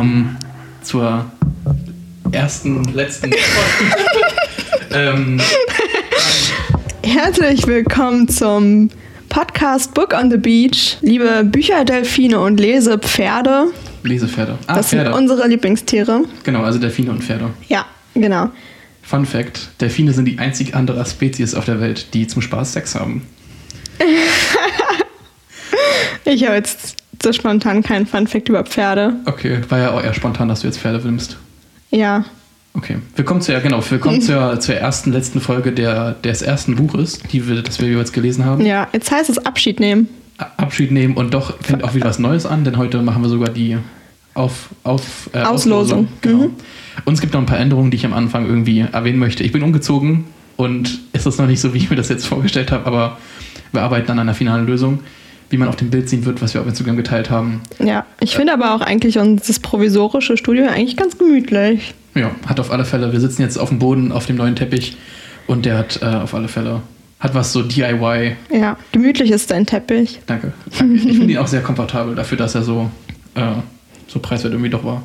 willkommen zur ersten, letzten ähm, Herzlich willkommen zum Podcast Book on the Beach. Liebe Bücherdelfine und Lesepferde. Lesepferde. Ah, das Pferde. sind unsere Lieblingstiere. Genau, also Delfine und Pferde. Ja, genau. Fun Fact: Delfine sind die einzig andere Spezies auf der Welt, die zum Spaß Sex haben. Ich habe jetzt so spontan keinen Funfact über Pferde. Okay, war ja auch eher spontan, dass du jetzt Pferde nimmst. Ja. Okay, willkommen zur, genau, willkommen zur, zur ersten, letzten Folge der, des ersten Buches, die wir, das wir jetzt gelesen haben. Ja, jetzt heißt es Abschied nehmen. Abschied nehmen und doch fängt auch wieder was Neues an, denn heute machen wir sogar die auf, auf, äh, Auslosung. Genau. Mhm. Und es gibt noch ein paar Änderungen, die ich am Anfang irgendwie erwähnen möchte. Ich bin umgezogen und es ist noch nicht so, wie ich mir das jetzt vorgestellt habe, aber wir arbeiten an einer finalen Lösung, wie man auf dem Bild sehen wird, was wir auf Instagram geteilt haben. Ja, ich finde aber auch eigentlich unser provisorische Studio eigentlich ganz gemütlich. Ja, hat auf alle Fälle, wir sitzen jetzt auf dem Boden, auf dem neuen Teppich und der hat äh, auf alle Fälle, hat was so DIY. Ja, gemütlich ist dein Teppich. Danke. Danke. Ich finde ihn auch sehr komfortabel dafür, dass er so, äh, so preiswert irgendwie doch war.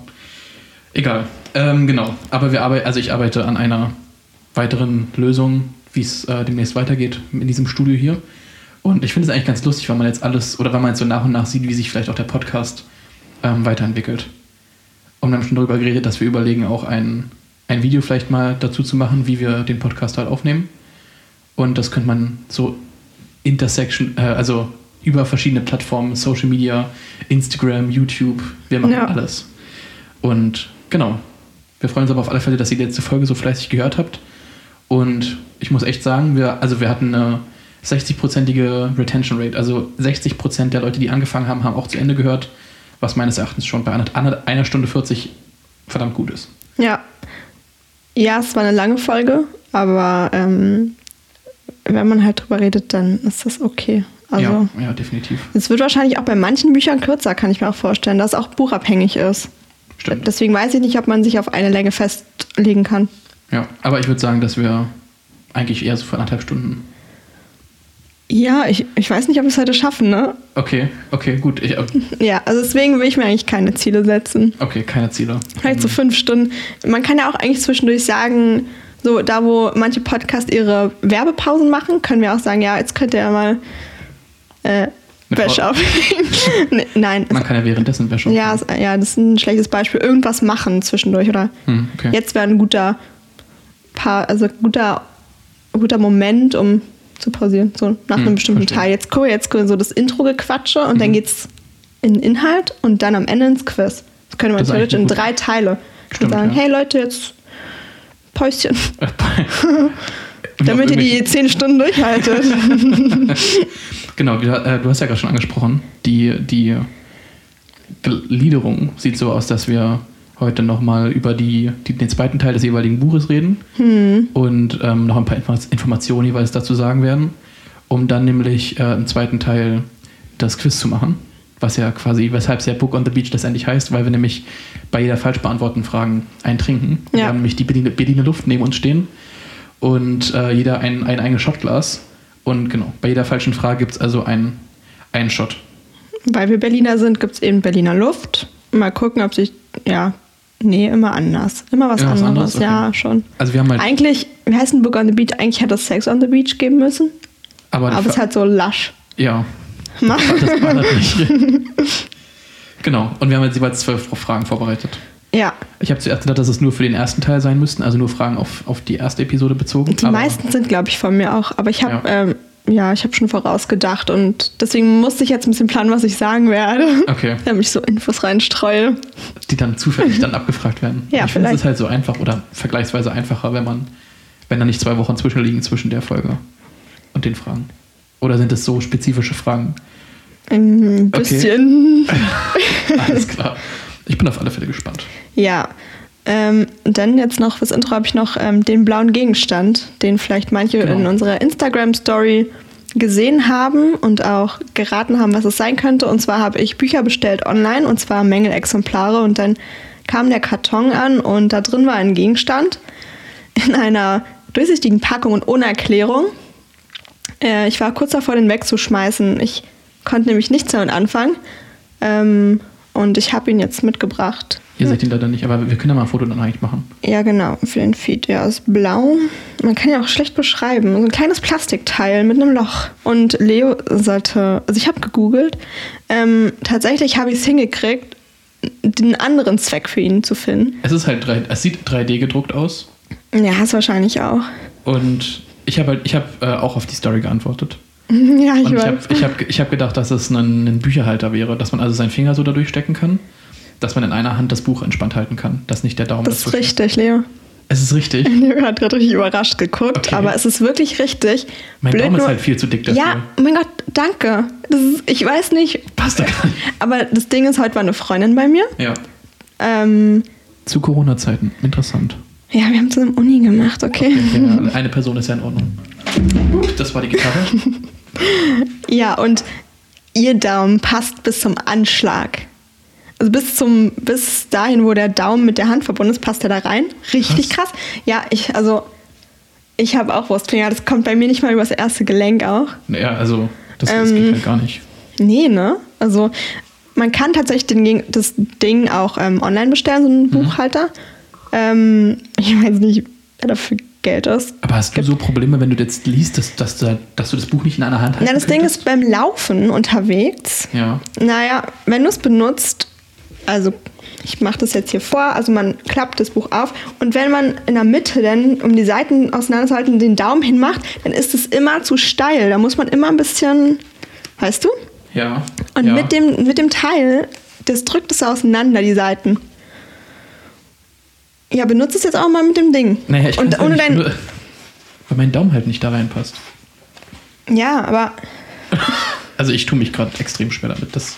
Egal. Ähm, genau. Aber wir arbeiten, also ich arbeite an einer weiteren Lösung, wie es äh, demnächst weitergeht in diesem Studio hier. Und ich finde es eigentlich ganz lustig, weil man jetzt alles, oder weil man jetzt so nach und nach sieht, wie sich vielleicht auch der Podcast ähm, weiterentwickelt. Und wir haben schon darüber geredet, dass wir überlegen, auch ein, ein Video vielleicht mal dazu zu machen, wie wir den Podcast halt aufnehmen. Und das könnte man so Intersection, äh, also über verschiedene Plattformen, Social Media, Instagram, YouTube, wir machen Ja. alles. Und genau, wir freuen uns aber auf alle Fälle, dass ihr die letzte Folge so fleißig gehört habt. Und ich muss echt sagen, wir, also wir hatten eine 60-prozentige Retention Rate. Also 60 Prozent der Leute, die angefangen haben, haben auch zu Ende gehört, was meines Erachtens schon bei einer, Stunde 40 verdammt gut ist. Ja. Ja, es war eine lange Folge, aber ähm, wenn man halt drüber redet, dann ist das okay. Also, ja, ja, definitiv. es wird wahrscheinlich auch bei manchen Büchern kürzer, kann ich mir auch vorstellen, dass es auch buchabhängig ist. Stimmt. Deswegen weiß ich nicht, ob man sich auf eine Länge festlegen kann. Ja, aber ich würde sagen, dass wir eigentlich eher so für anderthalb Stunden. Ja, ich, ich weiß nicht, ob wir es heute schaffen, ne? Okay, okay, gut. Ich, Ja, also deswegen will ich mir eigentlich keine Ziele setzen. okay, keine Ziele. Vielleicht so fünf Stunden. Man kann ja auch eigentlich zwischendurch sagen, so da, wo manche Podcasts ihre Werbepausen machen, können wir auch sagen, ja, jetzt könnt ihr ja mal äh, Wäsche aufhängen. nee, nein. Man kann ja währenddessen Wäsche ja, aufhängen. es- ja, das ist ein schlechtes Beispiel. Irgendwas machen zwischendurch, oder? Hm, okay. Jetzt wäre ein guter Paar, also guter, guter Moment, um zu pausieren. So nach Hm, einem bestimmten verstehe. Teil. Jetzt gucke jetzt so das Intro-Gequatsche und dann Mhm. geht's in den Inhalt und dann am Ende ins Quiz. Das könnte man theoretisch in drei Teile Stimmt, sagen, ja. hey Leute, jetzt Päuschen, damit ihr die zehn Stunden durchhaltet. Genau, du, äh, du hast ja gerade schon angesprochen, die, die Gliederung sieht so aus, dass wir heute nochmal über die, die, den zweiten Teil des jeweiligen Buches reden Hm. und ähm, noch ein paar Inform Informationen jeweils dazu sagen werden, um dann nämlich äh, im zweiten Teil das Quiz zu machen, was ja quasi, weshalb es ja Book on the Beach letztendlich heißt, weil wir nämlich bei jeder falsch beantworteten Fragen eintrinken. Wir Ja. haben nämlich die Berliner, Berliner Luft neben uns stehen und äh, jeder ein, ein eigenes Shotglas. Und genau, bei jeder falschen Frage gibt es also einen, einen Shot. Weil wir Berliner sind, gibt es eben Berliner Luft. Mal gucken, ob sich, ja, nee, immer anders. Immer was Immer was anderes, anderes? ja, Okay. schon. Also wir haben halt, Eigentlich, wie heißt Book on the Beach? Eigentlich hätte es Sex on the Beach geben müssen. aber, Aber es ist halt so lasch. ja, Mach. das war das nicht. genau, und wir haben jetzt jeweils zwölf Fragen vorbereitet. Ja, Ich habe zuerst gedacht, dass es nur für den ersten Teil sein müssten, also nur Fragen auf, auf die erste Episode bezogen. die aber- meisten sind, glaube ich, von mir auch. Aber ich habe, ja, ähm, ja ich habe schon vorausgedacht und deswegen musste ich jetzt ein bisschen planen, was ich sagen werde. Okay, Damit ich so Infos reinstreue. die dann zufällig dann abgefragt werden. Ja, ich finde, es ist halt so einfach oder vergleichsweise einfacher, wenn man, wenn da nicht zwei Wochen zwischenliegen zwischen der Folge und den Fragen. Oder sind es so spezifische Fragen? Ein Okay. bisschen. Alles klar. Ich bin auf alle Fälle gespannt. Ja. Ähm, dann jetzt noch fürs Intro habe ich noch ähm, den blauen Gegenstand, den vielleicht manche Genau. in unserer Instagram-Story gesehen haben und auch geraten haben, was es sein könnte. Und zwar habe ich Bücher bestellt online und zwar Mängelexemplare und dann kam der Karton an und da drin war ein Gegenstand in einer durchsichtigen Packung und ohne Erklärung. Äh, ich war kurz davor, den wegzuschmeißen. Ich konnte nämlich nichts damit anfangen. Ähm, und ich habe ihn jetzt mitgebracht. Ihr seht ihn leider nicht, aber wir können ja mal ein Foto dann eigentlich machen. Ja, genau, für den Feed. Ja, ist blau. Man kann ja auch schlecht beschreiben. So ein kleines Plastikteil mit einem Loch. Und Leo sollte, also ich habe gegoogelt, ähm, tatsächlich habe ich es hingekriegt, den anderen Zweck für ihn zu finden. Es ist halt 3, es sieht 3D gedruckt aus. Ja, hast wahrscheinlich auch. Und ich habe halt, ich habe äh, auch auf die Story geantwortet. ja, ich Und ich habe weiß. ich hab, ich hab gedacht, dass es ein, ein Bücherhalter wäre, dass man also seinen Finger so da durchstecken kann, dass man in einer Hand das Buch entspannt halten kann, dass nicht der Daumen das ist richtig, Leo. Es ist richtig. Leo hat gerade richtig überrascht geguckt, Okay. aber es ist wirklich richtig. Mein Blöd Daumen ist halt viel zu dick dafür. Ja, oh mein Gott, danke. Ist, ich weiß nicht, Passt da gar nicht. aber das Ding ist, heute war eine Freundin bei mir. Ja. Ähm, Zu Corona-Zeiten. Interessant. ja, wir haben zusammen Uni gemacht, okay? Ja, eine Person ist ja in Ordnung. Das war die Gitarre. Ja, und ihr Daumen passt bis zum Anschlag. Also bis zum, bis dahin, wo der Daumen mit der Hand verbunden ist, passt er da rein. Richtig krass. Ja, ich, also, ich habe auch Wurstfinger. Das kommt bei mir nicht mal übers erste Gelenk auch. Ja, also, das, das Ähm, geht halt gar nicht. Nee, ne? Also, man kann tatsächlich den, das Ding auch ähm, online bestellen, so einen Buchhalter. Ähm, ich weiß nicht, wer dafür Geld ist. Aber hast du so Probleme, wenn du jetzt liest, dass, dass, du- dass du das Buch nicht in einer Hand hast? Ja, das Ding ist beim Laufen unterwegs. Ja. Naja, wenn du es benutzt, also ich mache das jetzt hier vor, also man klappt das Buch auf und wenn man in der Mitte dann, um die Seiten auseinanderzuhalten, den Daumen hinmacht, dann ist es immer zu steil. Da muss man immer ein bisschen, weißt du? Ja. Und ja. mit, dem, mit dem Teil, das drückt es auseinander, die Seiten. Ja, benutze es jetzt auch mal mit dem Ding. Naja, ich und ohne nicht, dein. nur, weil mein Daumen halt nicht da reinpasst. Ja, aber. Also ich tue mich gerade extrem schwer damit. Das,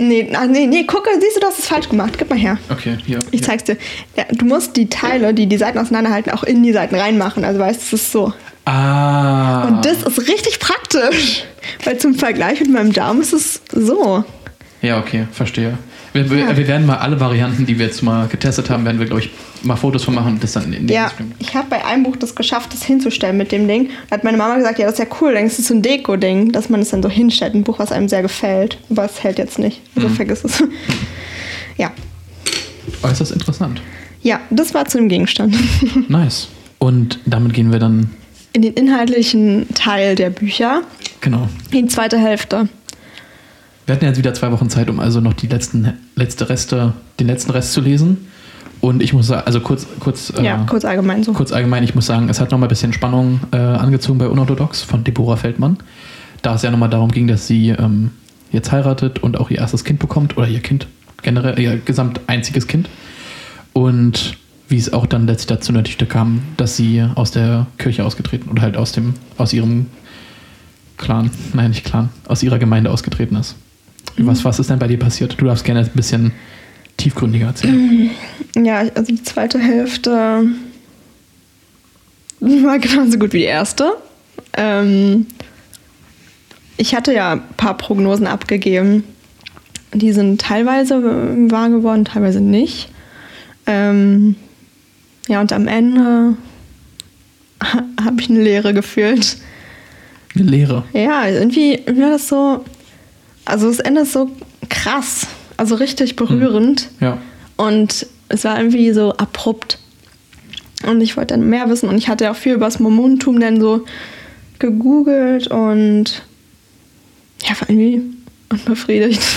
Nee, ach, nee, nee, gucke, siehst du, du hast es falsch gemacht. Gib mal her. okay, hier. Ich hier. zeig's dir. Ja, du musst die Teile, die die Seiten auseinanderhalten, auch in die Seiten reinmachen. Also weißt du, es ist so. Ah. Und das ist richtig praktisch. Weil zum Vergleich mit meinem Daumen ist es so. Ja, okay, verstehe. Wir, wir, wir werden mal alle Varianten, die wir jetzt mal getestet haben, werden wir, glaube ich, mal Fotos von machen und das dann in den Ja, Stream. ich habe bei einem Buch das geschafft, das hinzustellen mit dem Ding. Da hat meine Mama gesagt, ja, das ist ja cool, denkst du, das ist so ein Deko-Ding, dass man es dann so hinstellt. Ein Buch, was einem sehr gefällt. Aber es hält jetzt nicht. Also vergiss es. Ja. Äußerst interessant. Ja, das war zu dem Gegenstand. Nice. Und damit gehen wir dann, In den inhaltlichen Teil der Bücher. genau. In die zweite Hälfte. Wir hatten jetzt wieder zwei Wochen Zeit, um also noch die letzten letzte Reste, den letzten Rest zu lesen. Und ich muss sagen, also kurz, kurz, Ja, äh, kurz allgemein so. kurz allgemein, ich muss sagen, es hat nochmal ein bisschen Spannung äh, angezogen bei Unorthodox von Deborah Feldmann. Da es ja nochmal darum ging, dass sie ähm, jetzt heiratet und auch ihr erstes Kind bekommt, oder ihr Kind, generell, ihr gesamt einziges Kind. Und wie es auch dann letztlich dazu natürlich kam, dass sie aus der Kirche ausgetreten oder halt aus dem, aus ihrem Clan, nein, nicht Clan, aus ihrer Gemeinde ausgetreten ist. Was, was ist denn bei dir passiert? Du darfst gerne ein bisschen tiefgründiger erzählen. Ja, also die zweite Hälfte war genauso gut wie die erste. Ähm, ich hatte ja ein paar Prognosen abgegeben. Die sind teilweise wahr geworden, teilweise nicht. Ähm, ja, und am Ende habe ich eine Leere gefühlt. Eine Lehre. Ja, irgendwie war das so. Also das Ende ist so krass. Also richtig berührend. Ja. Und es war irgendwie so abrupt. Und ich wollte dann mehr wissen. Und ich hatte ja auch viel über das Mormonentum dann so gegoogelt und ja, war irgendwie unbefriedigt.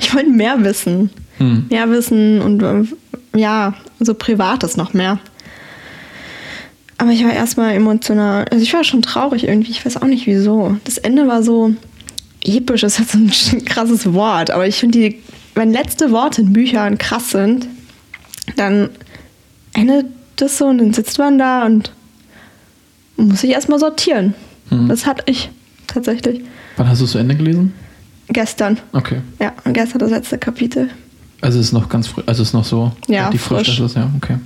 Ich wollte mehr wissen. Hm. Mehr wissen und ja, so Privates noch mehr. Aber ich war erstmal emotional. Also ich war schon traurig irgendwie. Ich weiß auch nicht wieso. Das Ende war so episch. Das ist jetzt ein krasses Wort. Aber ich finde, die, wenn letzte Worte in Büchern krass sind, dann endet das so und dann sitzt man da und muss sich erstmal sortieren. Mhm. Das hatte ich tatsächlich Wann hast du es zu Ende gelesen? gestern. Okay. Ja, und gestern das letzte Kapitel. Also es ist noch ganz frisch, also es ist noch so Ja, relativ frisch. Das ist, ja, okay.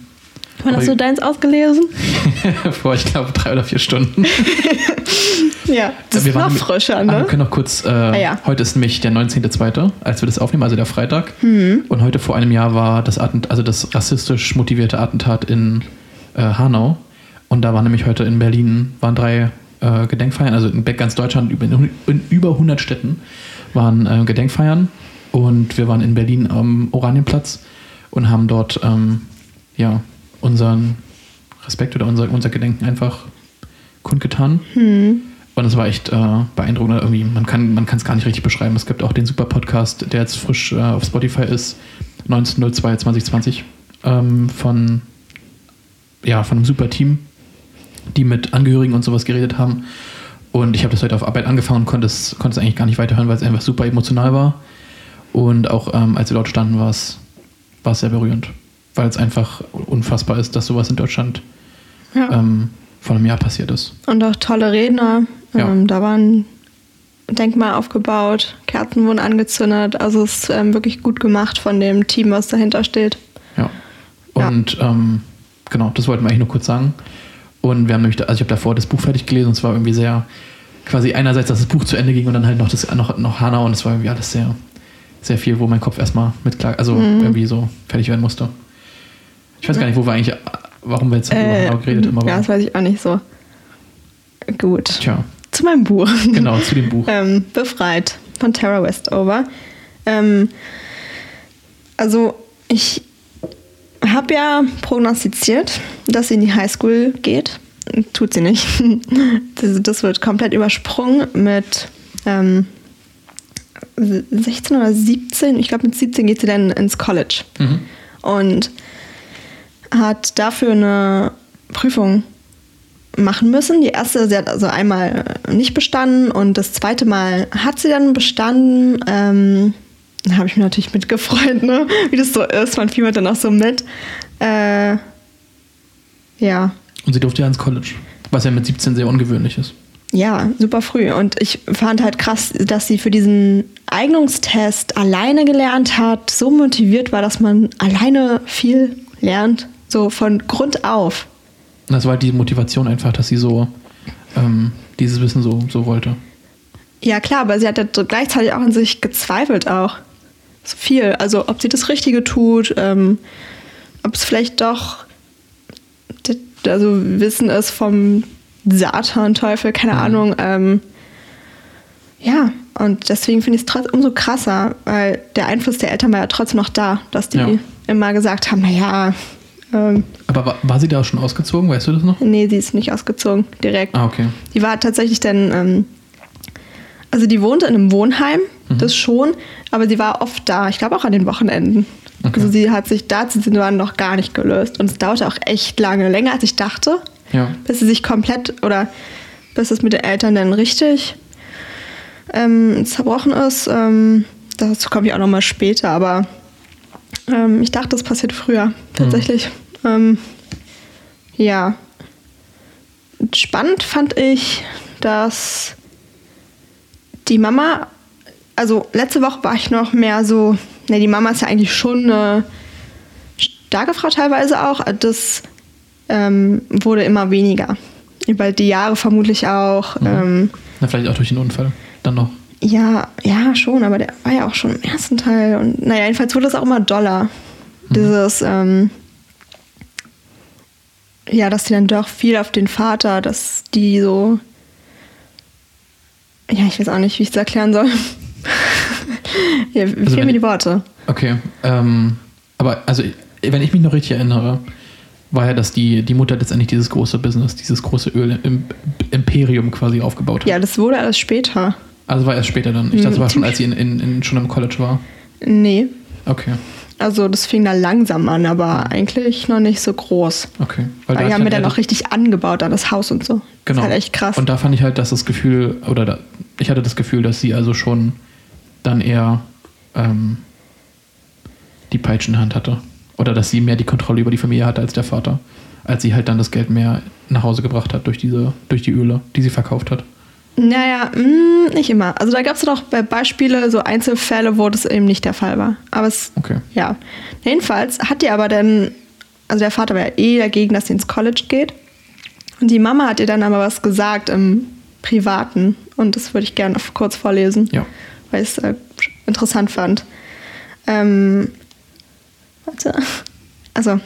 Wann hast du deins ausgelesen? Vor, ich glaube, drei oder vier Stunden. Ja, das Wir ist noch nämlich- frischer, Ah, wir ne? können noch kurz, äh, ja. heute ist nämlich der 19.2., als wir das aufnehmen, also der Freitag. Mhm. Und heute vor einem Jahr war das Attent also das rassistisch motivierte Attentat in äh, Hanau. Und da waren nämlich heute in Berlin, waren drei äh, Gedenkfeiern, also in ganz Deutschland, in, in über 100 Städten waren äh, Gedenkfeiern. Und wir waren in Berlin am Oranienplatz und haben dort ähm, ja, unseren Respekt oder unser, unser Gedenken einfach kundgetan. Und es war echt äh, beeindruckend. Irgendwie, man kann man es gar nicht richtig beschreiben. Es gibt auch den super Podcast, der jetzt frisch äh, auf Spotify ist, 1902 2020, ähm, von, ja, von einem super Team, die mit Angehörigen und sowas geredet haben. Und ich habe das heute auf Arbeit angefangen und konnte es, konnte es eigentlich gar nicht weiterhören, weil es einfach super emotional war. Und auch ähm, als wir dort standen, war es sehr berührend. Weil es einfach unfassbar ist, dass sowas in Deutschland Ja. ähm, vor einem Jahr passiert ist. Und auch tolle Redner. Ja. Ähm, da waren Denkmal aufgebaut, Kerzen wurden angezündet. Also es ist ähm, wirklich gut gemacht von dem Team, was dahinter steht. Ja. Ja. Und ähm, genau, das wollten wir eigentlich nur kurz sagen. Und wir haben nämlich, also ich habe davor das Buch fertig gelesen und es war irgendwie sehr, quasi einerseits, dass das Buch zu Ende ging und dann halt noch das noch, noch Hanna und es war irgendwie alles sehr, sehr viel, wo mein Kopf erstmal mit klar, also irgendwie so fertig werden musste. Ich weiß gar nicht, wo wir eigentlich, warum wir jetzt über Äh, Hanau geredet haben, ja, das weiß ich auch nicht so. Gut. tja, Zu meinem Buch. genau, zu dem Buch. ähm, Befreit von Tara Westover. Ähm, also ich habe ja prognostiziert, dass sie in die Highschool geht. Tut sie nicht. Das, das wird komplett übersprungen mit ähm, 16 oder 17. Ich glaube, mit 17 geht sie dann ins College. Mhm. Und hat dafür eine Prüfung machen müssen. Die erste, sie hat also einmal nicht bestanden und das zweite Mal hat sie dann bestanden. Ähm, da habe ich mich natürlich mitgefreut, ne? wie das so ist. Man fiebert dann auch so mit. Äh, ja, Und sie durfte ja ins College, was ja mit 17 sehr ungewöhnlich ist. ja, super früh. Und ich fand halt krass, dass sie für diesen Eignungstest alleine gelernt hat, so motiviert war, dass man alleine viel lernt, so von Grund auf. Das war halt die Motivation einfach, dass sie so ähm, dieses Wissen so, so wollte. Ja, klar, aber sie hat ja so gleichzeitig auch an sich gezweifelt auch. So viel. Also, ob sie das Richtige tut, ähm, ob es vielleicht doch also Wissen ist vom Satan, Teufel, keine Ahnung. Ähm, ja, und deswegen finde ich es umso krasser, weil der Einfluss der Eltern war ja trotzdem noch da, dass die Ja. immer gesagt haben, naja, ähm, Aber war, war sie da schon ausgezogen, weißt du das noch? nee, sie ist nicht ausgezogen direkt. Ah, okay. Die war tatsächlich dann, ähm, also die wohnte in einem Wohnheim, das schon, aber sie war oft da, ich glaube auch an den Wochenenden. Okay. Also sie hat sich da, hat sie waren noch gar nicht gelöst und es dauerte auch echt lange, länger als ich dachte, Ja. bis sie sich komplett oder bis es mit den Eltern dann richtig ähm, zerbrochen ist. Ähm, dazu komme ich auch nochmal später, aber ähm, ich dachte, es passiert früher, tatsächlich. Ähm, ja. Spannend fand ich, dass die Mama, also letzte Woche war ich noch mehr so, ne, die Mama ist ja eigentlich schon eine starke Frau teilweise auch. Das ähm, wurde immer weniger. Über die Jahre vermutlich auch. Ähm, Na, vielleicht auch durch den Unfall. Dann noch. ja, ja, schon, aber der war ja auch schon im ersten Teil. Und naja, jedenfalls wurde es auch immer doller. Dieses, ähm, ja, dass die dann doch viel auf den Vater, dass die so, ja, ich weiß auch nicht, wie ich es erklären soll. ja, Also fehlen mir die Worte. Okay. Ähm, aber also, wenn ich mich noch richtig erinnere, war ja, dass die, die Mutter letztendlich dieses große Business, dieses große Öl-Imperium quasi aufgebaut hat. Ja, das wurde alles später. Also war erst später dann. Ich dachte, das war schon, als sie in, in, in, schon im College war. Nee, Okay. Also das fing da langsam an, aber eigentlich noch nicht so groß. Okay. Weil Weil die haben mir dann auch richtig angebaut, dann das Haus und so. Genau. Das ist halt echt krass. Und da fand ich halt, dass das Gefühl, oder da, ich hatte das Gefühl, dass sie also schon dann eher ähm, die Peitsche in der Hand hatte. Oder dass sie mehr die Kontrolle über die Familie hatte als der Vater. Als sie halt dann das Geld mehr nach Hause gebracht hat durch diese, durch die Öle, die sie verkauft hat. Naja, mh, nicht immer. Also da gab es doch bei Beispiele so Einzelfälle, wo das eben nicht der Fall war. Aber es, Okay. ja. Jedenfalls hat die aber dann, also der Vater war ja eh dagegen, dass sie ins College geht. Und die Mama hat ihr dann aber was gesagt im Privaten. Und das würde ich gerne kurz vorlesen, Ja. weil ich es äh, interessant fand. Ähm, warte. Also,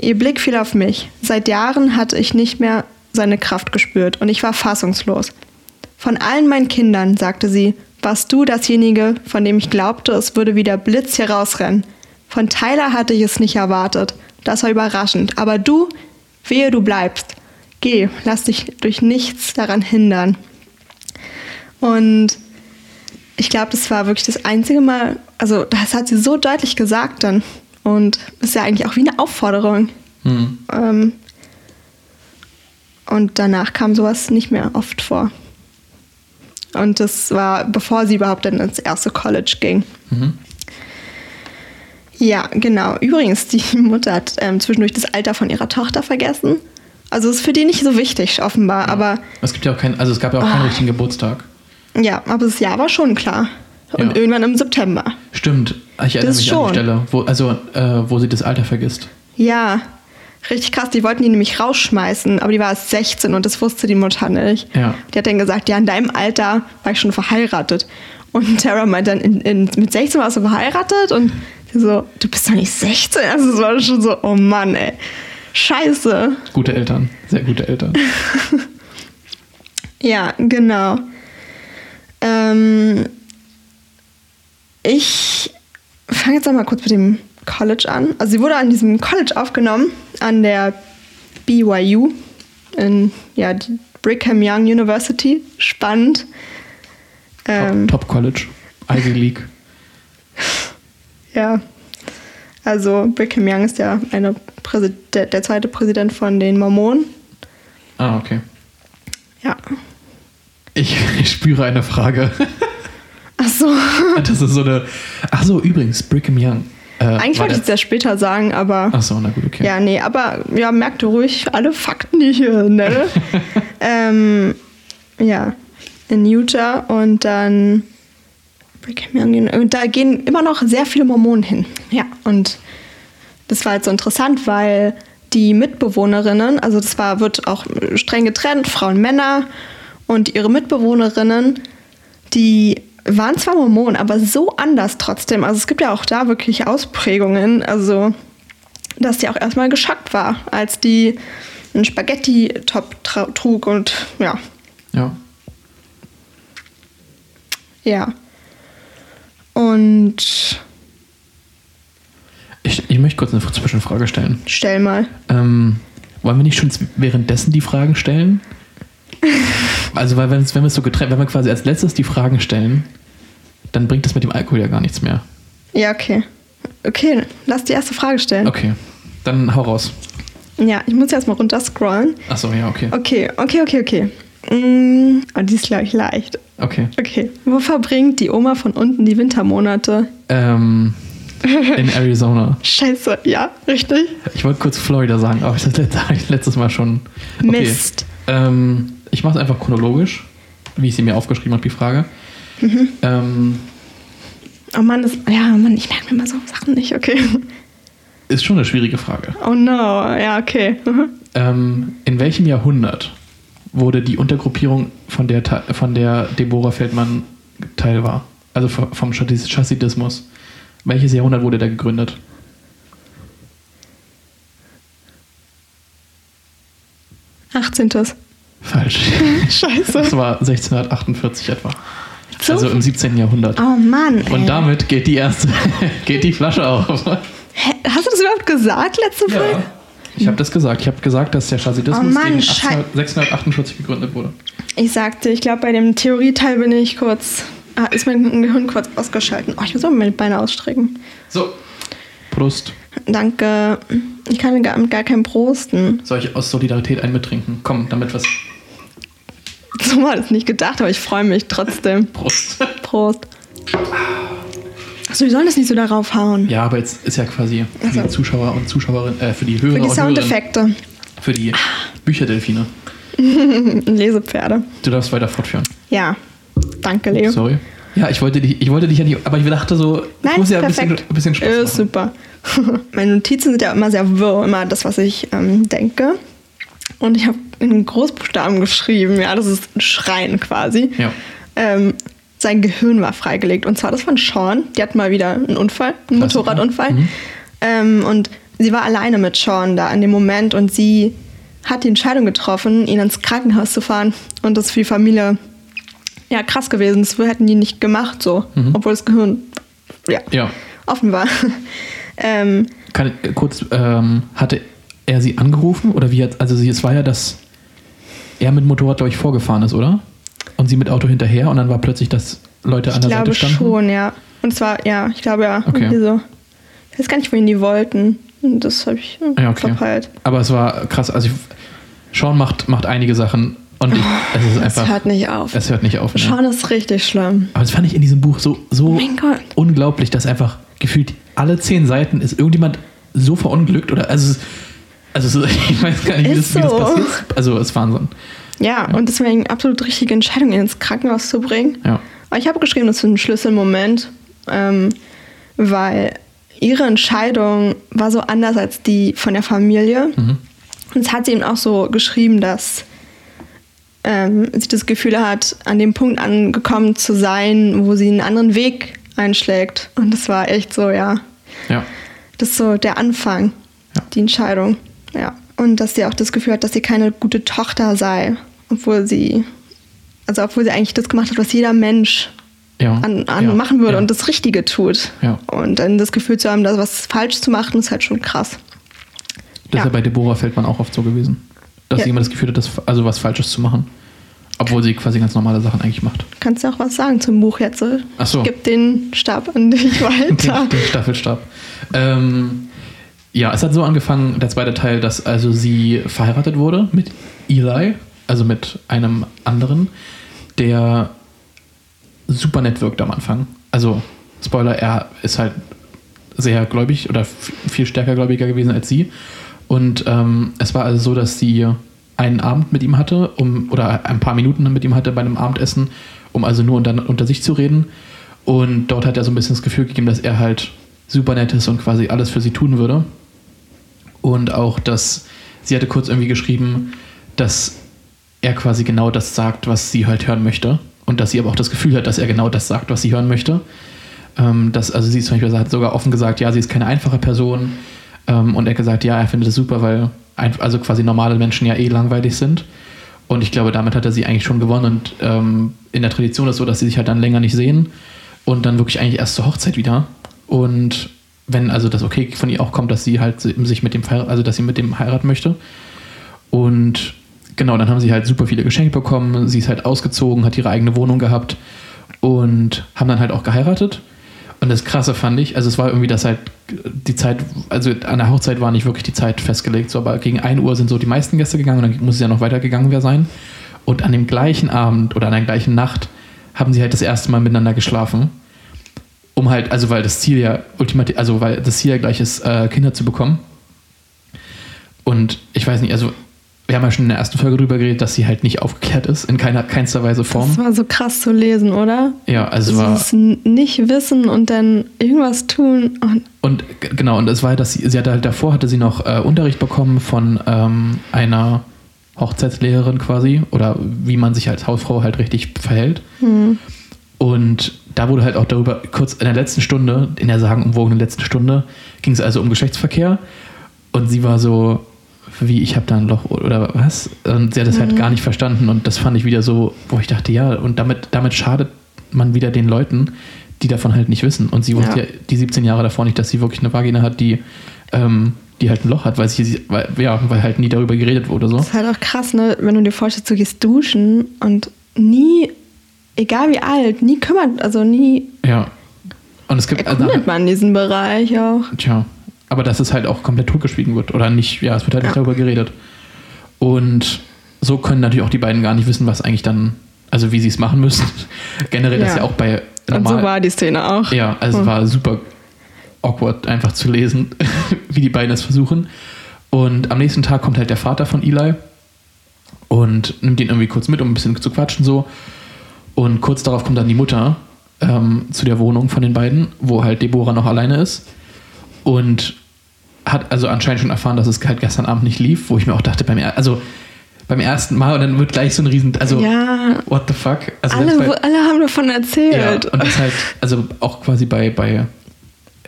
ihr Blick fiel auf mich. Seit Jahren hatte ich nicht mehr seine Kraft gespürt und ich war fassungslos. Von allen meinen Kindern, sagte sie, warst du dasjenige, von dem ich glaubte, es würde wie der Blitz hier rausrennen. Von Tyler hatte ich es nicht erwartet. Das war überraschend. Aber du, wehe, du bleibst. Geh, lass dich durch nichts daran hindern. Und ich glaube, das war wirklich das einzige Mal, also das hat sie so deutlich gesagt dann. Und ist ja eigentlich auch wie eine Aufforderung. Hm. Ähm, und danach kam sowas nicht mehr oft vor. Und das war, bevor sie überhaupt dann ins erste College ging. Mhm. Ja, genau. Übrigens, die Mutter hat ähm, zwischendurch das Alter von ihrer Tochter vergessen. Also ist für die nicht so wichtig, offenbar. Aber Es gibt ja auch kein, also es gab ja auch keinen Ah. richtigen Geburtstag. ja, aber das Jahr war schon klar. Und Ja. irgendwann im September. Stimmt. Ich erinnere Das mich an schon. die Stelle, wo, also äh, wo sie das Alter vergisst. Ja, richtig krass. Die wollten die nämlich rausschmeißen, aber die war erst 16 und das wusste die Mutter nicht. Ja. Die hat dann gesagt, ja, in deinem Alter war ich schon verheiratet. Und Tara meint dann, in, in, mit 16 warst du verheiratet? Und sie so, du bist doch nicht 16. Also es war schon so, oh Mann, ey. Scheiße. Gute Eltern. Sehr gute Eltern. Ja, genau. Ähm, ich fange jetzt noch mal kurz mit dem College an. Also sie wurde an diesem College aufgenommen, an der BYU, in ja, die Brigham Young University. Spannend. Ähm, Top, Top College. Ivy League. Ja. Also Brigham Young ist ja eine Präsid der, der zweite Präsident von den Mormonen. Ah, okay. Ja. Ich, ich spüre eine Frage. Ach so. Das ist so eine. Ach so, übrigens, Brigham Young. Äh, Eigentlich wollte ich es ja später sagen, aber. Ach so, na gut, okay. Ja, nee, aber ja, merkt ruhig alle Fakten, hier nenne. ähm, ja, in Utah und dann. Und da gehen immer noch sehr viele Mormonen hin. Ja, und das war jetzt so interessant, weil die Mitbewohnerinnen, also das war, wird auch streng getrennt, Frauen, Männer und ihre Mitbewohnerinnen, die waren zwar Mormonen, aber so anders trotzdem. Also es gibt ja auch da wirklich Ausprägungen. Also dass die auch erstmal geschockt war, als die einen Spaghetti-Top trug und ja, Ja. ja. Und Ich, ich möchte kurz eine Zwischenfrage stellen. stell mal. Ähm, wollen wir nicht schon währenddessen die Fragen stellen? Also, weil wenn, wir es so getrennt, wenn wir quasi als letztes die Fragen stellen, dann bringt das mit dem Alkohol ja gar nichts mehr. Ja, okay. Okay, lass die erste Frage stellen. Okay, dann hau raus. Ja, ich muss jetzt mal runterscrollen. Achso, ja, okay. Okay, okay, okay, okay. Mm, oh, die ist, glaube ich, leicht. Okay. Okay. Wo verbringt die Oma von unten die Wintermonate? Ähm, in Arizona. Scheiße, ja, richtig? Ich wollte kurz Florida sagen, aber das letzte, hab ich letztes Mal schon. Okay. Mist. Ähm, ich mache es einfach chronologisch, wie ich sie mir aufgeschrieben habe, die Frage. Mhm. Ähm, Oh Mann, das, ja, Mann, ich merke mir mal so Sachen nicht, okay. ist schon eine schwierige Frage. Oh no, ja, okay. Mhm. Ähm, in welchem Jahrhundert wurde die Untergruppierung, von der, von der Deborah Feldmann Teil war? Also vom Chassidismus. Welches Jahrhundert wurde der gegründet? Achtzehntes. Falsch. Scheiße. Das war 1648 etwa. So? Also im 17. Jahrhundert. Oh Mann. Und ey. damit geht die erste, geht die Flasche auf. Hä, hast du das überhaupt gesagt letzte Folge? Ich habe das gesagt. Ich habe gesagt, dass der Chassidismus Oh Mann, gegen Schei- 1800 1648 gegründet wurde. Ich sagte, ich glaube, bei dem Theorieteil bin ich kurz. Ah, ist mein Gehirn kurz ausgeschalten. Oh, ich muss auch meine Beine ausstrecken. So. Prost. Danke. Ich kann gar, gar kein Prosten. Soll ich aus Solidarität mittrinken? Komm, damit was. So war das nicht gedacht, aber ich freue mich trotzdem. Prost. Prost. Achso, wir sollen das nicht so darauf hauen. Ja, aber jetzt ist ja quasi für Also. die Zuschauer und Zuschauerinnen, äh, für die Hörer Für die Soundeffekte. für die Bücherdelfine. Lesepferde. Du darfst weiter fortführen. Ja. Danke, Leo. Sorry. Ja, ich wollte dich, ich wollte dich ja nicht, aber ich dachte so, Nein, muss ja ein bisschen, perfekt. ein bisschen Spaß Ist machen. super. Meine Notizen sind ja immer sehr wirr, immer das, was ich ähm, denke. Und ich habe in Großbuchstaben geschrieben, ja, das ist ein Schreien quasi. Ja. Ähm, sein Gehirn war freigelegt. Und zwar das von Sean. Die hat mal wieder einen Unfall, einen Klassiker. Motorradunfall. Mhm. Ähm, und sie war alleine mit Sean da in dem Moment und sie hat die Entscheidung getroffen, ihn ins Krankenhaus zu fahren und das für die Familie ja krass gewesen. Das hätten die nicht gemacht so, obwohl das Gehirn ja, Ja. offen war. ähm, Kann, kurz, ähm, hatte er sie angerufen? Oder wie hat, also sie, es war ja, dass er mit Motorrad, glaube ich, vorgefahren ist, oder? Und sie mit Auto hinterher und dann war plötzlich, dass Leute an ich der glaube Seite standen. schon, ja. Und zwar, ja, ich glaube ja. Okay. so. Ich weiß gar nicht, wohin die wollten. Und Das habe ich Ja, okay. verpeilt. Aber es war krass. Also, ich, Sean macht, macht einige Sachen und ich, es ist Es einfach. hört nicht auf. es hört nicht auf. Ne? Sean ist richtig schlimm. Aber das fand ich in diesem Buch so, so Gott. unglaublich, dass einfach gefühlt alle zehn Seiten ist irgendjemand so verunglückt oder also, es- also ich weiß gar nicht, wie das, Ist wie das so. passiert. Also es ist Wahnsinn. Ja, und deswegen absolut richtige Entscheidung, ihn ins Krankenhaus zu bringen. Ja. Aber ich habe geschrieben, das ist ein Schlüsselmoment, ähm, weil ihre Entscheidung war so anders als die von der Familie. Mhm. Und es hat sie eben auch so geschrieben, dass ähm, sie das Gefühl hat, an dem Punkt angekommen zu sein, wo sie einen anderen Weg einschlägt. Und das war echt so, ja, Ja. das ist so der Anfang, Ja. die Entscheidung. Ja. Und dass sie auch das Gefühl hat, dass sie keine gute Tochter sei, obwohl sie, also obwohl sie eigentlich das gemacht hat, was jeder Mensch Ja. an, an ja. machen würde ja. und das Richtige tut. Ja. Und dann das Gefühl zu haben, dass was falsch zu machen, ist halt schon krass. Das ist ja bei Deborah Feldmann auch oft so gewesen. Dass sie immer das Gefühl hat, das, also was Falsches zu machen. Obwohl sie quasi ganz normale Sachen eigentlich macht. Kannst du auch was sagen zum Buch jetzt? Ach so. Gib den Stab an dich weiter. Den, den Staffelstab. Ähm, ja, es hat so angefangen, der zweite Teil, dass also sie verheiratet wurde mit Eli, also mit einem anderen, der super nett wirkt am Anfang. Also, Spoiler, er ist halt sehr gläubig oder viel stärker gläubiger gewesen als sie. Und ähm, es war also so, dass sie einen Abend mit ihm hatte, um, oder ein paar Minuten mit ihm hatte bei einem Abendessen, um also nur unter, unter sich zu reden. Und dort hat er so ein bisschen das Gefühl gegeben, dass er halt super nett ist und quasi alles für sie tun würde. Und auch, dass sie hatte kurz irgendwie geschrieben, dass er quasi genau das sagt, was sie halt hören möchte. Und dass sie aber auch das Gefühl hat, dass er genau das sagt, was sie hören möchte. Ähm, dass, also sie zum Beispiel hat sogar offen gesagt, ja, sie ist keine einfache Person. Ähm, und er gesagt, ja, er findet es super, weil ein, also quasi normale Menschen ja eh langweilig sind. Und ich glaube, damit hat er sie eigentlich schon gewonnen. Und ähm, in der Tradition ist es so, dass sie sich halt dann länger nicht sehen und dann wirklich eigentlich erst zur Hochzeit wieder. Und wenn also das okay von ihr auch kommt, dass sie halt sich mit dem also dass sie mit dem heiraten möchte. Und genau, dann haben sie halt super viele Geschenke bekommen. Sie ist halt ausgezogen, hat ihre eigene Wohnung gehabt und haben dann halt auch geheiratet. Und das Krasse fand ich, also es war irgendwie, dass halt die Zeit, also an der Hochzeit war nicht wirklich die Zeit festgelegt, so, aber gegen 1 Uhr sind so die meisten Gäste gegangen und dann muss es ja noch weitergegangen sein. Und an dem gleichen Abend oder an der gleichen Nacht haben sie halt das erste Mal miteinander geschlafen. Um halt, also weil das Ziel ja ultimativ, also weil das Ziel ja gleich ist, äh, Kinder zu bekommen. Und ich weiß nicht, also wir haben ja schon in der ersten Folge drüber geredet, dass sie halt nicht aufgeklärt ist, in keiner, keinster Weise Form. Das war so krass zu lesen, oder? Ja, also es war. Nicht wissen und dann irgendwas tun. Und Und genau, und es war, dass sie, sie hatte halt davor, hatte sie noch äh, Unterricht bekommen von ähm, einer Hochzeitslehrerin quasi oder wie man sich als Hausfrau halt richtig verhält. Und da wurde halt auch darüber, kurz in der letzten Stunde, in der sagenumwogenen letzten Stunde, ging es also um Geschlechtsverkehr. Und sie war so, wie, ich habe da ein Loch oder was? Und sie hat das halt gar nicht verstanden. Und das fand ich wieder so, wo ich dachte, ja, und damit, damit schadet man wieder den Leuten, die davon halt nicht wissen. Und sie wusste Ja. ja die 17 Jahre davor nicht, dass sie wirklich eine Vagina hat, die, ähm, die halt ein Loch hat, weil sie, weil, ja, weil halt nie darüber geredet wurde. So. das ist halt auch krass, ne? wenn du dir vorstellst, du gehst duschen und nie, egal wie alt, nie kümmert, also nie Ja. Und es gibt also, erkundet man diesen Bereich auch. Tja, aber dass es halt auch komplett totgeschwiegen wird. Oder nicht, ja, es wird halt nicht Ja. darüber geredet. Und so können natürlich auch die beiden gar nicht wissen, was eigentlich dann, also wie sie es machen müssen. Generell ist Ja. ja auch bei Und so normal. war die Szene auch. ja, also es Hm. war super awkward, einfach zu lesen, wie die beiden es versuchen. Und am nächsten Tag kommt halt der Vater von Eli und nimmt ihn irgendwie kurz mit, um ein bisschen zu quatschen so. Und kurz darauf kommt dann die Mutter ähm, zu der Wohnung von den beiden, wo halt Deborah noch alleine ist. Und hat also anscheinend schon erfahren, dass es halt gestern Abend nicht lief, wo ich mir auch dachte, beim, er also beim ersten Mal und dann wird gleich so ein riesen, also Ja, what the fuck? Also alle, bei- alle haben davon ja, erzählt. und das halt, also auch quasi bei, bei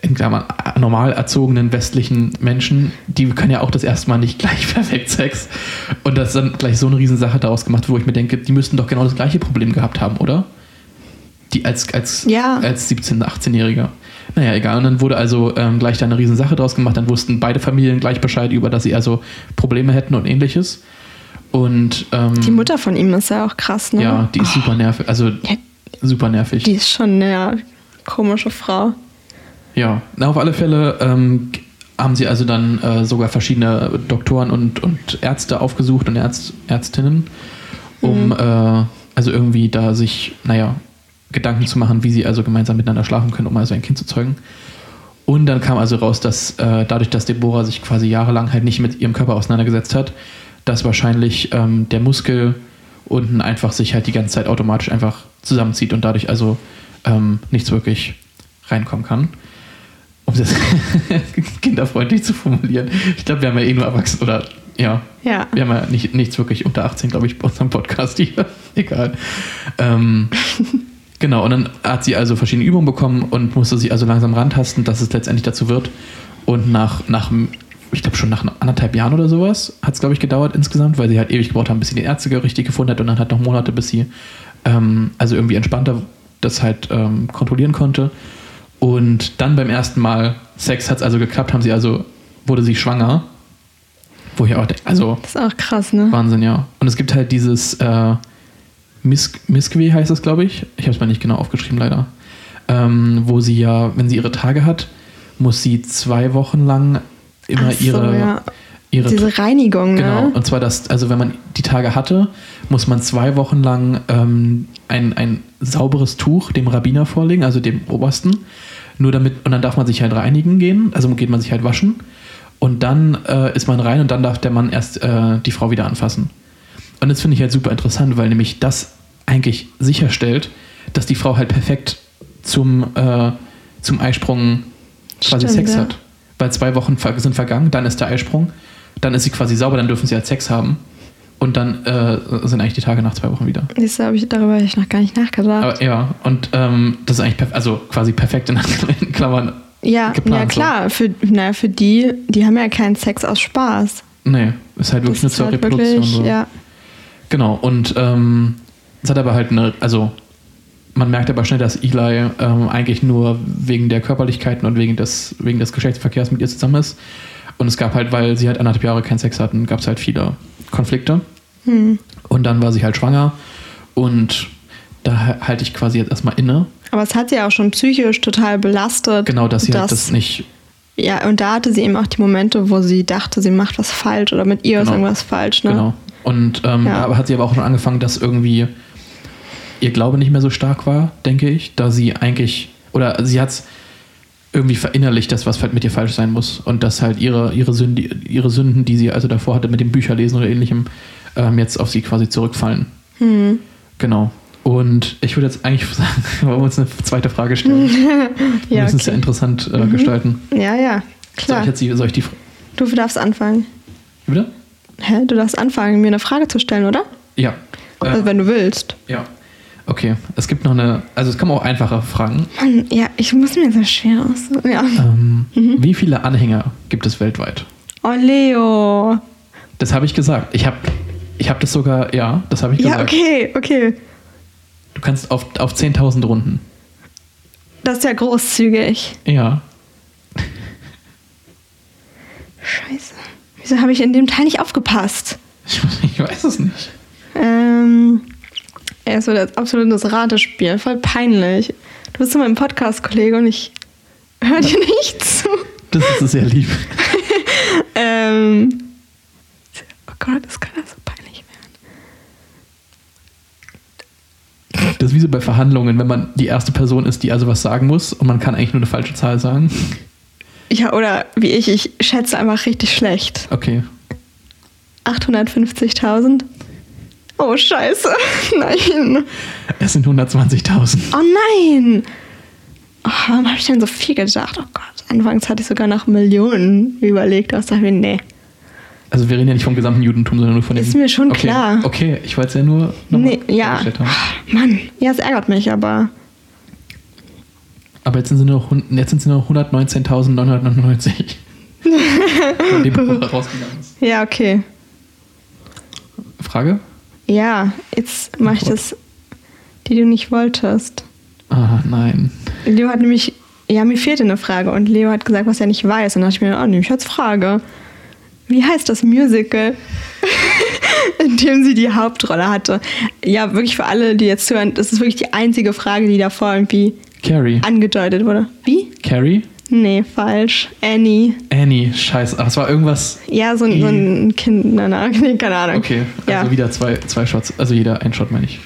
in Klammern, normal erzogenen westlichen Menschen, die können ja auch das erste Mal nicht gleich perfekt Sex. Und dass dann gleich so eine Riesensache daraus gemacht, wo ich mir denke, die müssten doch genau das gleiche Problem gehabt haben, oder? Die als, als, Ja. als 17-, 18-Jähriger. Naja, egal. Und dann wurde also ähm, gleich da eine Riesensache draus gemacht. Dann wussten beide Familien gleich Bescheid über, dass sie also Probleme hätten und ähnliches. Und ähm, Die Mutter von ihm ist ja auch krass, ne? ja, die ist super nervig. Also Ja, super nervig. die ist schon eine komische Frau. Ja, na, auf alle Fälle ähm, haben sie also dann äh, sogar verschiedene Doktoren und, und Ärzte aufgesucht und Ärzt, Ärztinnen, um äh, also irgendwie da sich, naja, Gedanken zu machen, wie sie also gemeinsam miteinander schlafen können, um also ein Kind zu zeugen. Und dann kam also raus, dass äh, dadurch, dass Deborah sich quasi jahrelang halt nicht mit ihrem Körper auseinandergesetzt hat, dass wahrscheinlich ähm, der Muskel unten einfach sich halt die ganze Zeit automatisch einfach zusammenzieht und dadurch also ähm, nichts wirklich reinkommen kann. Um das kinderfreundlich zu formulieren. Ich glaube, wir haben ja eh nur Erwachsene oder ja, Ja. wir haben ja nicht, nichts wirklich unter 18, glaube ich, bei unserem Podcast hier. Egal. Ähm, genau, und dann hat sie also verschiedene Übungen bekommen und musste sich also langsam rantasten, dass es letztendlich dazu wird. Und nach, nach ich glaube schon nach anderthalb Jahren oder sowas, hat es, glaube ich, gedauert insgesamt, weil sie halt ewig gebraucht haben, bis sie den Ärzte richtig gefunden hat und dann halt noch Monate, bis sie ähm, also irgendwie entspannter das halt ähm, kontrollieren konnte. Und dann beim ersten Mal Sex hat es also geklappt, haben sie also, wurde sie schwanger. Wo ich auch denke, also Das ist auch krass, ne? Wahnsinn, ja. Und es gibt halt dieses äh, Mis Misqui heißt es, glaube ich. Ich habe es mal nicht genau aufgeschrieben, leider. Ähm, wo sie ja, wenn sie ihre Tage hat, muss sie zwei Wochen lang immer so, ihre, ja. ihre Diese Reinigung, Genau, ne? und zwar das, also wenn man die Tage hatte, muss man zwei Wochen lang ähm, ein, ein sauberes Tuch dem Rabbiner vorlegen, also dem Obersten. Nur damit, und dann darf man sich halt reinigen gehen, also geht man sich halt waschen. Und dann äh, ist man rein und dann darf der Mann erst äh, die Frau wieder anfassen. Und das finde ich halt super interessant, weil nämlich das eigentlich sicherstellt, dass die Frau halt perfekt zum, äh, zum Eisprung quasi Stimmt, Sex ja. hat. Weil zwei Wochen sind vergangen, dann ist der Eisprung, dann ist sie quasi sauber, dann dürfen sie halt Sex haben. Und dann äh, sind eigentlich die Tage nach zwei Wochen wieder. Siehst du, ich, darüber habe ich noch gar nicht nachgedacht. Aber ja, und ähm, das ist eigentlich also quasi perfekt in Klammern. ja, geplant ja so. klar, für, na, für die, die haben ja keinen Sex aus Spaß. Nee, ist halt wirklich Das nur zur halt Reproduktion. wirklich, so. ja. Genau, und ähm, es hat aber halt eine, also man merkt aber schnell, dass Eli ähm, eigentlich nur wegen der Körperlichkeiten und wegen des, wegen des Geschlechtsverkehrs mit ihr zusammen ist. Und es gab halt, weil sie halt anderthalb Jahre keinen Sex hatten, gab es halt viele Konflikte. Hm. Und dann war sie halt schwanger und da halte ich quasi jetzt erstmal inne. Aber es hat sie auch schon psychisch total belastet. Genau, dass sie halt dass- das nicht. Ja, und da hatte sie eben auch die Momente, wo sie dachte, sie macht was falsch oder mit ihr ist Genau. irgendwas falsch. Ne? Genau. Und ähm, Ja. da hat sie aber auch schon angefangen, dass irgendwie ihr Glaube nicht mehr so stark war, denke ich, da sie eigentlich, oder sie hat es irgendwie verinnerlicht, dass was halt mit ihr falsch sein muss und dass halt ihre, ihre, Sünde, ihre Sünden, die sie also davor hatte mit dem Bücherlesen oder ähnlichem, ähm, jetzt auf sie quasi zurückfallen. Hm. Genau. Und ich würde jetzt eigentlich sagen, wollen wir uns eine zweite Frage stellen. Wir Ja, müssen es ja okay. interessant äh, gestalten. ja, ja, Soll klar. ich, jetzt die, soll ich die. Du darfst anfangen. Bitte? Hä? Du darfst anfangen, mir eine Frage zu stellen, oder? Ja. Äh, Also, wenn du willst. ja. Okay. Es gibt noch eine. Also, es kommen auch einfache Fragen. Mann, ja, ich muss mir so schwer aus. Ja. Ähm, Mhm. Wie viele Anhänger gibt es weltweit? Oh, Leo. Das habe ich gesagt. Ich habe ich hab das sogar, ja, das habe ich Ja, gesagt. okay, okay. Du kannst auf, auf 10.000 Runden. Das ist ja großzügig. Ja. Scheiße. Wieso habe ich in dem Teil nicht aufgepasst? Ich, ich weiß es nicht. Ähm, er ist so das absolutes Ratespiel. Voll peinlich. Du bist so mein Podcast-Kollege und ich höre dir nicht zu. Das ist sehr lieb. Ähm, oh Gott, das kann ja so peinlich werden. Das ist wie so bei Verhandlungen, wenn man die erste Person ist, die also was sagen muss und man kann eigentlich nur eine falsche Zahl sagen. Ja, oder wie ich, ich schätze einfach richtig schlecht. Okay. 850.000? Oh, scheiße. Nein. Es sind 120.000. Oh nein. Oh, warum habe ich denn so viel gedacht? Oh Gott. Anfangs hatte ich sogar nach Millionen überlegt. Dachte ich mir, nee. Also wir reden ja nicht vom gesamten Judentum, sondern nur von dem... Ist mir schon okay. klar. Okay, ich wollte es ja nur noch Nee, mal ja. haben. Mann, ja, es ärgert mich, aber Aber jetzt sind sie nur, hun- jetzt sind sie nur 119.999. Von dem Buch rausgegangen ist. ja, okay. Frage? Ja, jetzt mache ich das, die du nicht wolltest. Ah, nein. Leo hat nämlich, ja, mir fehlte eine Frage und Leo hat gesagt, was er nicht weiß. Und dann dachte ich mir, oh, nehme ich als Frage. Wie heißt das Musical, in dem sie die Hauptrolle hatte? Ja, wirklich für alle, die jetzt hören, das ist wirklich die einzige Frage, die davor irgendwie Carrie. angedeutet wurde. Wie? Carrie? Nee, falsch. Annie. Annie, scheiße. Ach, es war irgendwas. Ja, so, ein- so ein Kind, nein, nein, nee, keine Ahnung. Okay, also ja. wieder zwei, zwei Shots. Also jeder ein Shot, meine ich.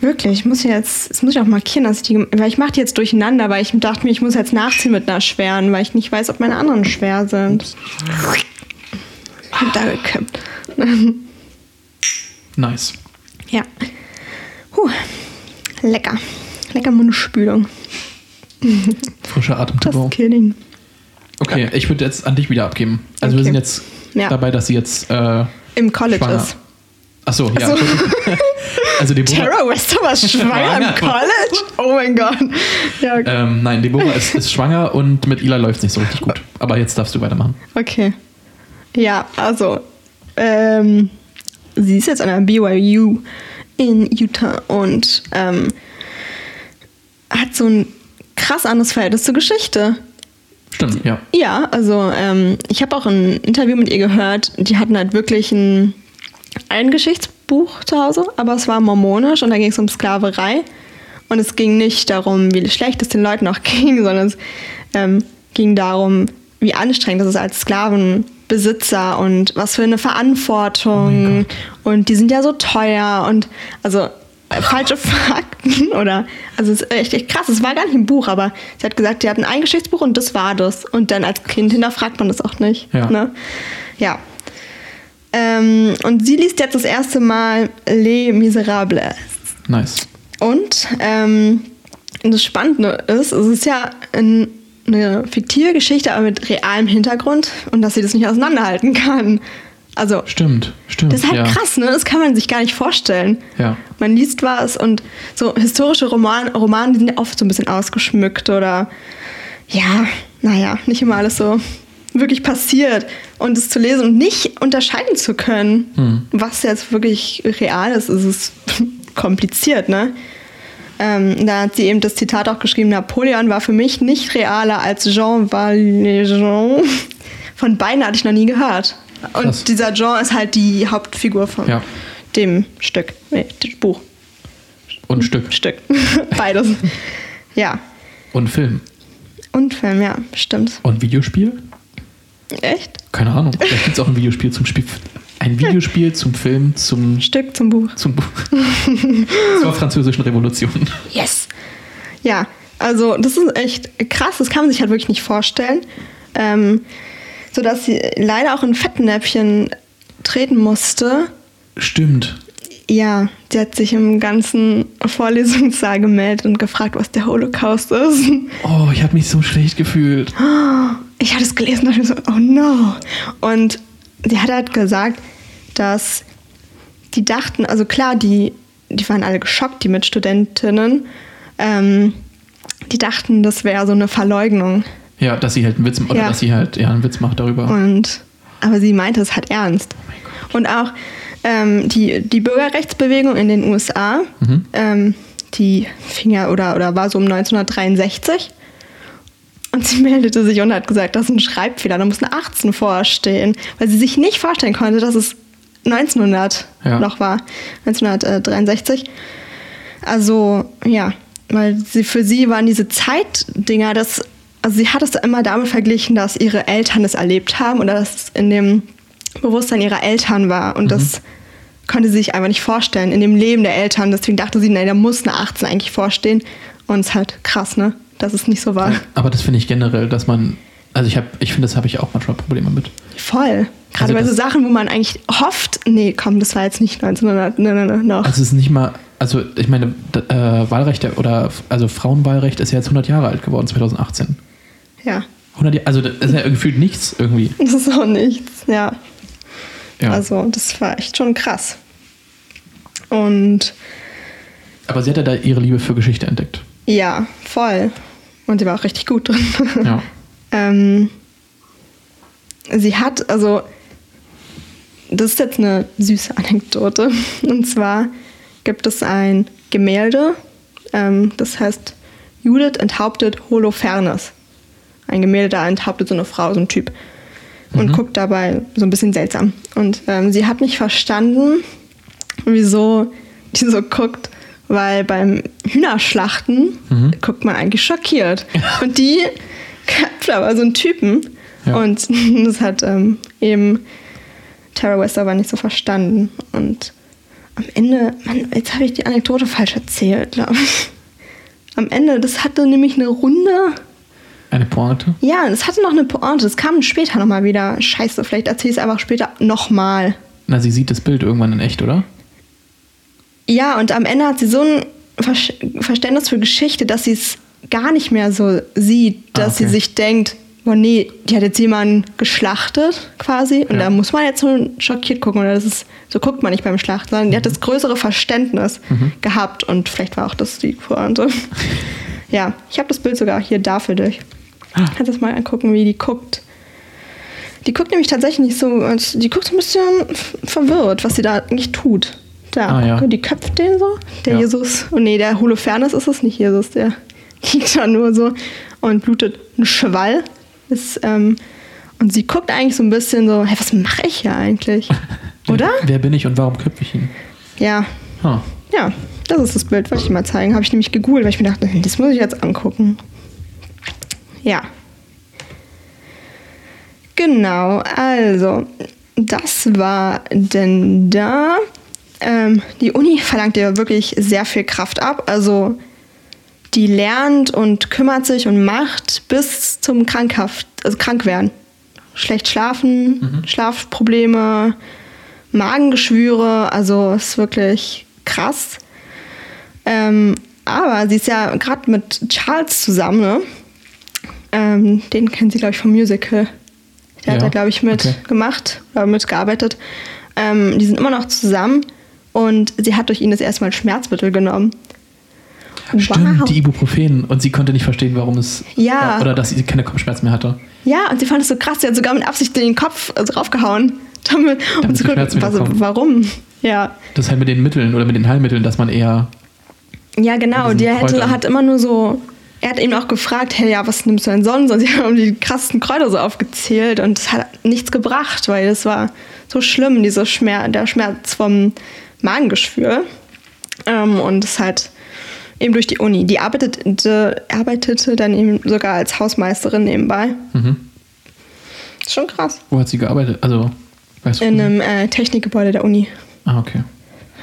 Wirklich, ich muss jetzt, das muss ich auch markieren, dass ich die, weil ich mache die jetzt durcheinander, weil ich dachte mir, ich muss jetzt nachziehen mit einer schweren, weil ich nicht weiß, ob meine anderen schwer sind. Da gekippt. Nice. Ja. Puh. Lecker. Lecker Mundspülung. Frischer Atem to Just go. kidding. Okay, ich würde jetzt an dich wieder abgeben. Also wir Okay. sind jetzt Ja. dabei, dass sie jetzt äh, Im College schwanger. ist. Achso, ja. Ach so. also Deborah. Tara Wester war schwanger im. College? Oh mein Gott. Ja, Ähm, nein, Deborah ist, ist schwanger und mit Ila läuft es nicht so richtig gut. Aber jetzt darfst du weitermachen. Okay. Ja, also, ähm, sie ist jetzt an der BYU in Utah und ähm, hat so ein krass anderes Verhältnis zur Geschichte. Stimmt, ja. Ja, also ähm, ich habe auch ein Interview mit ihr gehört. Die hatten halt wirklich ein, ein Geschichtsbuch zu Hause, aber es war mormonisch und da ging es um Sklaverei. Und es ging nicht darum, wie schlecht es den Leuten auch ging, sondern es ähm, ging darum, wie anstrengend es ist als Sklavenbesitzer und was für eine Oh Verantwortung. und die sind ja so teuer und also falsche Fakten oder also es ist echt, echt krass. Es war gar nicht ein Buch, aber sie hat gesagt, die hatten ein Geschichtsbuch und das war das. Und dann als Kind hinterfragt man das auch nicht. Ja. Ne? Ja. Ähm, und sie liest jetzt das erste Mal Les Miserables. Nice. Und ähm, das Spannende ist, es ist ja ein, eine fiktive Geschichte, aber mit realem Hintergrund und dass sie das nicht auseinanderhalten kann. Also, Stimmt, stimmt. das ist halt ja. krass, ne? Das kann man sich gar nicht vorstellen. Ja. Man liest was und so historische Roman, Romane, die sind ja oft so ein bisschen ausgeschmückt oder ja, naja, nicht immer alles so wirklich passiert. Und es zu lesen und nicht unterscheiden zu können, Hm. was jetzt wirklich real ist, ist es kompliziert, ne? Ähm, da hat sie eben das Zitat auch geschrieben, Napoleon war für mich nicht realer als Jean Valjean. Von beiden hatte ich noch nie gehört. Und Krass. dieser Jean ist halt die Hauptfigur von Ja. dem Stück, nee, dem Buch. Und Stück. Stück. Beides. ja. Und Film. Und Film, ja, stimmt. Und Videospiel? Echt? Keine Ahnung. Vielleicht gibt es auch ein Videospiel zum Spiel. Ein Videospiel zum Film, zum, Stück zum Buch. zum Buch. Zur französischen Revolution. Yes. Ja, also das ist echt krass, das kann man sich halt wirklich nicht vorstellen. Ähm, sodass sie leider auch in Fettnäpfchen treten musste. Stimmt. Ja, sie hat sich im ganzen Vorlesungssaal gemeldet und gefragt, was der Holocaust ist. Oh, ich habe mich so schlecht gefühlt. Ich hatte es gelesen und dachte so, oh no. Und sie hat halt gesagt, dass die dachten, also klar, die, die waren alle geschockt, die Mitstudentinnen. Ähm, die dachten, das wäre so eine Verleugnung. Ja, dass sie halt einen Witz oder Ja. dass sie halt ja, einen Witz macht darüber. Und, aber sie meinte es halt ernst. Und auch ähm, die, die Bürgerrechtsbewegung in den USA, Mhm. ähm, die fing ja oder, oder war so um 1963. Und sie meldete sich und hat gesagt, das ist ein Schreibfehler, da muss eine 18 vorstehen, weil sie sich nicht vorstellen konnte, dass es 1900 Ja. noch war, 1963. Also, ja, weil sie für sie waren diese Zeitdinger, das, also sie hat es immer damit verglichen, dass ihre Eltern es erlebt haben oder dass es in dem Bewusstsein ihrer Eltern war. Und das konnte sie sich einfach nicht vorstellen in dem Leben der Eltern. Deswegen dachte sie, nee, da muss eine 18 eigentlich vorstehen. Und es ist halt krass, ne? Dass es nicht so war. Aber das finde ich generell, dass man. Also ich habe, ich finde, das habe ich auch manchmal Probleme mit. Voll. Also Gerade bei so Sachen, wo man eigentlich hofft, nee, komm, das war jetzt nicht 1900, ne, ne, ne, noch. Also es ist nicht mal, also ich meine, äh, Wahlrecht der- oder also Frauenwahlrecht ist ja jetzt 100 Jahre alt geworden, 2018. ja, 100 Jahre, also das ist ja gefühlt nichts irgendwie. das ist auch nichts, ja. Ja. Also, das war echt schon krass. Und Aber sie hat ja da ihre Liebe für Geschichte entdeckt. ja, voll. Und sie war auch richtig gut drin. Ja. ähm, sie hat, also, das ist jetzt eine süße Anekdote. Und zwar gibt es ein Gemälde, ähm, das heißt Judith enthauptet Holofernes. Ein Gemälde, da enthauptet so eine Frau, so ein Typ. Und Mhm. guckt dabei so ein bisschen seltsam. Und ähm, sie hat nicht verstanden, wieso die so guckt, weil beim Hühnerschlachten Mhm. guckt man eigentlich schockiert. Und die köpft aber so einen Typen. Ja. Und das hat ähm, eben Tara Westover nicht so verstanden. Und am Ende, Mann, jetzt habe ich die Anekdote falsch erzählt, glaube ich. Am Ende, das hatte nämlich eine Runde. Eine Pointe? Ja, das hatte noch eine Pointe. Das kam später nochmal wieder. Scheiße, vielleicht erzähle ich es einfach später nochmal. Na, sie sieht das Bild irgendwann in echt, oder? Ja, und am Ende hat sie so ein Ver- Verständnis für Geschichte, dass sie es gar nicht mehr so sieht, Ah, dass okay. sie sich denkt, oh nee, die hat jetzt jemanden geschlachtet quasi und Ja. da muss man jetzt so schockiert gucken oder das ist, so guckt man nicht beim Schlachten, sondern die hat das größere Verständnis Mhm. gehabt und vielleicht war auch das die Pointe. ja, ich habe das Bild sogar hier da für Kannst das mal angucken, wie die guckt. Die guckt nämlich tatsächlich nicht so, die guckt so ein bisschen verwirrt, was sie da eigentlich tut. Da, Ah, ja. die köpft den so. Der Ja. Jesus, oh nee, der Holofernes ist es nicht Jesus, der liegt da nur so und blutet ein Schwall. Ist, ähm, und sie guckt eigentlich so ein bisschen so, hey, was mache ich hier eigentlich? Oder? Wer bin ich und warum köpfe ich ihn? Ja, Ha. ja, das ist das Bild, wollte ich mal zeigen. Habe ich nämlich gegoogelt, weil ich mir dachte, das muss ich jetzt angucken. Ja. Genau, also, das war denn da. Ähm, die Uni verlangt ja wirklich sehr viel Kraft ab. Also, die lernt und kümmert sich und macht bis zum krankhaft, also krank werden. Schlecht schlafen, Schlafprobleme, Magengeschwüre, also ist wirklich krass. Ähm, aber sie ist ja gerade mit Charles zusammen, ne? Ähm, den kennen Sie, glaube ich, vom Musical. Der hat Ja, da, glaube ich, mit okay. gemacht oder mitgearbeitet. Ähm, die sind immer noch zusammen und sie hat durch ihn das erste Mal Schmerzmittel genommen. Stimmt, Wow. die Ibuprofen. Und sie konnte nicht verstehen, warum es. Ja. Oder dass sie keine Kopfschmerzen mehr hatte. Ja, und sie fand es so krass. Sie hat sogar mit Absicht in den Kopf also raufgehauen. Damit, Damit um zu gucken, was, warum. Ja. Das ist halt mit den Mitteln oder mit den Heilmitteln, dass man eher. Ja, genau. Die hat immer nur so. Er hat eben auch gefragt, hey, ja, was nimmst du denn sonst? Und sie haben die krassesten Kräuter so aufgezählt und es hat nichts gebracht, weil es war so schlimm, dieser Schmerz, der Schmerz vom Magengeschwür. Ähm, und es halt eben durch die Uni. Die arbeitete, arbeitete dann eben sogar als Hausmeisterin nebenbei. Mhm. ist schon krass. Wo hat sie gearbeitet? Also, weißt du? In einem äh, Technikgebäude der Uni. ah, okay.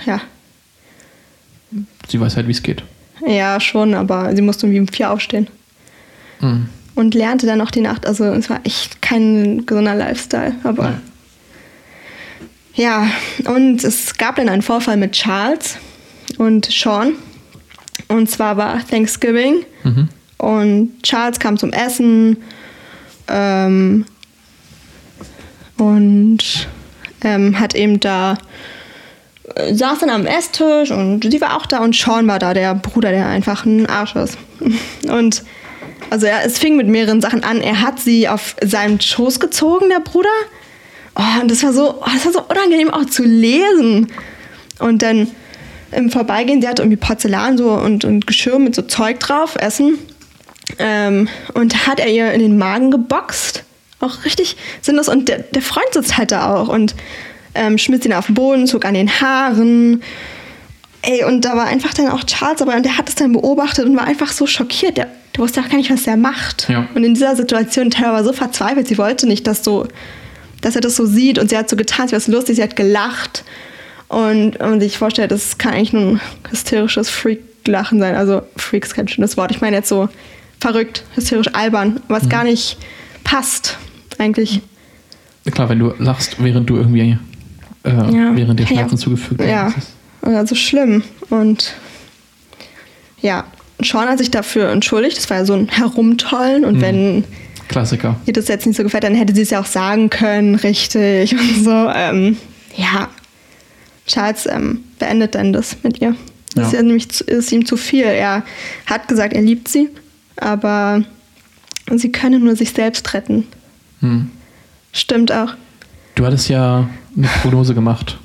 Ja. Sie weiß halt, wie es geht. Ja, schon, aber sie musste irgendwie um vier aufstehen. Mhm. Und lernte dann noch die Nacht. Also es war echt kein gesunder Lifestyle. Aber Nein. ja, und es gab dann einen Vorfall mit Charles und Sean. Und zwar war Thanksgiving. Mhm. Und Charles kam zum Essen. Ähm, und ähm, hat eben da saß dann am Esstisch und sie war auch da und Sean war da, der Bruder, der einfach ein Arsch ist. Und also er, es fing mit mehreren Sachen an. Er hat sie auf seinen Schoß gezogen, der Bruder. Oh, und das war so, oh, das war so unangenehm auch zu lesen. Und dann im Vorbeigehen, sie hatte irgendwie Porzellan so und, und Geschirr mit so Zeug drauf, Essen. Ähm, und hat er ihr in den Magen geboxt. Auch richtig sinnlos. Und der, der Freund sitzt halt da auch und ähm, schmiss ihn auf den Boden, zog an den Haaren. Ey, und da war einfach dann auch Charles dabei und der hat es dann beobachtet und war einfach so schockiert. Der, der wusste auch gar nicht, was er macht. Ja. Und in dieser Situation, Tara war so verzweifelt, sie wollte nicht, dass, so, dass er das so sieht und sie hat so getan, sie war so lustig, sie hat gelacht. Und, und sich vorstellt, das kann eigentlich nur ein hysterisches Freak-Lachen sein. Also Freak ist kein schönes Wort. Ich meine jetzt so verrückt, hysterisch albern, was gar nicht passt eigentlich. Klar, wenn du lachst, während du irgendwie. Äh, Ja. Während Ja. Schmerzen zugefügt werden. Ja, ist- also schlimm. Und ja, Sean hat sich dafür entschuldigt. Das war ja so ein Herumtollen. Und wenn Klassiker. ihr das jetzt nicht so gefällt, dann hätte sie es ja auch sagen können, richtig und so. Ähm, ja, Charles ähm, beendet dann das mit ihr. Das Ja. ist ja nämlich zu, ist ihm zu viel. Er hat gesagt, er liebt sie, aber sie könne nur sich selbst retten. Hm. Stimmt auch. Du hattest ja eine Prognose gemacht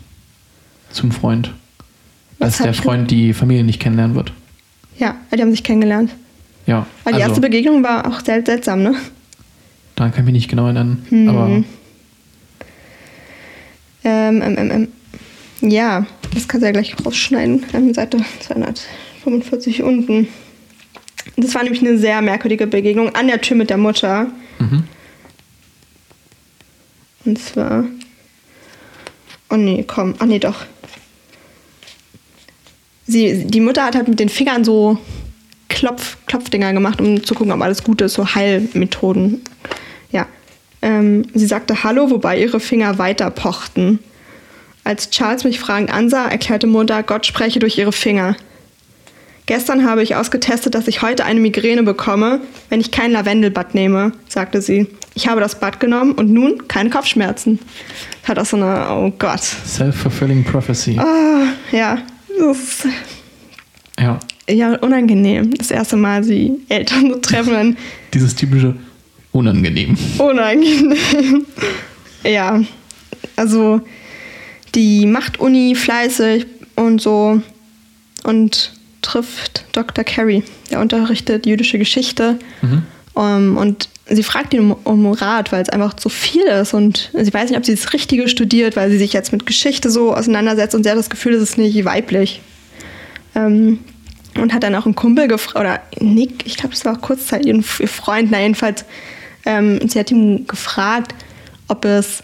zum Freund. Dass der hat er- Freund die Familie nicht kennenlernen wird. Ja, die haben sich kennengelernt. Ja. Aber die also, erste Begegnung war auch sehr seltsam, ne? daran kann ich mich nicht genau erinnern. Mhm. Aber Ähm, ähm, ähm, ähm. Ja, das kannst du ja gleich rausschneiden. Seite 245 unten. Das war nämlich eine sehr merkwürdige Begegnung an der Tür mit der Mutter. mhm. Und zwar. Oh nee, komm. Ach nee, doch. Sie, die Mutter hat halt mit den Fingern so Klopf, Klopfdinger gemacht, um zu gucken, ob alles gut ist, so Heilmethoden. Ja. Ähm, sie sagte Hallo, wobei ihre Finger weiter pochten. Als Charles mich fragend ansah, erklärte Mutter, Gott spreche durch ihre Finger. Gestern habe ich ausgetestet, dass ich heute eine Migräne bekomme, wenn ich kein Lavendelbad nehme, sagte sie. Ich habe das Bad genommen und nun keine Kopfschmerzen. Hat auch so eine, oh Gott. Self-fulfilling prophecy. Ah, ja, das ist Ja. ja unangenehm. Das erste Mal sie Eltern zu treffen, Dieses typische unangenehm. unangenehm. ja, also die macht Uni fleißig und so und trifft Dr. Carey, der unterrichtet jüdische Geschichte. Mhm. Um, und sie fragt ihn um, um Rat, weil es einfach zu viel ist und sie weiß nicht, ob sie das Richtige studiert, weil sie sich jetzt mit Geschichte so auseinandersetzt und sie hat das Gefühl, das ist nicht weiblich. Ähm, und hat dann auch einen Kumpel gefragt, oder Nick, ich glaube, das war auch kurzzeitig ihr ihr Freund, na jedenfalls, ähm, sie hat ihn gefragt, ob es,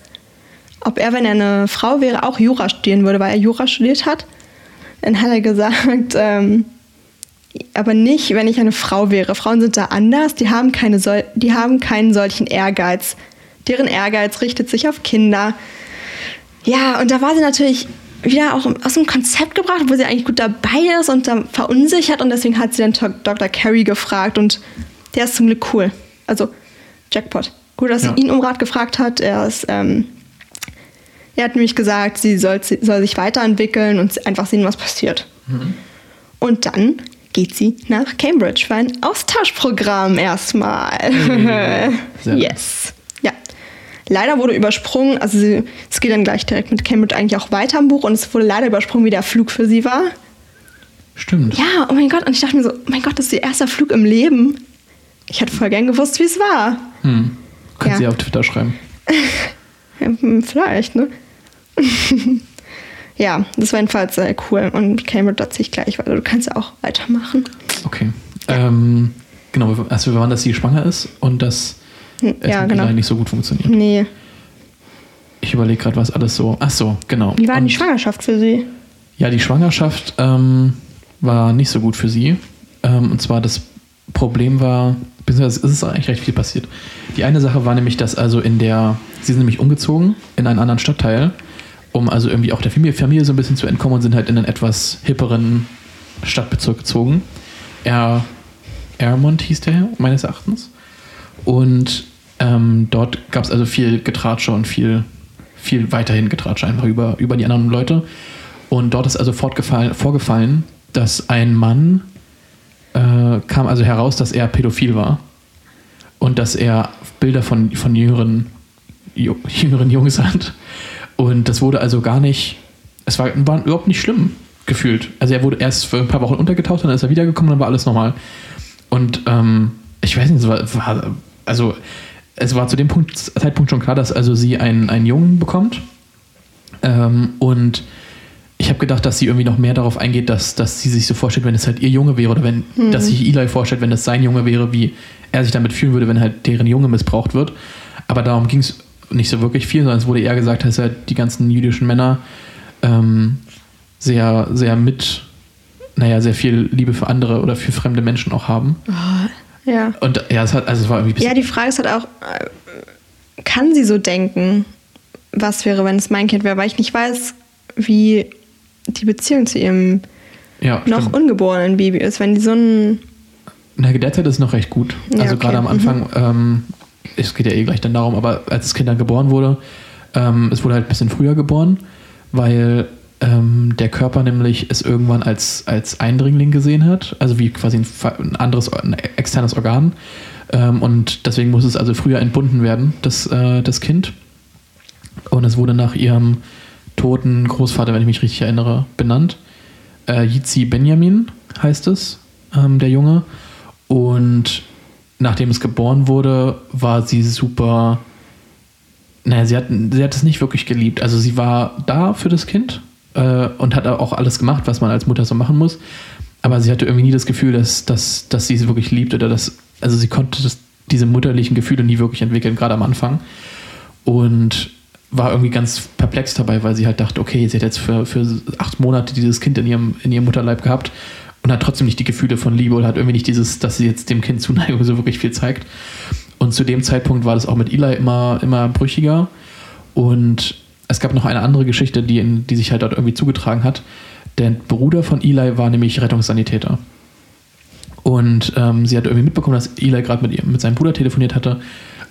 ob er, wenn er eine Frau wäre, auch Jura studieren würde, weil er Jura studiert hat. Dann hat er gesagt, ähm, aber nicht, wenn ich eine Frau wäre. Frauen sind da anders, die haben, keine sol die haben keinen solchen Ehrgeiz. Deren Ehrgeiz richtet sich auf Kinder. Ja, und da war sie natürlich wieder auch aus dem Konzept gebracht, wo sie eigentlich gut dabei ist und da verunsichert und deswegen hat sie dann Dr. Carey gefragt und der ist zum Glück cool. Also Jackpot. Gut, dass Ja. sie ihn um Rat gefragt hat. Er ist, ähm, er hat nämlich gesagt, sie soll, sie soll sich weiterentwickeln und einfach sehen, was passiert. Und dann geht sie nach Cambridge für ein Austauschprogramm erstmal. Nice. yes. Ja. Leider wurde übersprungen, also sie, es geht dann gleich direkt mit Cambridge eigentlich auch weiter im Buch und es wurde leider übersprungen, wie der Flug für sie war. Stimmt. Ja, oh mein Gott, und ich dachte mir so, oh mein Gott, das ist ihr erster Flug im Leben. Ich hätte voll gern gewusst, wie es war. Hm. Kannst Ja. ja auf Twitter schreiben. Hm, vielleicht, ne? ja, das war jedenfalls sehr cool. Und Cambridge erzähle ich gleich, weil du kannst ja auch weitermachen. Okay. Ähm, genau, also wir waren, dass sie schwanger ist und dass Hm, es ja, mit genau. Nicht so gut funktioniert. Nee. Ich überlege gerade, was alles so. Ach so, genau. Wie war denn die Schwangerschaft für sie? Ja, die Schwangerschaft ähm, war nicht so gut für sie. Ähm, und zwar das Problem war, beziehungsweise es ist eigentlich recht viel passiert. Die eine Sache war nämlich, dass also in der, sie sind nämlich umgezogen in einen anderen Stadtteil, um also irgendwie auch der Familie, Familie so ein bisschen zu entkommen und sind halt in einen etwas hipperen Stadtbezirk gezogen. Er, Ermont hieß der meines Erachtens. Und ähm, dort gab es also viel Getratsche und viel, viel weiterhin Getratsche einfach über, über die anderen Leute. Und dort ist also vorgefallen, dass ein Mann äh, kam also heraus, dass er pädophil war. Und dass er Bilder von, von jüngeren, jüngeren Jungs hat. Und das wurde also gar nicht, es war, war überhaupt nicht schlimm gefühlt. Also er wurde erst für ein paar Wochen untergetaucht, dann ist er wiedergekommen, dann war alles normal. Und ähm, ich weiß nicht, es war, war, also es war zu dem Punkt, Zeitpunkt schon klar, dass also sie einen, einen Jungen bekommt. Ähm, und ich habe gedacht, dass sie irgendwie noch mehr darauf eingeht, dass, dass sie sich so vorstellt, wenn es halt ihr Junge wäre oder wenn, dass sich Eli vorstellt, wenn es sein Junge wäre, wie er sich damit fühlen würde, wenn halt deren Junge missbraucht wird. Aber darum ging es nicht so wirklich viel, sondern es wurde eher gesagt, dass halt die ganzen jüdischen Männer ähm, sehr, sehr mit, naja, sehr viel Liebe für andere oder für fremde Menschen auch haben. Ja. Und ja, es hat, also es war irgendwie Ja, die Frage ist halt auch, äh, kann sie so denken, was wäre, wenn es mein Kind wäre? Weil ich nicht weiß, wie die Beziehung zu ihrem ja, noch stimmt. ungeborenen Baby ist. Wenn die so ein. Na, derzeit ist es noch recht gut. Ja, also okay. gerade am Anfang, ähm, es geht ja eh gleich dann darum, aber als das Kind dann geboren wurde, ähm, es wurde halt ein bisschen früher geboren, weil ähm, der Körper nämlich es irgendwann als, als Eindringling gesehen hat, also wie quasi ein, ein anderes, ein externes Organ. Ähm, und deswegen muss es also früher entbunden werden, das, äh, das Kind. Und es wurde nach ihrem toten Großvater, wenn ich mich richtig erinnere, benannt. Äh, Yizi Benjamin heißt es, ähm, der Junge. Und nachdem es geboren wurde, war sie super. Naja, sie hat, sie hat es nicht wirklich geliebt. Also sie war da für das Kind äh, und hat auch alles gemacht, was man als Mutter so machen muss. Aber sie hatte irgendwie nie das Gefühl, dass, dass, dass sie es wirklich liebt oder dass, also sie konnte das, diese mutterlichen Gefühle nie wirklich entwickeln, gerade am Anfang. Und war irgendwie ganz perplex dabei, weil sie halt dachte, okay, sie hat jetzt für, für acht Monate dieses Kind in ihrem, in ihrem Mutterleib gehabt und hat trotzdem nicht die Gefühle von Liebe oder hat irgendwie nicht dieses, dass sie jetzt dem Kind Zuneigung so wirklich viel zeigt. Und zu dem Zeitpunkt war das auch mit Eli immer, immer brüchiger. Und es gab noch eine andere Geschichte, die, in, die sich halt dort irgendwie zugetragen hat. Der Bruder von Eli war nämlich Rettungssanitäter. Und ähm, sie hat irgendwie mitbekommen, dass Eli gerade mit, mit seinem Bruder telefoniert hatte.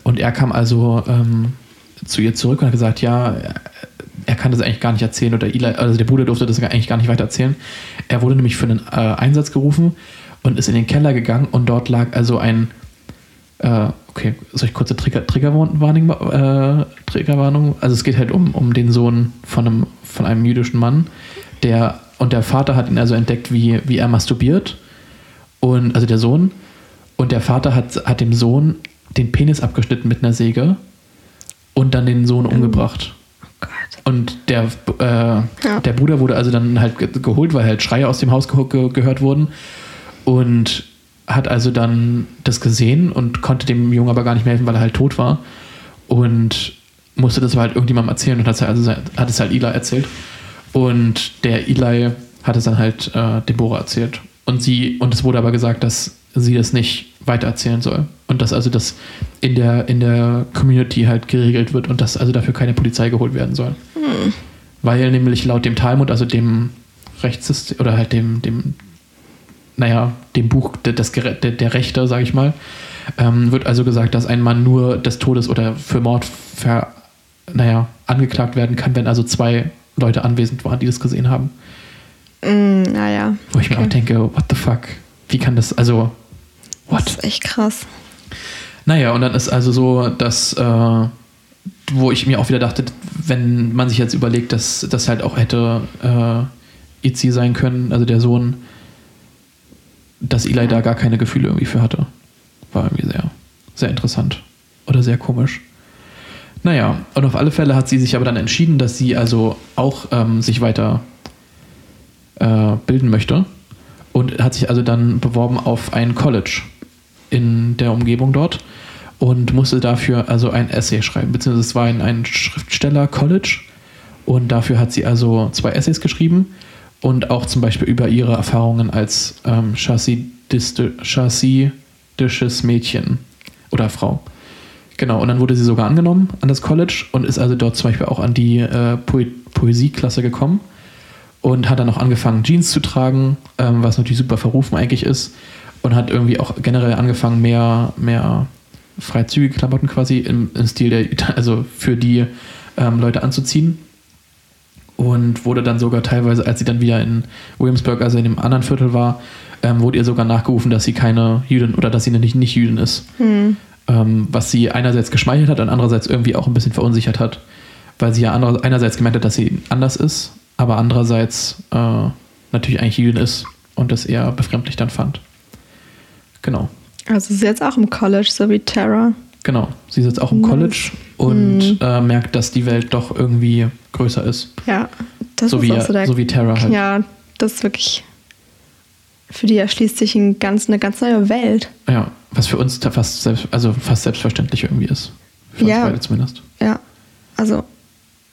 Und er kam also ähm, zu ihr zurück und hat gesagt, ja, er kann das eigentlich gar nicht erzählen oder Eli, also der Bruder durfte das eigentlich gar nicht weiter erzählen. Er wurde nämlich für einen äh, Einsatz gerufen und ist in den Keller gegangen und dort lag also ein, äh, okay, soll ich kurze Trigger, Triggerwarnung, äh, Triggerwarnung? Also es geht halt um, um den Sohn von einem, von einem jüdischen Mann, der, und der Vater hat ihn also entdeckt, wie, wie er masturbiert und, also der Sohn, und der Vater hat, hat dem Sohn den Penis abgeschnitten mit einer Säge und dann den Sohn umgebracht. Oh Gott. Und der, äh, ja. der Bruder wurde also dann halt geholt, weil halt Schreie aus dem Haus ge ge gehört wurden. Und hat also dann das gesehen und konnte dem Jungen aber gar nicht mehr helfen, weil er halt tot war. Und musste das halt irgendjemandem erzählen und hat es halt, also, hat es halt Eli erzählt. Und der Eli hat es dann halt äh, Deborah erzählt. Und sie, und es wurde aber gesagt, dass sie das nicht weitererzählen soll. Und dass also das in der, in der Community halt geregelt wird und dass also dafür keine Polizei geholt werden soll. Hm. Weil nämlich laut dem Talmud, also dem Rechtssystem oder halt dem, dem, naja, dem Buch des, der, der Rechte, sage ich mal, ähm, wird also gesagt, dass ein Mann nur des Todes oder für Mord ver, naja, angeklagt werden kann, wenn also zwei Leute anwesend waren, die das gesehen haben. Mm, naja. Wo ich okay. mir auch denke, what the fuck? Wie kann das, also What? Das ist echt krass. Naja, und dann ist also so, dass, äh, wo ich mir auch wieder dachte, wenn man sich jetzt überlegt, dass das halt auch hätte äh, Itzi sein können, also der Sohn, dass Eli da gar keine Gefühle irgendwie für hatte. War irgendwie sehr, sehr interessant. Oder sehr komisch. Naja, und auf alle Fälle hat sie sich aber dann entschieden, dass sie also auch ähm, sich weiter äh, bilden möchte und hat sich also dann beworben auf ein College in der Umgebung dort und musste dafür also ein Essay schreiben, beziehungsweise es war ein, ein Schriftsteller-College und dafür hat sie also zwei Essays geschrieben und auch zum Beispiel über ihre Erfahrungen als ähm, chassidisches Mädchen oder Frau. Genau, und dann wurde sie sogar angenommen an das College und ist also dort zum Beispiel auch an die äh, po Poesieklasse gekommen und hat dann auch angefangen, Jeans zu tragen, ähm, was natürlich super verrufen eigentlich ist und hat irgendwie auch generell angefangen, mehr, mehr freizügige Klamotten quasi im, im Stil der, also für die ähm, Leute anzuziehen. Und wurde dann sogar teilweise, als sie dann wieder in Williamsburg, also in dem anderen Viertel war, ähm, wurde ihr sogar nachgerufen, dass sie keine Jüdin oder dass sie nicht, nicht Jüdin ist. Hm. Ähm, was sie einerseits geschmeichelt hat und andererseits irgendwie auch ein bisschen verunsichert hat. Weil sie ja andere, einerseits gemerkt hat, dass sie anders ist, aber andererseits äh, natürlich eigentlich Jüdin ist und das eher befremdlich dann fand. Genau. Also sie ist jetzt auch im College, so wie Tara. Genau, sie ist jetzt auch im nice. College und mhm. äh, merkt, dass die Welt doch irgendwie größer ist. Ja, das so ist wie, auch so der, so wie Tara halt. Ja, das ist wirklich. Für die erschließt sich ein ganz, eine ganz neue Welt. Ja, was für uns fast, selbst, also fast selbstverständlich irgendwie ist. Für ja, uns beide zumindest. Ja, also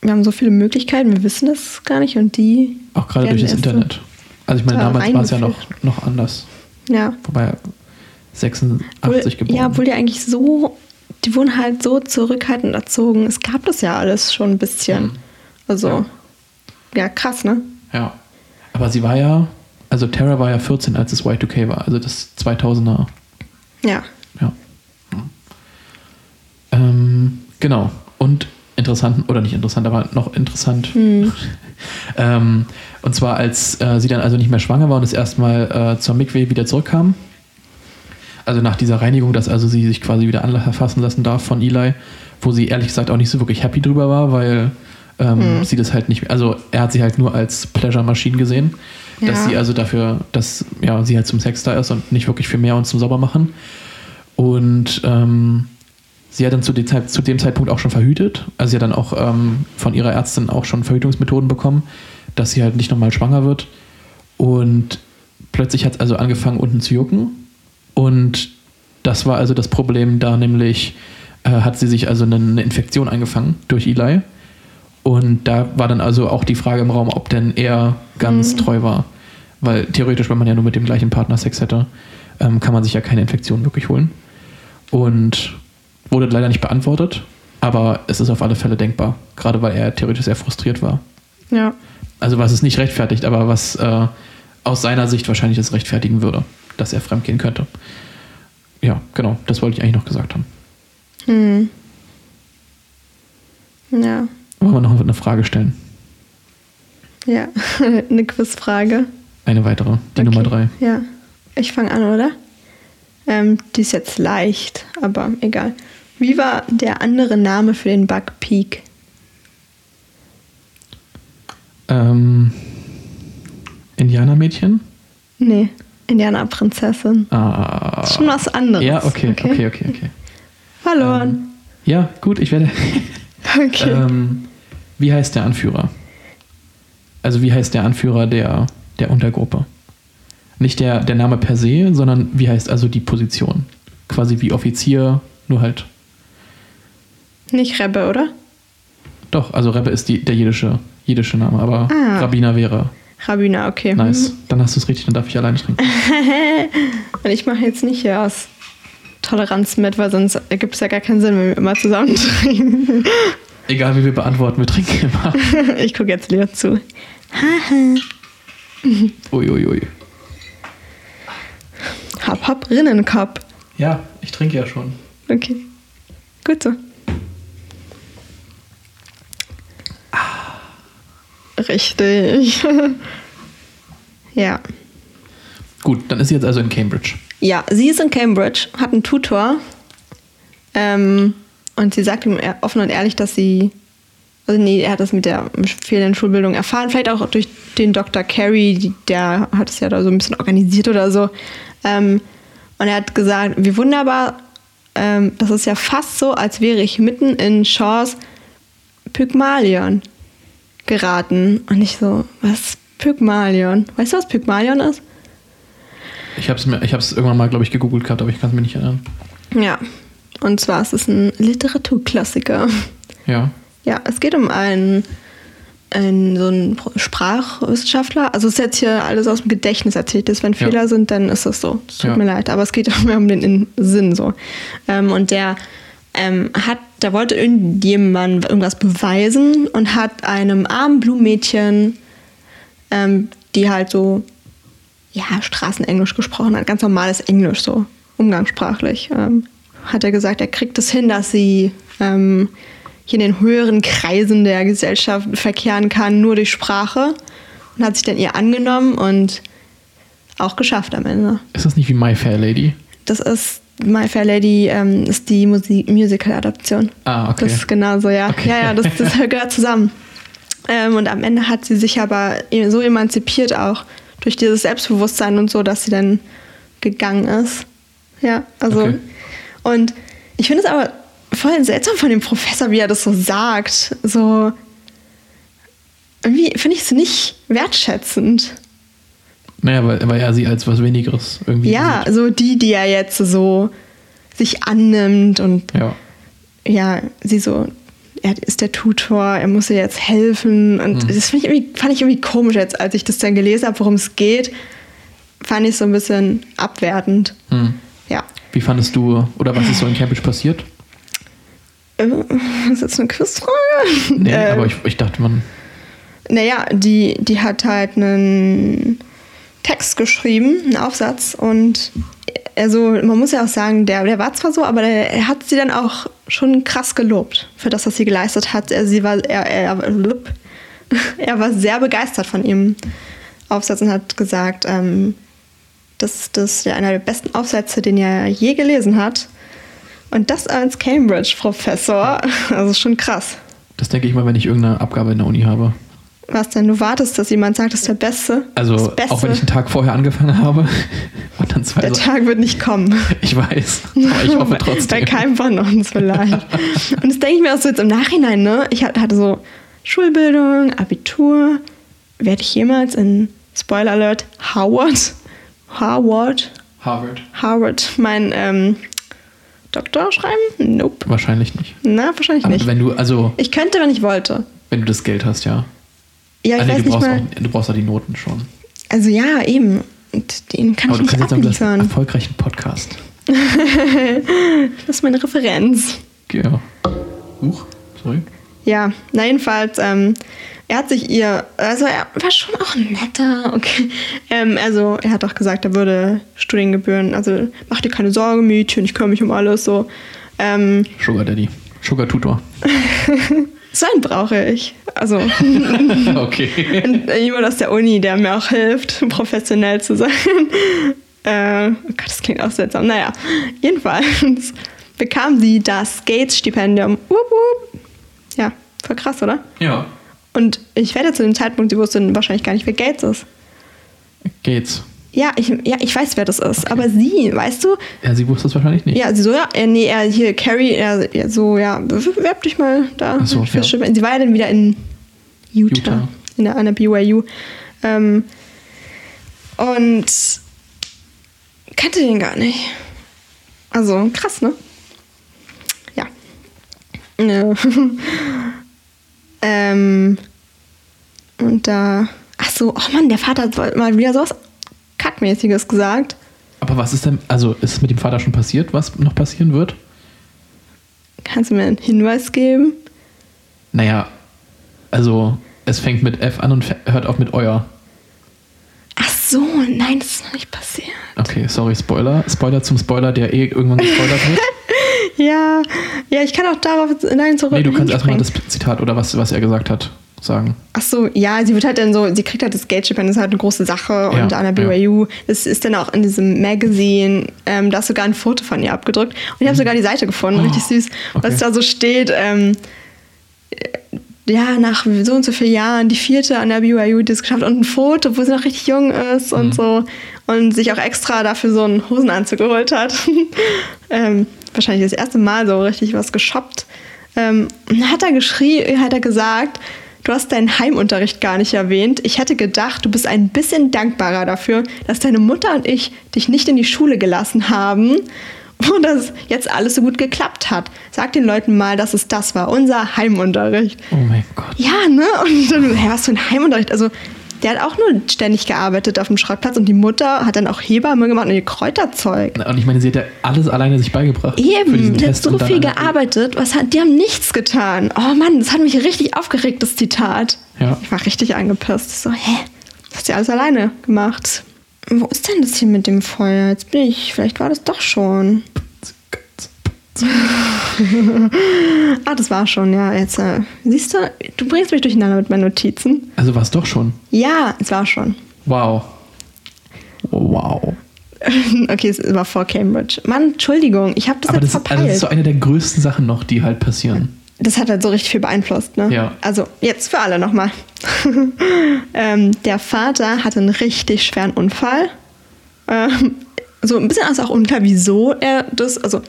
wir haben so viele Möglichkeiten, wir wissen es gar nicht und die. Auch gerade durch das Internet. Also ich meine, damals war es ja noch, noch anders. Ja. Wobei 86 obwohl, geboren. Ja, obwohl die eigentlich so, die wurden halt so zurückhaltend erzogen. Es gab das ja alles schon ein bisschen. Mhm. Also, ja. ja. krass, ne? Ja. Aber sie war ja, also Terra war ja 14, als es Y2K war, also das 2000er. Ja. Ja. Ähm, genau. Und interessant, oder nicht interessant, aber noch interessant. Mhm. ähm, und zwar, als äh, sie dann also nicht mehr schwanger war und das erste Mal äh, zur Mikwe wieder zurückkam, also nach dieser Reinigung, dass also sie sich quasi wieder anfassen lassen darf von Eli, wo sie ehrlich gesagt auch nicht so wirklich happy drüber war, weil ähm, sieht es halt nicht mehr. Also er hat sie halt nur als Pleasure-Maschine gesehen, dass Ja. sie also dafür, dass ja, sie halt zum Sex da ist und nicht wirklich für mehr und zum Saubermachen. Und ähm, sie hat dann zu dem, Zeit, zu dem Zeitpunkt auch schon verhütet. Also sie hat dann auch ähm, von ihrer Ärztin auch schon Verhütungsmethoden bekommen, dass sie halt nicht nochmal schwanger wird. Und plötzlich hat es also angefangen unten zu jucken. Und das war also das Problem da, nämlich äh, hat sie sich also eine, eine Infektion eingefangen durch Eli. Und da war dann also auch die Frage im Raum, ob denn er ganz treu war. Weil theoretisch, wenn man ja nur mit dem gleichen Partner Sex hätte, ähm, kann man sich ja keine Infektion wirklich holen. Und wurde leider nicht beantwortet, aber es ist auf alle Fälle denkbar. Gerade weil er theoretisch sehr frustriert war. Ja. Also was es nicht rechtfertigt, aber was äh, aus seiner Sicht wahrscheinlich es rechtfertigen würde, dass er fremdgehen könnte. Ja, genau, das wollte ich eigentlich noch gesagt haben. Hm. Ja. Wollen wir noch eine Frage stellen? Ja. Eine Quizfrage. Eine weitere, die Okay. Nummer drei. Ja. Ich fange an, oder? Ähm, die ist jetzt leicht, aber egal. Wie war der andere Name für den Bug Peak? Ähm, Indianermädchen? Nee, Indianerprinzessin. Ah. Das ist schon was anderes. Ja, okay, okay, okay, okay. okay. Verloren. Ja, gut, ich werde. okay. Ähm, wie heißt der Anführer? Also wie heißt der Anführer der, der Untergruppe? Nicht der, der Name per se, sondern wie heißt also die Position? Quasi wie Offizier, nur halt. Nicht Rebbe, oder? Doch, also Rebbe ist die, der jiddische, jiddische Name, aber Ah. Rabbiner wäre Rabbiner, okay. nice. Dann hast du es richtig, dann darf ich alleine trinken. Und ich mache jetzt nicht hier aus Toleranz mit, weil sonst ergibt es ja gar keinen Sinn, wenn wir immer zusammen trinken. Egal wie wir beantworten, wir trinken immer. ich gucke jetzt Leo zu. Uiuiui. Ui, ui. Hop, hop, Rinnenkopf. Ja, ich trinke ja schon. Okay. Gut so. Richtig. ja. Gut, dann ist sie jetzt also in Cambridge. Ja, sie ist in Cambridge, hat einen Tutor. Ähm, und sie sagt ihm offen und ehrlich, dass sie. Also nee, er hat das mit der fehlenden Schulbildung erfahren. Vielleicht auch durch den Dr. Carey, der hat es ja da so ein bisschen organisiert oder so. Ähm, und er hat gesagt, wie wunderbar, ähm, das ist ja fast so, als wäre ich mitten in Shaws Pygmalion geraten. Und ich so, was Pygmalion? Weißt du, was Pygmalion ist? Ich habe es mir, ich habe es irgendwann mal, glaube ich, gegoogelt gehabt, aber ich kann es mir nicht erinnern. Ja, und zwar ist es ein Literaturklassiker. Ja. Ja, es geht um einen, einen so einen Sprachwissenschaftler. Also es ist jetzt hier alles aus dem Gedächtnis erzählt. Ist. Wenn Ja. Fehler sind, dann ist es so. Es tut Ja. mir leid, aber es geht auch mehr um den In- Sinn so. Ähm, und der ähm, hat, da wollte irgendjemand irgendwas beweisen und hat einem armen Blumenmädchen, ähm, die halt so ja, Straßenenglisch gesprochen hat, ganz normales Englisch, so umgangssprachlich. Ähm, hat er gesagt, er kriegt es hin, dass sie ähm, hier in den höheren Kreisen der Gesellschaft verkehren kann, nur durch Sprache. Und hat sich dann ihr angenommen und auch geschafft am Ende. Ist das nicht wie My Fair Lady? Das ist My Fair Lady, ähm, ist die Musi- Musical-Adaption. Ah, okay. Das ist genauso, ja. Okay. Ja, ja, das, das gehört zusammen. Ähm, und am Ende hat sie sich aber e- so emanzipiert auch durch dieses Selbstbewusstsein und so, dass sie dann gegangen ist. Ja, also. Okay. Und ich finde es aber voll seltsam von dem Professor, wie er das so sagt. So. Irgendwie finde ich es nicht wertschätzend. Naja, weil, weil er sie als was Wenigeres irgendwie Ja, sieht. so die, die er jetzt so sich annimmt und Ja. ja, sie so, er ist der Tutor, er muss ihr jetzt helfen. Und das find ich fand ich irgendwie komisch jetzt, als ich das dann gelesen habe, worum es geht, fand ich so ein bisschen abwertend. Hm. Ja. Wie fandest du, oder was ist so in Cambridge passiert? Äh, Ist jetzt eine Quizfrage? Nee, Ähm, aber ich, ich dachte, man. Naja, die, die hat halt einen Text geschrieben, einen Aufsatz und also man muss ja auch sagen, der, der war zwar so, aber der, er hat sie dann auch schon krass gelobt für das, was sie geleistet hat. Er, sie war, er, er, er war sehr begeistert von ihrem Aufsatz und hat gesagt, ähm, dass das ja einer der besten Aufsätze, den er je gelesen hat. Und das als Cambridge-Professor, also schon krass. Das denke ich mal, wenn ich irgendeine Abgabe in der Uni habe. Was denn? Du wartest, dass jemand sagt, das ist der Beste? Also, das Beste. auch wenn ich einen Tag vorher angefangen habe und dann zwei der so, Tag wird nicht kommen. Ich weiß, aber ich hoffe Bei trotzdem. keinem von uns vielleicht. Und das denke ich mir auch so jetzt im Nachhinein, ne? Ich hat- hatte so Schulbildung, Abitur. Werde ich jemals in, Spoiler Alert, Howard, Harvard, Harvard. Harvard, mein ähm, Doktor schreiben? Nope. Wahrscheinlich nicht. Na, wahrscheinlich Aber nicht. wenn du, also, Ich könnte, wenn ich wollte. wenn du das Geld hast, ja. Ja, ich nee, weiß du, nicht brauchst mal. auch, du brauchst auch die Noten schon. Also ja, eben. Und den kann Aber ich du nicht kannst jetzt hast einen abliefern. erfolgreichen Podcast. Das ist meine Referenz. Ja. Huch, sorry. Ja, na jedenfalls, ähm, er hat sich ihr, also er war schon auch ein netter, okay. Ähm, also er hat auch gesagt, er würde Studiengebühren, also mach dir keine Sorge, Mädchen, ich kümmere mich um alles, so. Ähm, Sugar Daddy. Sugar Tutor. so einen brauche ich. Also okay. und jemand aus der Uni, der mir auch hilft, professionell zu sein. Äh, oh Gott, das klingt auch seltsam. Naja, jedenfalls bekam sie das Gates-Stipendium. Ja, voll krass, oder? Ja. Und ich werde zu dem Zeitpunkt, sie wusste wahrscheinlich gar nicht, wer Gates ist. Geht's. Ja, ich, ja, ich weiß, wer das ist. Aber sie, weißt du? Ja, sie wusste es wahrscheinlich nicht. Ja, sie so, ja, äh, nee, er hier, Carrie, er, er so, ja, bewerb dich mal da. Ach so, ja. Sie war ja dann wieder in Utah, Utah. in der, an der BYU. Ähm, und kannte den gar nicht. Also, krass, ne? Ja. Ja. ähm, und da, ach so, oh Mann, der Vater hat mal wieder sowas Kackmäßiges gesagt. Aber was ist denn, also ist es mit dem Vater schon passiert, was noch passieren wird? Kannst du mir einen Hinweis geben? Naja, also es fängt mit F an und hört auf mit euer. Ach so, nein, das ist noch nicht passiert. Okay, sorry, Spoiler. Spoiler zum Spoiler, der eh irgendwann gespoilert wird. Ja, ja, ich kann auch darauf nein zurück. Nee, du kannst erstmal das Zitat oder was, was er gesagt hat, sagen. Ach so, ja, sie wird halt dann so, sie kriegt halt das Geldstipendium, das ist halt eine große Sache und Ja, an der BYU, das ist dann auch in diesem Magazine, ähm, da ist sogar ein Foto von ihr abgedrückt und ich habe sogar die Seite gefunden, Oh, richtig süß, okay. was da so steht, ähm, äh, ja, nach so und so vielen Jahren die vierte an der BYU die es geschafft und ein Foto, wo sie noch richtig jung ist und Mhm. so und sich auch extra dafür so einen Hosenanzug geholt hat. ähm, wahrscheinlich das erste Mal so richtig was geshoppt. Ähm, und dann hat er geschrieben, hat er gesagt, du hast deinen Heimunterricht gar nicht erwähnt. Ich hätte gedacht, du bist ein bisschen dankbarer dafür, dass deine Mutter und ich dich nicht in die Schule gelassen haben und dass jetzt alles so gut geklappt hat. Sag den Leuten mal, dass es das war, unser Heimunterricht. Oh mein Gott. Ja, ne? Und dann, hä, was für ein Heimunterricht? Also, der hat auch nur ständig gearbeitet auf dem Schrottplatz und die Mutter hat dann auch Hebamme gemacht und ihr Kräuterzeug. Und ich meine, sie hat ja alles alleine sich beigebracht. Eben, der hat so viel gearbeitet. Was hat, die haben nichts getan. Oh Mann, das hat mich richtig aufgeregt, das Zitat. Ja. Ich war richtig angepisst. Ich so, hä? Das hast du ja alles alleine gemacht. Wo ist denn das hier mit dem Feuer? Jetzt bin ich, vielleicht war das doch schon. Ah, das war schon, ja. Jetzt, äh, siehst du, du bringst mich durcheinander mit meinen Notizen. Also war es doch schon. Ja, es war schon. Wow. Wow. Okay, es war vor Cambridge. Mann, Entschuldigung, ich habe das Aber jetzt das, ist- verpeilt. also das ist so eine der größten Sachen noch, die halt passieren. Das hat halt so richtig viel beeinflusst, ne? Ja. Also jetzt für alle nochmal. ähm, der Vater hatte einen richtig schweren Unfall. Ähm, so ein bisschen ist auch unklar, wieso er das. Also,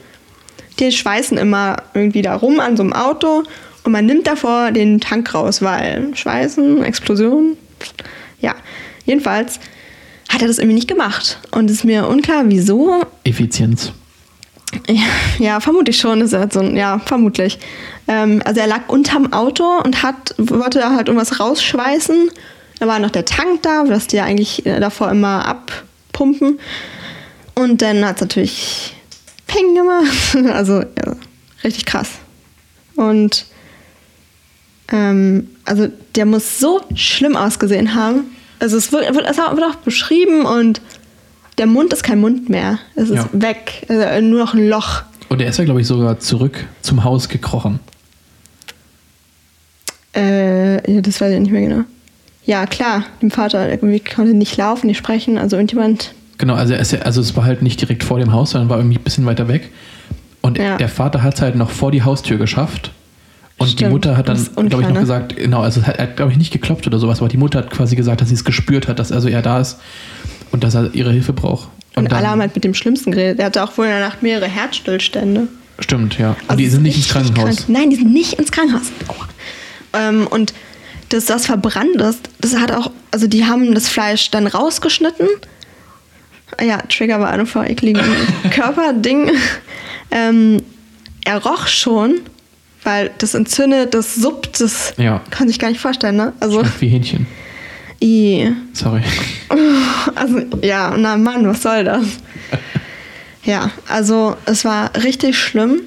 die schweißen immer irgendwie da rum an so einem Auto und man nimmt davor den Tank raus, weil Schweißen, Explosion. Ja, jedenfalls hat er das irgendwie nicht gemacht. Und es ist mir unklar, wieso. Effizienz. Ja, ja, vermutlich schon. Ist er so, ein- ja, vermutlich. Ähm, also er lag unterm Auto und hat, wollte da halt irgendwas rausschweißen. Da war noch der Tank da, das die ja eigentlich äh, davor immer abpumpen. Und dann hat es natürlich Ping gemacht. Also ja, richtig krass. Und ähm, also der muss so schlimm ausgesehen haben. Also es wird, es wird auch beschrieben und der Mund ist kein Mund mehr. Es ist Ja. weg. Also nur noch ein Loch. Und er ist ja, glaube ich, sogar zurück zum Haus gekrochen. Äh, ja, das weiß ich nicht mehr genau. Ja, klar, dem Vater irgendwie konnte nicht laufen, nicht sprechen. Also irgendjemand. Genau, also, ja, also es war halt nicht direkt vor dem Haus, sondern war irgendwie ein bisschen weiter weg. Und Ja. der Vater hat es halt noch vor die Haustür geschafft. Und die Stimmt, Mutter hat dann, glaube ich, noch ne? gesagt, genau, also er hat, glaube ich, nicht geklopft oder sowas, aber die Mutter hat quasi gesagt, dass sie es gespürt hat, dass also er da ist und dass er ihre Hilfe braucht. Und, dann- alle haben halt mit dem Schlimmsten geredet. Er hatte auch wohl in der Nacht mehrere Herzstillstände. Stimmt, ja. Und Also die es sind nicht ins Krankenhaus. Krank. Nein, die sind nicht ins Krankenhaus. Ähm, und dass das verbrannt ist, das hat auch, also die haben das Fleisch dann rausgeschnitten. Ja, Trigger war eine vor ekligen Körperding. Ähm, er roch schon, weil das entzündet, das suppt, das Ja. kann sich gar nicht vorstellen, ne? Also, Schmeckt wie Hähnchen. i. Sorry. Also, ja, na Mann, was soll das? Ja, also es war richtig schlimm.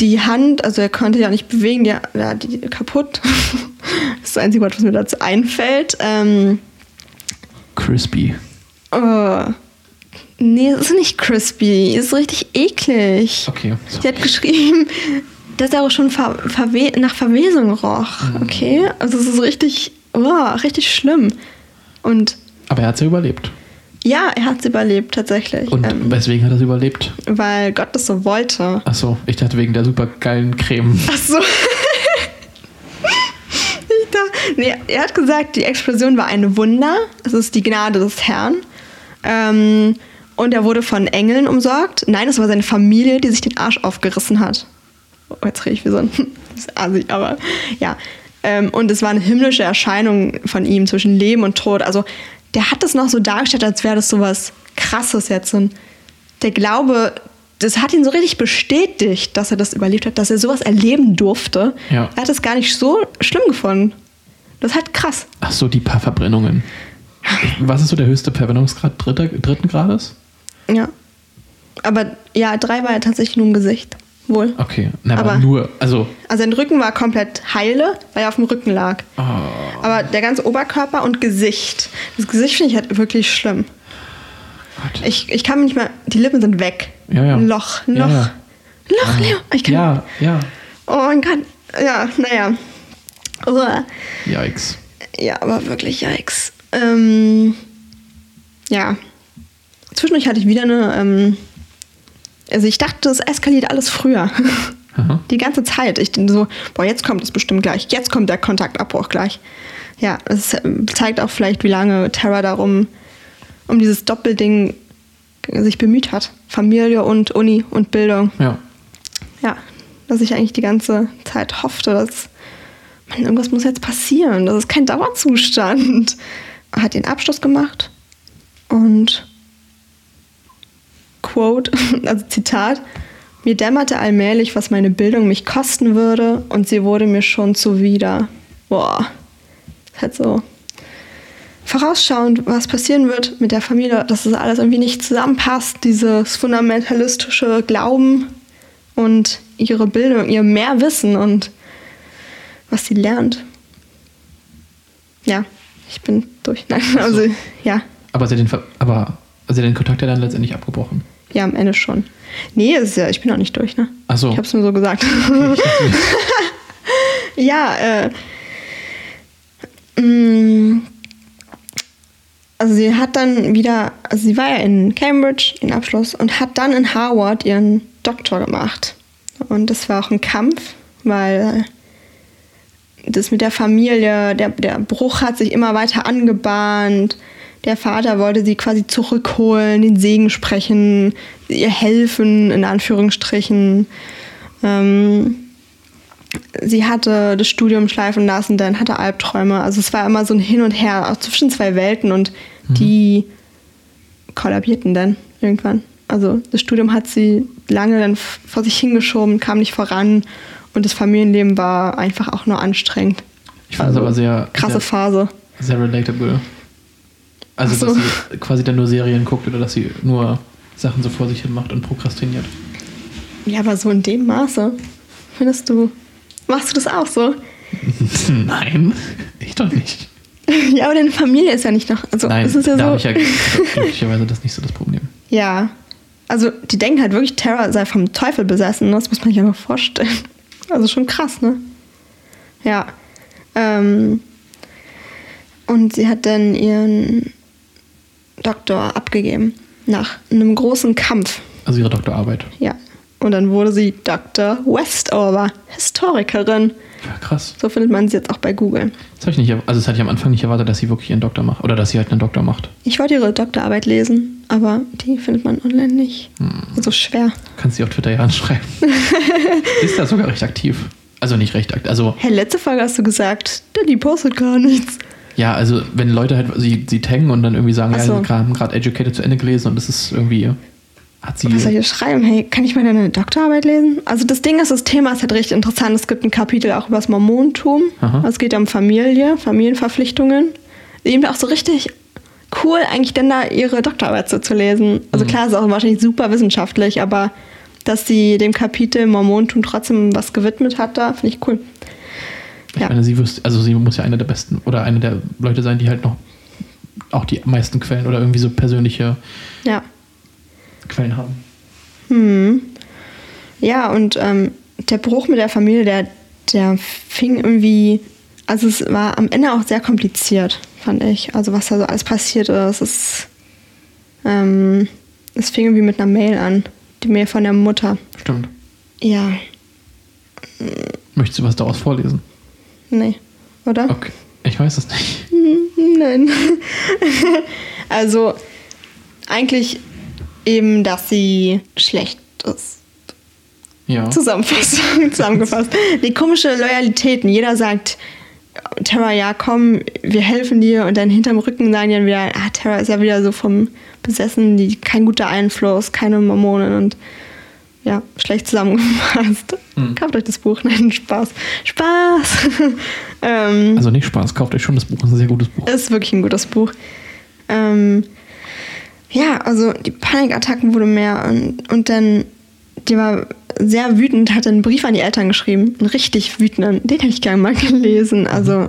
Die Hand, also er konnte ja nicht bewegen, die, ja, die kaputt. Das ist das einzige Wort, was mir dazu einfällt. Ähm, Crispy. oh, nee, es ist nicht crispy, es ist richtig eklig. Okay. Sie hat geschrieben, dass er auch schon ver verwe nach Verwesung roch. Mhm. Okay, also es ist richtig, oh, richtig schlimm. Und Aber er hat es ja überlebt. ja, er hat es überlebt tatsächlich. Und ähm, weswegen hat er es überlebt? weil Gott das so wollte. Achso, ich dachte wegen der super geilen Creme. Ach so. ich dachte, nee, er hat gesagt, die Explosion war ein Wunder. Es ist die Gnade des Herrn. Ähm, und er wurde von Engeln umsorgt. Nein, es war seine Familie, die sich den Arsch aufgerissen hat. Oh, jetzt rede ich wie so ein assig, aber ja. Ähm, und es war eine himmlische Erscheinung von ihm zwischen Leben und Tod. Also der hat das noch so dargestellt, als wäre das so was Krasses jetzt. Und der Glaube, das hat ihn so richtig bestätigt, dass er das überlebt hat, dass er sowas erleben durfte. Ja. Er hat es gar nicht so schlimm gefunden. Das ist halt krass. Achso, die paar Verbrennungen. Was ist so der höchste Verbrennungsgrad dritter, dritten Grades? Ja. Aber ja, drei war er tatsächlich nur im Gesicht. Wohl. Okay, na, aber, Aber- nur, also, Also sein Rücken war komplett heile, weil er auf dem Rücken lag. oh, Aber der ganze Oberkörper und Gesicht. Das Gesicht finde ich halt wirklich schlimm. Gott. Ich, ich kann mir nicht mehr. Die Lippen sind weg. Ja, ja. Loch, Ja, Loch. ja. Loch, Leo. Ich kann, ja, ja. Oh mein Gott. Ja, naja. Uah. Yikes. Ja, aber wirklich yikes. Ähm, ja. Zwischendurch hatte ich wieder eine. Ähm, also ich dachte, es eskaliert alles früher. Aha. Die ganze Zeit. Ich dachte so, boah, jetzt kommt es bestimmt gleich. Jetzt kommt der Kontaktabbruch gleich. Ja, es ähm, zeigt auch vielleicht, wie lange Terra darum, um dieses Doppelding sich bemüht hat. Familie und Uni und Bildung. Ja. Ja, dass ich eigentlich die ganze Zeit hoffte, dass man, irgendwas muss jetzt passieren. Das ist kein Dauerzustand. Hat den Abschluss gemacht und Quote, also Zitat, mir dämmerte allmählich, was meine Bildung mich kosten würde und sie wurde mir schon zuwider. Boah, halt so vorausschauend, was passieren wird mit der Familie, dass das alles irgendwie nicht zusammenpasst, dieses fundamentalistische Glauben und ihre Bildung, ihr Mehrwissen und was sie lernt. Ja, ich bin durch. Nein, also ja, Aber sie hat den, aber sie den Kontakt ja dann letztendlich abgebrochen. Ja, am Ende schon. Nee, ist ja, ich bin noch nicht durch, ne? Ach so. Ich hab's nur so gesagt. ja, äh. mh, Also sie hat dann wieder, also sie war ja in Cambridge, den Abschluss, und hat dann in Harvard ihren Doktor gemacht. Und das war auch ein Kampf, weil das mit der Familie, der, der Bruch hat sich immer weiter angebahnt. Der Vater wollte sie quasi zurückholen, den Segen sprechen, ihr helfen, in Anführungsstrichen. Ähm, sie hatte das Studium schleifen lassen, dann hatte Albträume. Also es war immer so ein Hin und Her auch zwischen zwei Welten und die kollabierten dann irgendwann. Also das Studium hat sie lange dann vor sich hingeschoben, kam nicht voran und das Familienleben war einfach auch nur anstrengend. Ich fand es aber sehr, krasse sehr, Phase. sehr relatable. Also, so. dass sie quasi dann nur Serien guckt oder dass sie nur Sachen so vor sich hin macht und prokrastiniert. Ja, aber so in dem Maße. Findest du, machst du das auch so? Nein, ich doch nicht. ja, aber deine Familie ist ja nicht noch. Also Nein, es ist ja da so. habe ich ja glücklicherweise das nicht so das Problem. Ja. Also die denken halt wirklich, Terra sei vom Teufel besessen. Das muss man sich einfach vorstellen. Also schon krass, ne? Ja. Ähm, und sie hat dann ihren Doktor abgegeben. Nach einem großen Kampf. Also ihre Doktorarbeit. Ja. Und dann wurde sie Dr. Westover, Historikerin. Ja, krass. So findet man sie jetzt auch bei Google. Das habe ich nicht, also das hatte ich am Anfang nicht erwartet, dass sie wirklich ihren Doktor macht. Oder dass sie halt einen Doktor macht. Ich wollte ihre Doktorarbeit lesen, aber die findet man online nicht. So schwer. Kannst sie auf Twitter ja anschreiben. ist da sogar recht aktiv. Also nicht recht aktiv. Also, Hey, letzte Folge hast du gesagt, die postet gar nichts. Ja, also wenn Leute halt sie, sie taggen und dann irgendwie sagen, Ach ja, so. sie haben gerade Educated zu Ende gelesen und das ist irgendwie. Hat sie. Was soll ich schreiben? Hey, kann ich mal deine Doktorarbeit lesen? Also das Ding ist, das Thema ist halt richtig interessant. Es gibt ein Kapitel auch über das Mormontum. Aha. Es geht ja um Familie, Familienverpflichtungen. Eben auch so richtig cool, eigentlich dann da ihre Doktorarbeit so zu lesen. Also klar, ist auch wahrscheinlich super wissenschaftlich, aber dass sie dem Kapitel Mormontum trotzdem was gewidmet hat, da finde ich cool. Ich Ja. meine, sie wüsste, also sie muss ja eine der besten oder eine der Leute sein, die halt noch auch die meisten Quellen oder irgendwie so persönliche Ja. Quellen haben. Hm. Ja, und ähm, der Bruch mit der Familie, der, der fing irgendwie, also es war am Ende auch sehr kompliziert, fand ich. Also was da so alles passiert ist. Es, ähm, es fing irgendwie mit einer Mail an, die Mail von der Mutter. Stimmt. Ja, Möchtest du was daraus vorlesen? Nee, oder? Okay. Ich weiß es nicht. Nein. also eigentlich eben, dass sie schlecht ist. Ja. Zusammenfassung, zusammengefasst. Die komische Loyalitäten. Jeder sagt, Terra, ja, komm, wir helfen dir. Und dann hinterm Rücken sagen die dann wieder, ah, Terra ist ja wieder so vom Besessen, die, kein guter Einfluss, keine Mormonen und ja, schlecht zusammengefasst. Hm. Kauft euch das Buch. Nein, Spaß. Spaß. ähm, Also nicht Spaß, kauft euch schon das Buch, das ist ein sehr gutes Buch. ist wirklich ein gutes Buch. Ähm, ja, also die Panikattacken wurde mehr und, und dann, die war sehr wütend, hat einen Brief an die Eltern geschrieben, einen richtig wütenden, den hätte ich gerne mal gelesen. Also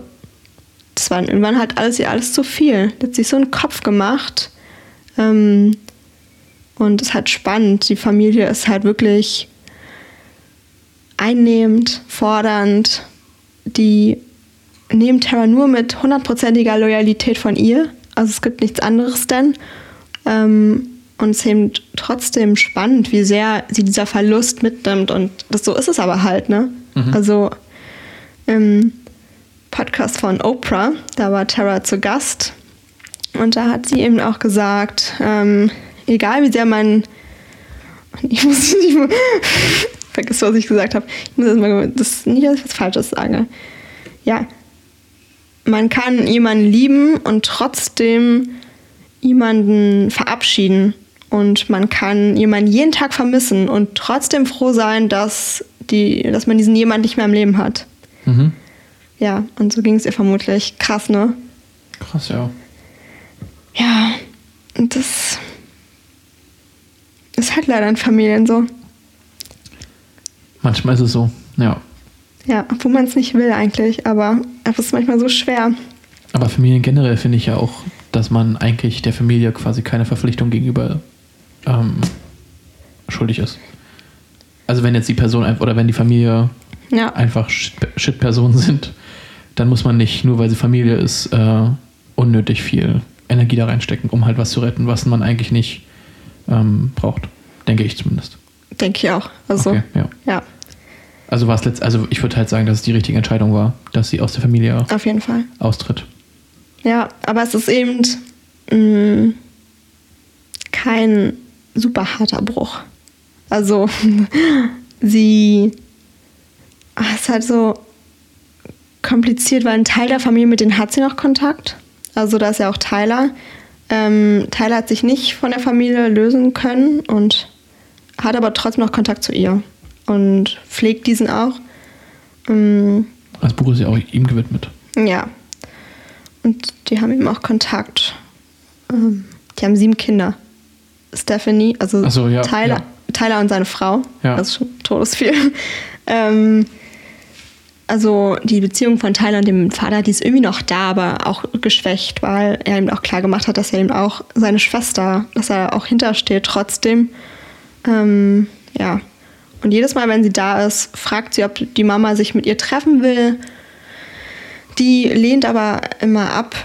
das war irgendwann halt alles ihr alles zu viel. Die hat sich so einen Kopf gemacht. Ähm, und es ist halt spannend. Die Familie ist halt wirklich einnehmend, fordernd. Die nehmen Terra nur mit hundertprozentiger Loyalität von ihr. Also es gibt nichts anderes denn. Ähm, und es ist eben trotzdem spannend, wie sehr sie dieser Verlust mitnimmt. Und das, so ist es aber halt, ne? Also im Podcast von Oprah, da war Tara zu Gast. Und da hat sie eben auch gesagt, ähm, egal wie sehr man. Ich muss nicht mal. Vergiss, was ich gesagt habe. Ich muss erstmal das nicht, dass ich was Falsches sage. Ja. Man kann jemanden lieben und trotzdem jemanden verabschieden. Und man kann jemanden jeden Tag vermissen und trotzdem froh sein, dass, die, dass man diesen jemand nicht mehr im Leben hat. Mhm. Ja, und so ging es ihr vermutlich. Krass, ne? Krass, ja. Ja, und das ist halt leider in Familien so. Manchmal ist es so, ja. Ja, obwohl man es nicht will eigentlich, aber es ist manchmal so schwer. Aber Familien generell finde ich ja auch, dass man eigentlich der Familie quasi keine Verpflichtung gegenüber ähm, schuldig ist. Also wenn jetzt die Person einfach, oder wenn die Familie Ja, einfach Shit- Shit-Personen sind, dann muss man nicht, nur weil sie Familie ist, äh, unnötig viel Energie da reinstecken, um halt was zu retten, was man eigentlich nicht ähm, braucht. Denke ich zumindest. denke ich auch. Also, Okay, ja. ja, Also war es letzt, also ich würde halt sagen, dass es die richtige Entscheidung war, dass sie aus der Familie auf jeden Fall. austritt. Ja, aber es ist eben mh, kein super harter Bruch. Also, sie es ist halt so kompliziert, weil ein Teil der Familie, mit denen hat sie noch Kontakt. Also, da ist ja auch Tyler. Ähm, Tyler hat sich nicht von der Familie lösen können und hat aber trotzdem noch Kontakt zu ihr und pflegt diesen auch. Ähm, Das Buch ist ja auch ihm gewidmet. ja. Und die haben eben auch Kontakt. Ähm, die haben sieben Kinder. Stephanie, also so, ja, Tyler, ja. Tyler und seine Frau. Ja. Das ist schon todesviel. ähm, also die Beziehung von Tyler und dem Vater, die ist irgendwie noch da, aber auch geschwächt, weil er ihm auch klar gemacht hat, dass er eben auch seine Schwester, dass er auch hintersteht trotzdem. Ähm, ja. Und jedes Mal, wenn sie da ist, fragt sie, ob die Mama sich mit ihr treffen will. Die lehnt aber immer ab,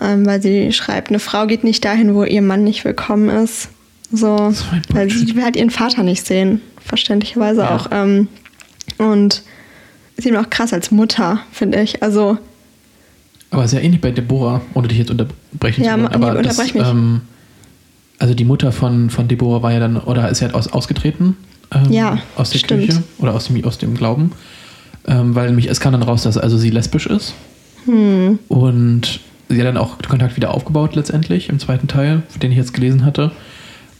ähm, weil sie schreibt, eine Frau geht nicht dahin, wo ihr Mann nicht willkommen ist. So, weil sie will halt ihren Vater nicht sehen, verständlicherweise Ja. auch. Ähm, und ist eben auch krass als Mutter, finde ich. Also, Aber sehr ähnlich bei Deborah, ohne dich jetzt unterbrechen Ja, zu wollen. Aber das, mich. ähm, also die Mutter von, von Deborah war ja dann, oder ist ja aus, ausgetreten ähm, Ja, aus der stimmt. Kirche oder aus dem, aus dem Glauben. Ähm, weil nämlich, es kam dann raus, dass also sie lesbisch ist. hm, Und sie hat dann auch Kontakt wieder aufgebaut letztendlich im zweiten Teil, den ich jetzt gelesen hatte.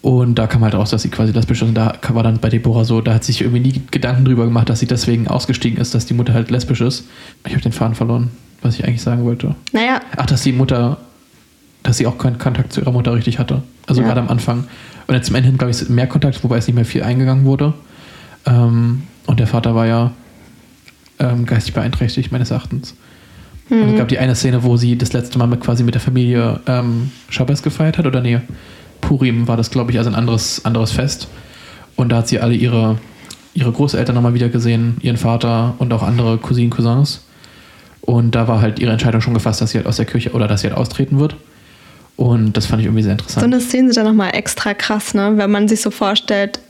Und da kam halt raus, dass sie quasi lesbisch ist. Und da war dann bei Deborah so, da hat sich irgendwie nie Gedanken drüber gemacht, dass sie deswegen ausgestiegen ist, dass die Mutter halt lesbisch ist. Ich habe den Faden verloren, was ich eigentlich sagen wollte. naja, Ach, dass die Mutter, dass sie auch keinen Kontakt zu ihrer Mutter richtig hatte. Also Ja. gerade am Anfang. Und jetzt zum Ende hin, glaube ich, mehr Kontakt, wobei es nicht mehr viel eingegangen wurde. Ähm, und der Vater war ja ähm, geistig beeinträchtigt, meines Erachtens. Und es gab die eine Szene, wo sie das letzte Mal mit, quasi mit der Familie ähm, Shabbos gefeiert hat, oder nee, Purim war das, glaube ich, also ein anderes, anderes Fest. Und da hat sie alle ihre, ihre Großeltern nochmal wieder gesehen, ihren Vater und auch andere Cousinen, Cousins. Und da war halt ihre Entscheidung schon gefasst, dass sie halt aus der Kirche oder dass sie halt austreten wird. Und das fand ich irgendwie sehr so interessant. eine Szene sind dann nochmal extra krass, ne? Wenn man sich so vorstellt,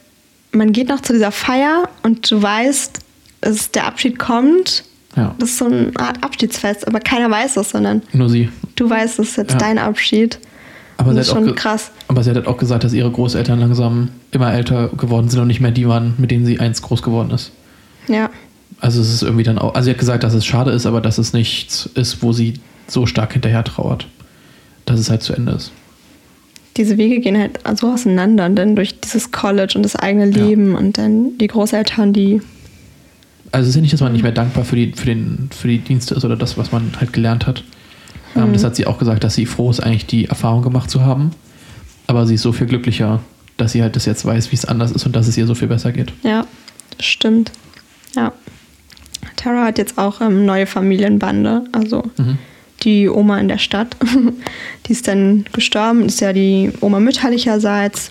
man geht noch zu dieser Feier und du weißt, dass der Abschied kommt. ja, Das ist so eine Art Abschiedsfest, aber keiner weiß es, sondern nur sie. du weißt, es ist jetzt Ja. dein Abschied. Aber Und sie, das ist hat auch schon krass. aber sie hat halt auch gesagt, dass ihre Großeltern langsam immer älter geworden sind und nicht mehr die waren, mit denen sie einst groß geworden ist. Ja. Also es ist irgendwie dann auch, also sie hat gesagt, dass es schade ist, aber dass es nichts ist, wo sie so stark hinterher trauert. Dass es halt zu Ende ist. Diese Wege gehen halt so auseinander, denn durch dieses College und das eigene Ja. Leben und dann die Großeltern, die. Also es ist ja nicht, dass man nicht mehr dankbar für die, für den, für die Dienste ist oder das, was man halt gelernt hat. Ähm, das hat sie auch gesagt, dass sie froh ist, eigentlich die Erfahrung gemacht zu haben. Aber sie ist so viel glücklicher, dass sie halt das jetzt weiß, wie es anders ist und dass es ihr so viel besser geht. Ja, das stimmt. Ja. Tara hat jetzt auch ähm, neue Familienbande. Also Mhm. die Oma in der Stadt, die ist dann gestorben, ist ja die Oma mütterlicherseits.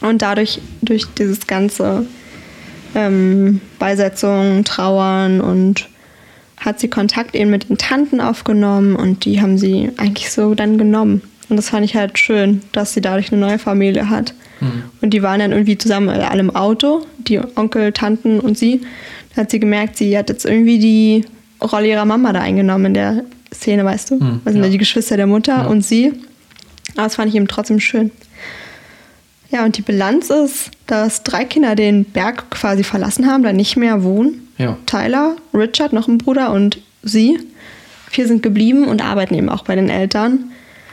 Und dadurch, durch dieses ganze ähm, Beisetzung, Trauern und hat sie Kontakt eben mit den Tanten aufgenommen und die haben sie eigentlich so dann genommen. Und das fand ich halt schön, dass sie dadurch eine neue Familie hat. Und die waren dann irgendwie zusammen alle im Auto, die Onkel, Tanten und sie. Da hat sie gemerkt, sie hat jetzt irgendwie die Rolle ihrer Mama da eingenommen in der Szene, weißt du? Hm, sind ja. ja die Geschwister der Mutter Ja. und sie. Aber das fand ich eben trotzdem schön. Ja, und die Bilanz ist, dass drei Kinder den Berg quasi verlassen haben, da nicht mehr wohnen. Ja. Tyler, Richard, noch ein Bruder und sie. Vier sind geblieben und arbeiten eben auch bei den Eltern.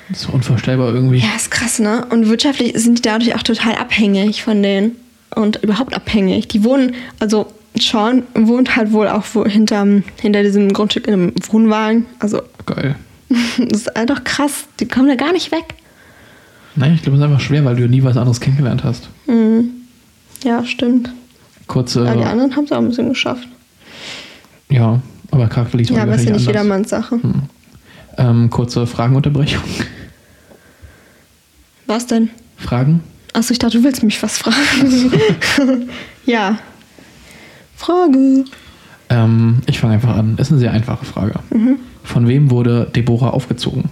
Das ist unvorstellbar irgendwie. Ja, ist krass, ne? Und wirtschaftlich sind die dadurch auch total abhängig von denen. Und überhaupt abhängig. Die wohnen, also Sean wohnt halt wohl auch wo, hinterm, hinter diesem Grundstück in einem Wohnwagen. Also, Geil. das ist einfach krass. Die kommen da gar nicht weg. Nein, ich glaube, es ist einfach schwer, weil du nie was anderes kennengelernt hast. Mhm. Ja, stimmt. Kurze, Aber die anderen haben es auch ein bisschen geschafft. Ja, aber charakterlich Ja, aber ist ja nicht anders. jedermanns Sache. Ähm, kurze Fragenunterbrechung. Was denn? Fragen? Achso, ich dachte, du willst mich was fragen. ja. Frage. Ähm, ich fange einfach an. Ist eine sehr einfache Frage. Mhm. Von wem wurde Deborah aufgezogen?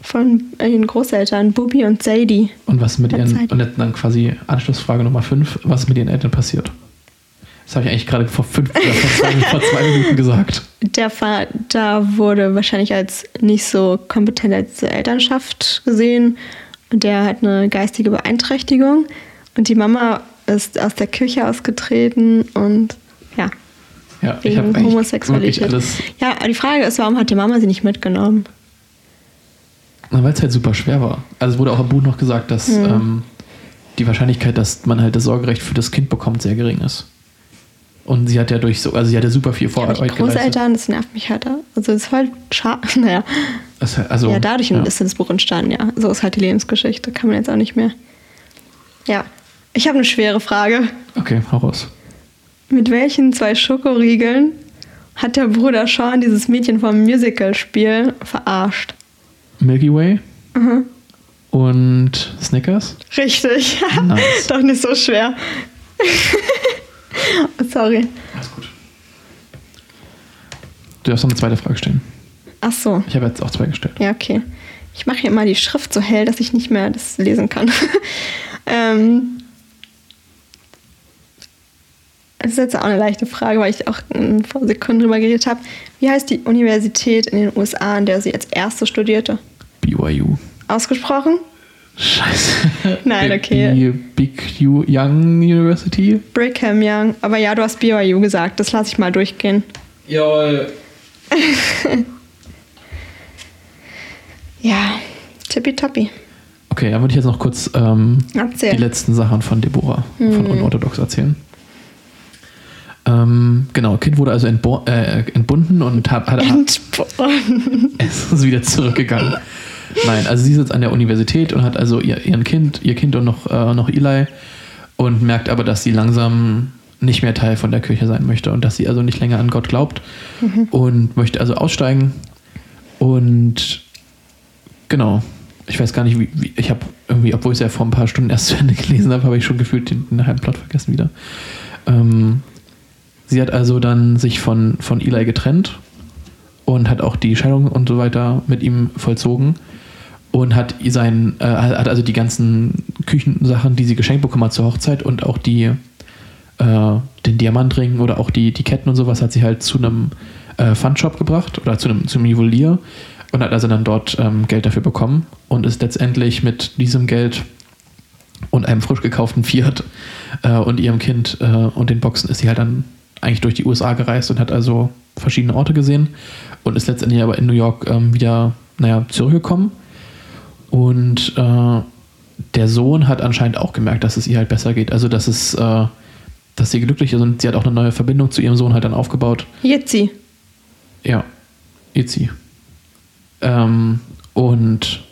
Von ihren Großeltern, Bubi und Sadie. Und was mit Hat ihren, Zeit. und dann quasi Anschlussfrage Nummer 5, was ist mit ihren Eltern passiert? Das habe ich eigentlich gerade vor, fünf, oder vor, zwei, vor zwei Minuten gesagt. Der Vater wurde wahrscheinlich als nicht so kompetent als Elternschaft gesehen. Und der hat eine geistige Beeinträchtigung. Und die Mama ist aus der Kirche ausgetreten und ja, Ja, ich habe wegen eigentlich Homosexualität. alles, Ja, die Frage ist, warum hat die Mama sie nicht mitgenommen? weil es halt super schwer war. Also es wurde auch im Buch noch gesagt, dass Hm. ähm, die Wahrscheinlichkeit, dass man halt das Sorgerecht für das Kind bekommt, sehr gering ist. Und sie hat ja durch so, also sie hat ja super viel Ja, Vorarbeit geleistet. Großeltern, das nervt mich halt. Also das ist voll schade. Naja, also, ja, dadurch ja. ist das Buch entstanden, ja. So ist halt die Lebensgeschichte. Kann man jetzt auch nicht mehr. Ja, ich habe eine schwere Frage. Okay, hau raus. Mit welchen zwei Schokoriegeln hat der Bruder Sean dieses Mädchen vom Musical-Spiel verarscht? Milky Way und Snickers. Richtig. Nice. Doch nicht so schwer. Sorry. Alles gut. Du darfst noch eine zweite Frage stellen. Ach so. Ich habe jetzt auch zwei gestellt. Ja, okay. Ich mache hier immer die Schrift so hell, dass ich nicht mehr das lesen kann. ähm, das ist jetzt auch eine leichte Frage, weil ich auch vor Sekunden drüber geredet habe. Wie heißt die Universität in den USA, an der sie als erste studierte? BYU. Ausgesprochen? Scheiße. Nein, Big- okay. Die Big U Young University. Brigham Young. Aber ja, du hast BYU gesagt. Das lasse ich mal durchgehen. Jawohl. Ja, tippitoppi. Okay, dann würde ich jetzt noch kurz ähm, die letzten Sachen von Deborah Mhm. von Unorthodox erzählen. Ähm, genau, Kind wurde also äh, entbunden und hat, hat, Entbohren. es ist wieder zurückgegangen. Nein, also sie ist jetzt an der Universität und hat also ihr, ihren Kind, ihr Kind und noch, äh, noch Eli und merkt aber, dass sie langsam nicht mehr Teil von der Kirche sein möchte und dass sie also nicht länger an Gott glaubt und möchte also aussteigen. Und genau, ich weiß gar nicht, wie, wie ich habe irgendwie, obwohl ich es ja vor ein paar Stunden erst zu Ende gelesen habe, habe ich schon gefühlt den, den halben Plot vergessen wieder. Ähm, sie hat also dann sich von, von Eli getrennt und hat auch die Scheidung und so weiter mit ihm vollzogen und hat sein, äh, hat also die ganzen Küchensachen, die sie geschenkt bekommen hat zur Hochzeit und auch die äh, den Diamantring oder auch die, die Ketten und sowas hat sie halt zu einem äh, Funshop gebracht oder zu einem zum Juwelier und hat also dann dort ähm, Geld dafür bekommen und ist letztendlich mit diesem Geld und einem frisch gekauften Fiat äh, und ihrem Kind äh, und den Boxen ist sie halt dann eigentlich durch die USA gereist und hat also verschiedene Orte gesehen und ist letztendlich aber in New York ähm, wieder, naja, zurückgekommen. Und äh, der Sohn hat anscheinend auch gemerkt, dass es ihr halt besser geht. Also, dass es, äh, dass sie glücklich ist und sie hat auch eine neue Verbindung zu ihrem Sohn halt dann aufgebaut. Jetzi. Ja, Itzy. Ähm, und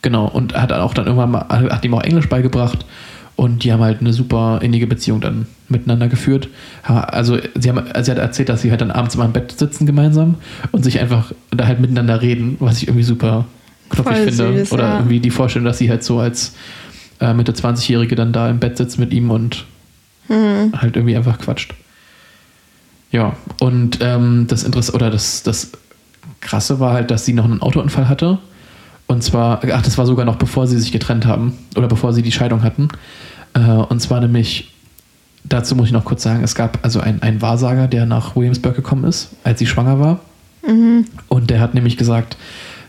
genau, und hat auch dann irgendwann mal, hat ihm auch Englisch beigebracht und die haben halt eine super innige Beziehung dann miteinander geführt. Also sie, haben, sie hat erzählt, dass sie halt dann abends immer im Bett sitzen gemeinsam und sich einfach da halt miteinander reden, was ich irgendwie super knuffig Voll finde. süß, Oder ja. irgendwie die Vorstellung, dass sie halt so als äh, Mitte 20-Jährige dann da im Bett sitzt mit ihm und Mhm. halt irgendwie einfach quatscht. Ja, und ähm, das Interesse oder das, das Krasse war halt, dass sie noch einen Autounfall hatte. Und zwar, ach, das war sogar noch bevor sie sich getrennt haben oder bevor sie die Scheidung hatten. Äh, und zwar nämlich, dazu muss ich noch kurz sagen, es gab also einen, einen Wahrsager, der nach Williamsburg gekommen ist, als sie schwanger war. Und der hat nämlich gesagt,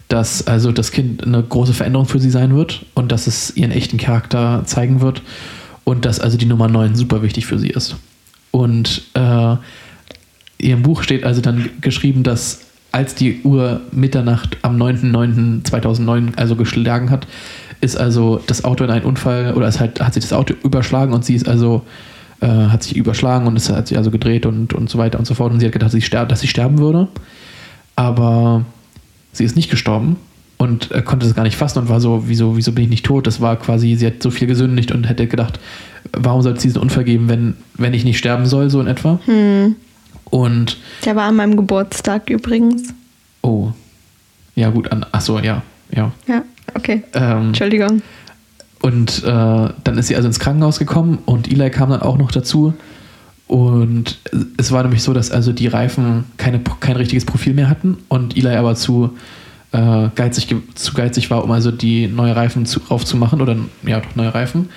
dass also das Kind eine große Veränderung für sie sein wird und dass es ihren echten Charakter zeigen wird und dass also die Nummer 9 super wichtig für sie ist. Und äh, ihrem Buch steht also dann geschrieben, dass als die Uhr Mitternacht am 9.9.2009 also geschlagen hat, ist also das Auto in einen Unfall oder es halt, hat sich das Auto überschlagen und sie ist also äh, hat sich überschlagen und es hat sich also gedreht und, und so weiter und so fort und sie hat gedacht, dass sie, sterb, dass sie sterben würde, aber sie ist nicht gestorben und äh, konnte das gar nicht fassen und war so, wieso, wieso bin ich nicht tot? Das war quasi, sie hat so viel gesündigt und hätte gedacht, warum soll es diesen Unfall geben, wenn, wenn ich nicht sterben soll, so in etwa. Hm. Und Der war an meinem Geburtstag übrigens. Oh. Ja, gut, an. Achso, ja, ja. Ja, okay. Ähm, Entschuldigung. und äh, dann ist sie also ins Krankenhaus gekommen und Eli kam dann auch noch dazu. Und es war nämlich so, dass also die Reifen keine, kein richtiges Profil mehr hatten und Eli aber zu, äh, geizig, ge- zu geizig war, um also die neue Reifen zu, aufzumachen oder ja, doch neue Reifen.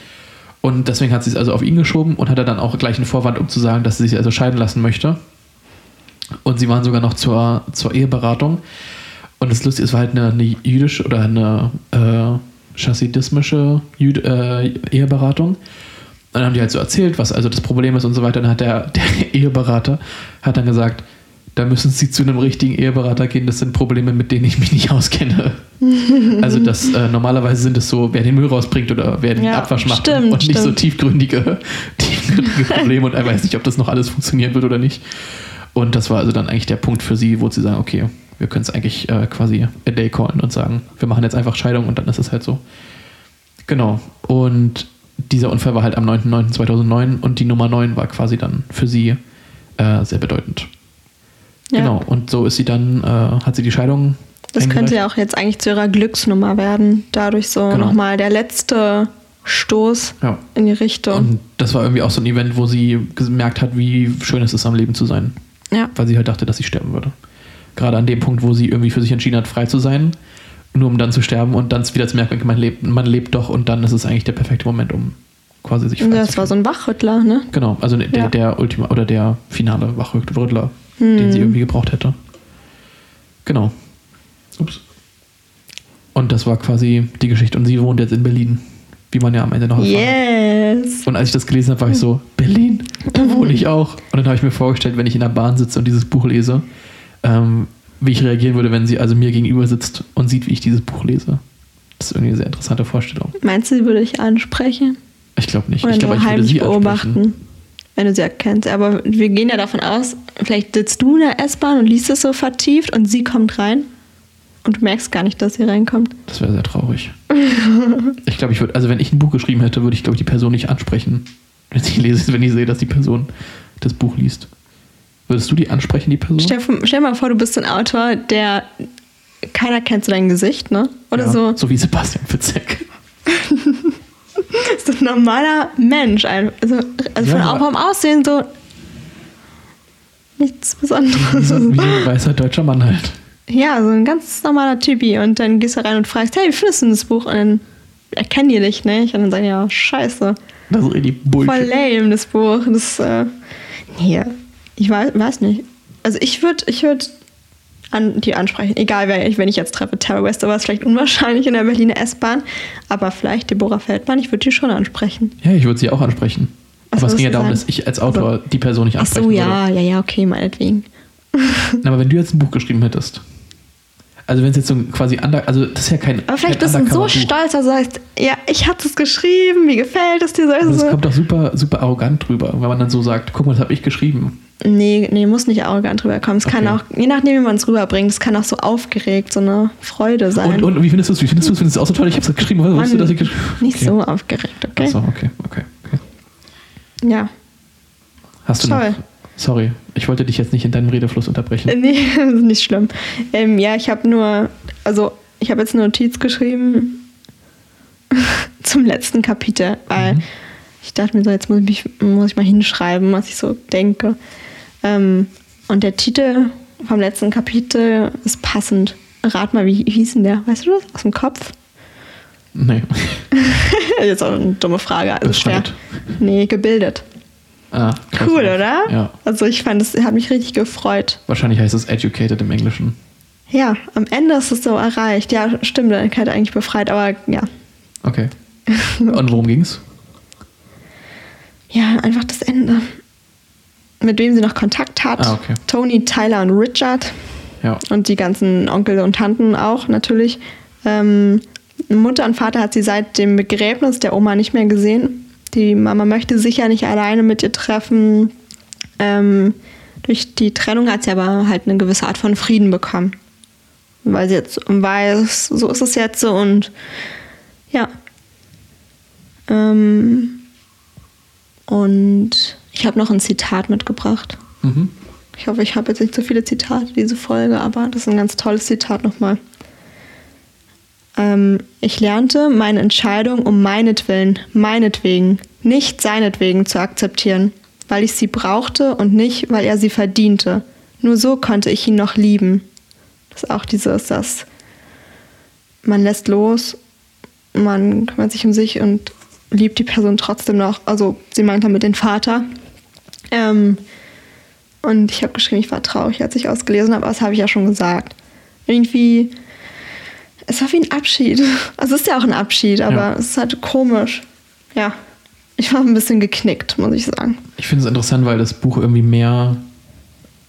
Und deswegen hat sie es also auf ihn geschoben und hatte dann auch gleich einen Vorwand, um zu sagen, dass sie sich also scheiden lassen möchte. Und sie waren sogar noch zur, zur Eheberatung. Und das Lustige ist, es war halt eine, eine jüdische oder eine äh, chassidismische Jüd, äh, Eheberatung. Dann haben die halt so erzählt, was also das Problem ist und so weiter. Dann hat der, der Eheberater hat dann gesagt, da müssen Sie zu einem richtigen Eheberater gehen. Das sind Probleme, mit denen ich mich nicht auskenne. also das äh, normalerweise sind es so, wer den Müll rausbringt oder wer den Ja, Abwasch macht stimmt, und nicht so stimmt. tiefgründige, tiefgründige Probleme. Und er weiß nicht, ob das noch alles funktionieren wird oder nicht. Und das war also dann eigentlich der Punkt für sie, wo sie sagen, okay, wir können es eigentlich äh, quasi a day callen und sagen, wir machen jetzt einfach Scheidung und dann ist es halt so. Genau. Und dieser Unfall war halt am 9.9.2009 und die Nummer 9 war quasi dann für sie äh, sehr bedeutend. Ja. Genau. Und so ist sie dann, äh, hat sie die Scheidung. Das könnte ja auch jetzt eigentlich zu ihrer Glücksnummer werden. Dadurch so Genau. nochmal der letzte Stoß Ja. in die Richtung. Und das war irgendwie auch so ein Event, wo sie gemerkt hat, wie schön es ist, am Leben zu sein. ja. Weil sie halt dachte, dass sie sterben würde. Gerade an dem Punkt, wo sie irgendwie für sich entschieden hat, frei zu sein, nur um dann zu sterben und dann wieder zu merken, man lebt, man lebt doch und dann ist es eigentlich der perfekte Moment, um quasi sich Das war so ein Wachrüttler, ne? Genau, also der, Ja. der Ultima oder der finale Wachrüttler, den sie irgendwie gebraucht hätte. Genau. Ups. Und das war quasi die Geschichte. Und sie wohnt jetzt in Berlin, wie man ja am Ende noch erfahren hat. Yes. Und als ich das gelesen habe, war ich so, Berlin, da wohne ich auch. Und dann habe ich mir vorgestellt, wenn ich in der Bahn sitze und dieses Buch lese, ähm, wie ich reagieren würde, wenn sie also mir gegenüber sitzt und sieht, wie ich dieses Buch lese. Das ist irgendwie eine sehr interessante Vorstellung. Meinst du, sie würde dich ansprechen? Ich glaube nicht. Oder ich glaube, ich würde sie beobachten? ansprechen. Wenn du sie erkennst. Aber wir gehen ja davon aus, vielleicht sitzt du in der S-Bahn und liest es so vertieft und sie kommt rein und du merkst gar nicht, dass sie reinkommt. Das wäre sehr traurig. ich glaube, ich würde, also wenn ich ein Buch geschrieben hätte, würde ich, glaube ich, die Person nicht ansprechen, wenn ich lese, wenn ich sehe, dass die Person das Buch liest. Würdest du die ansprechen, die Person? Stell, stell mal vor, du bist ein Autor, der keiner kennt so dein Gesicht, ne? Oder ja, so. So wie Sebastian Fitzek. so ein normaler Mensch. ein- Also, also Ja, von vom Aussehen so nichts Wie Besonderes. so, wie so ein weißer deutscher Mann halt. Ja, so ein ganz normaler Typi. Und dann gehst du rein und fragst, hey, wie findest du denn das Buch? Und dann erkennen die dich nicht. Und dann sagen die, ja, scheiße. Das ist richtig Voll Bullshit. lame, das Buch. Das, äh, nee, ich weiß, weiß nicht. Also ich würde ich würd an, die ansprechen. Egal, wer ich, wenn ich jetzt treffe. Tara Wester war es vielleicht unwahrscheinlich in der Berliner S-Bahn. Aber vielleicht Deborah Feldmann, ich würde die schon ansprechen. Ja, ich würde sie auch ansprechen. Was Aber es ging ja darum, dass ich als Autor die Person nicht Ach ansprechen so, würde. ja, ja, ja, okay, meinetwegen. Aber wenn du jetzt ein Buch geschrieben hättest, also wenn es jetzt so quasi under, also das ist ja kein Aber vielleicht kein bist du so stolz, dass du sagst, ja, ich habe das geschrieben, wie gefällt es dir? So, Das so. kommt doch super, super arrogant drüber, wenn man dann so sagt, guck mal, das habe ich geschrieben. Nee, nee, muss nicht arrogant rüberkommen. Es kann Okay. auch, je nachdem, wie man es rüberbringt, es kann auch so aufgeregt, so eine Freude sein. Und, und wie findest du es? Wie findest du es? Findest du es auch so toll? Ich habe es geschrieben. Du, Mann, dass ich geschrieben nicht okay. so aufgeregt, okay? Achso, okay, okay, okay. Ja. Hast du Toll. noch? Sorry, ich wollte dich jetzt nicht in deinem Redefluss unterbrechen. Nee, das ist nicht schlimm. Ähm, ja, ich habe nur, also ich habe jetzt eine Notiz geschrieben zum letzten Kapitel, weil Mhm. ich dachte mir so, jetzt muss ich, muss ich mal hinschreiben, was ich so denke. Ähm, und der Titel vom letzten Kapitel ist passend. Rat mal, wie, hieß denn der? Weißt du das? Aus dem Kopf? Nee. Jetzt auch eine dumme Frage, also schwer. Nee, gebildet. Ah. Cool, oder? Ja. Also ich fand, das hat mich richtig gefreut. Wahrscheinlich heißt es educated im Englischen. Ja, am Ende ist es so erreicht. Ja, stimmt, dann hat eigentlich befreit, aber ja. Okay. Und worum ging's? Ja, einfach das Ende. Mit wem sie noch Kontakt hat. Ah, okay. Tony, Tyler und Richard. Ja. Und die ganzen Onkel und Tanten auch natürlich. Ähm, Mutter und Vater hat sie seit dem Begräbnis der Oma nicht mehr gesehen. Die Mama möchte sicher nicht alleine mit ihr treffen. Ähm, durch die Trennung hat sie aber halt eine gewisse Art von Frieden bekommen. Weil sie jetzt weiß, so ist es jetzt so und ja. Ähm, und ich habe noch ein Zitat mitgebracht. Mhm. Ich hoffe, ich habe jetzt nicht so viele Zitate diese Folge, aber das ist ein ganz tolles Zitat nochmal. Ähm, ich lernte meine Entscheidung um meinetwillen, meinetwegen, nicht seinetwegen zu akzeptieren, weil ich sie brauchte und nicht, weil er sie verdiente. Nur so konnte ich ihn noch lieben. Das ist auch dieses, dass man lässt los, man kümmert sich um sich und liebt die Person trotzdem noch. Also sie meint damit den Vater. Ähm, und ich habe geschrieben, ich war traurig, als ich ausgelesen habe, aber das habe ich ja schon gesagt. Irgendwie, es war wie ein Abschied. Also es ist ja auch ein Abschied, aber Ja. es ist halt komisch. Ja, ich war ein bisschen geknickt, muss ich sagen. Ich finde es interessant, weil das Buch irgendwie mehr,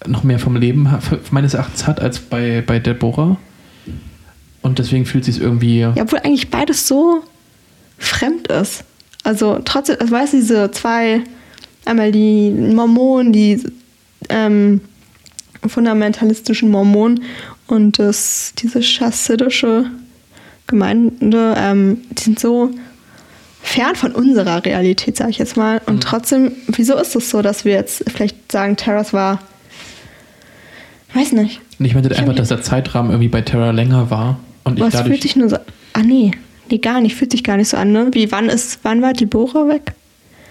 noch mehr vom Leben meines Erachtens hat als bei, bei Deborah. Und deswegen fühlt sich irgendwie. Ja, obwohl eigentlich beides so fremd ist. Also trotzdem, also weißt du, diese zwei, einmal die Mormonen, die ähm, fundamentalistischen Mormonen und das, diese chassidische Gemeinde, ähm, die sind so fern von unserer Realität, sage ich jetzt mal. Und trotzdem, wieso ist es so, dass wir jetzt vielleicht sagen, Terrace war, weiß nicht, ich meinte Ich einfach, dass der Zeitrahmen irgendwie bei Terra länger war. Und ich dadurch. fühlt sich nur so, ah nee, nee, gar nicht, fühlt sich gar nicht so an, ne? Wie, wann ist, wann war Deborah weg?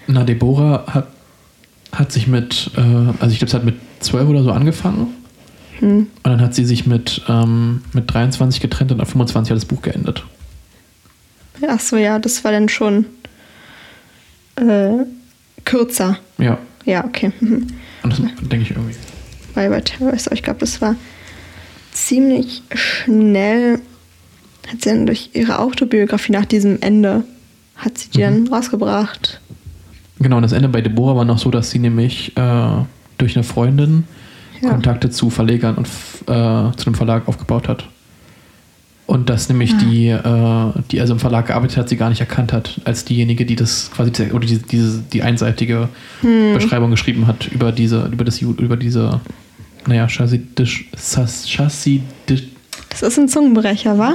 Na, Deborah hat, hat sich mit, äh, also ich glaube, es hat mit zwölf oder so angefangen. Hm. Und dann hat sie sich mit, ähm, mit 23 getrennt und ab 25 hat das Buch geendet. Ach so, ja, das war dann schon äh, kürzer. Ja. Ja, okay. Mhm. Und das denke ich irgendwie. Weil bei Terrorist, ich glaube, das war ziemlich schnell, hat sie dann durch ihre Autobiografie nach diesem Ende, hat sie die dann rausgebracht. Genau, und das Ende bei Deborah war noch so, dass sie nämlich äh, durch eine Freundin Ja. Kontakte zu Verlegern und äh, zu einem Verlag aufgebaut hat. Und dass nämlich Ah. die, äh, die also im Verlag gearbeitet hat, sie gar nicht erkannt hat, als diejenige, die das quasi oder die, diese, die einseitige Hm. Beschreibung geschrieben hat über diese, über das über diese, naja, chassidisch, chassidisch, Das ist ein Zungenbrecher, wa?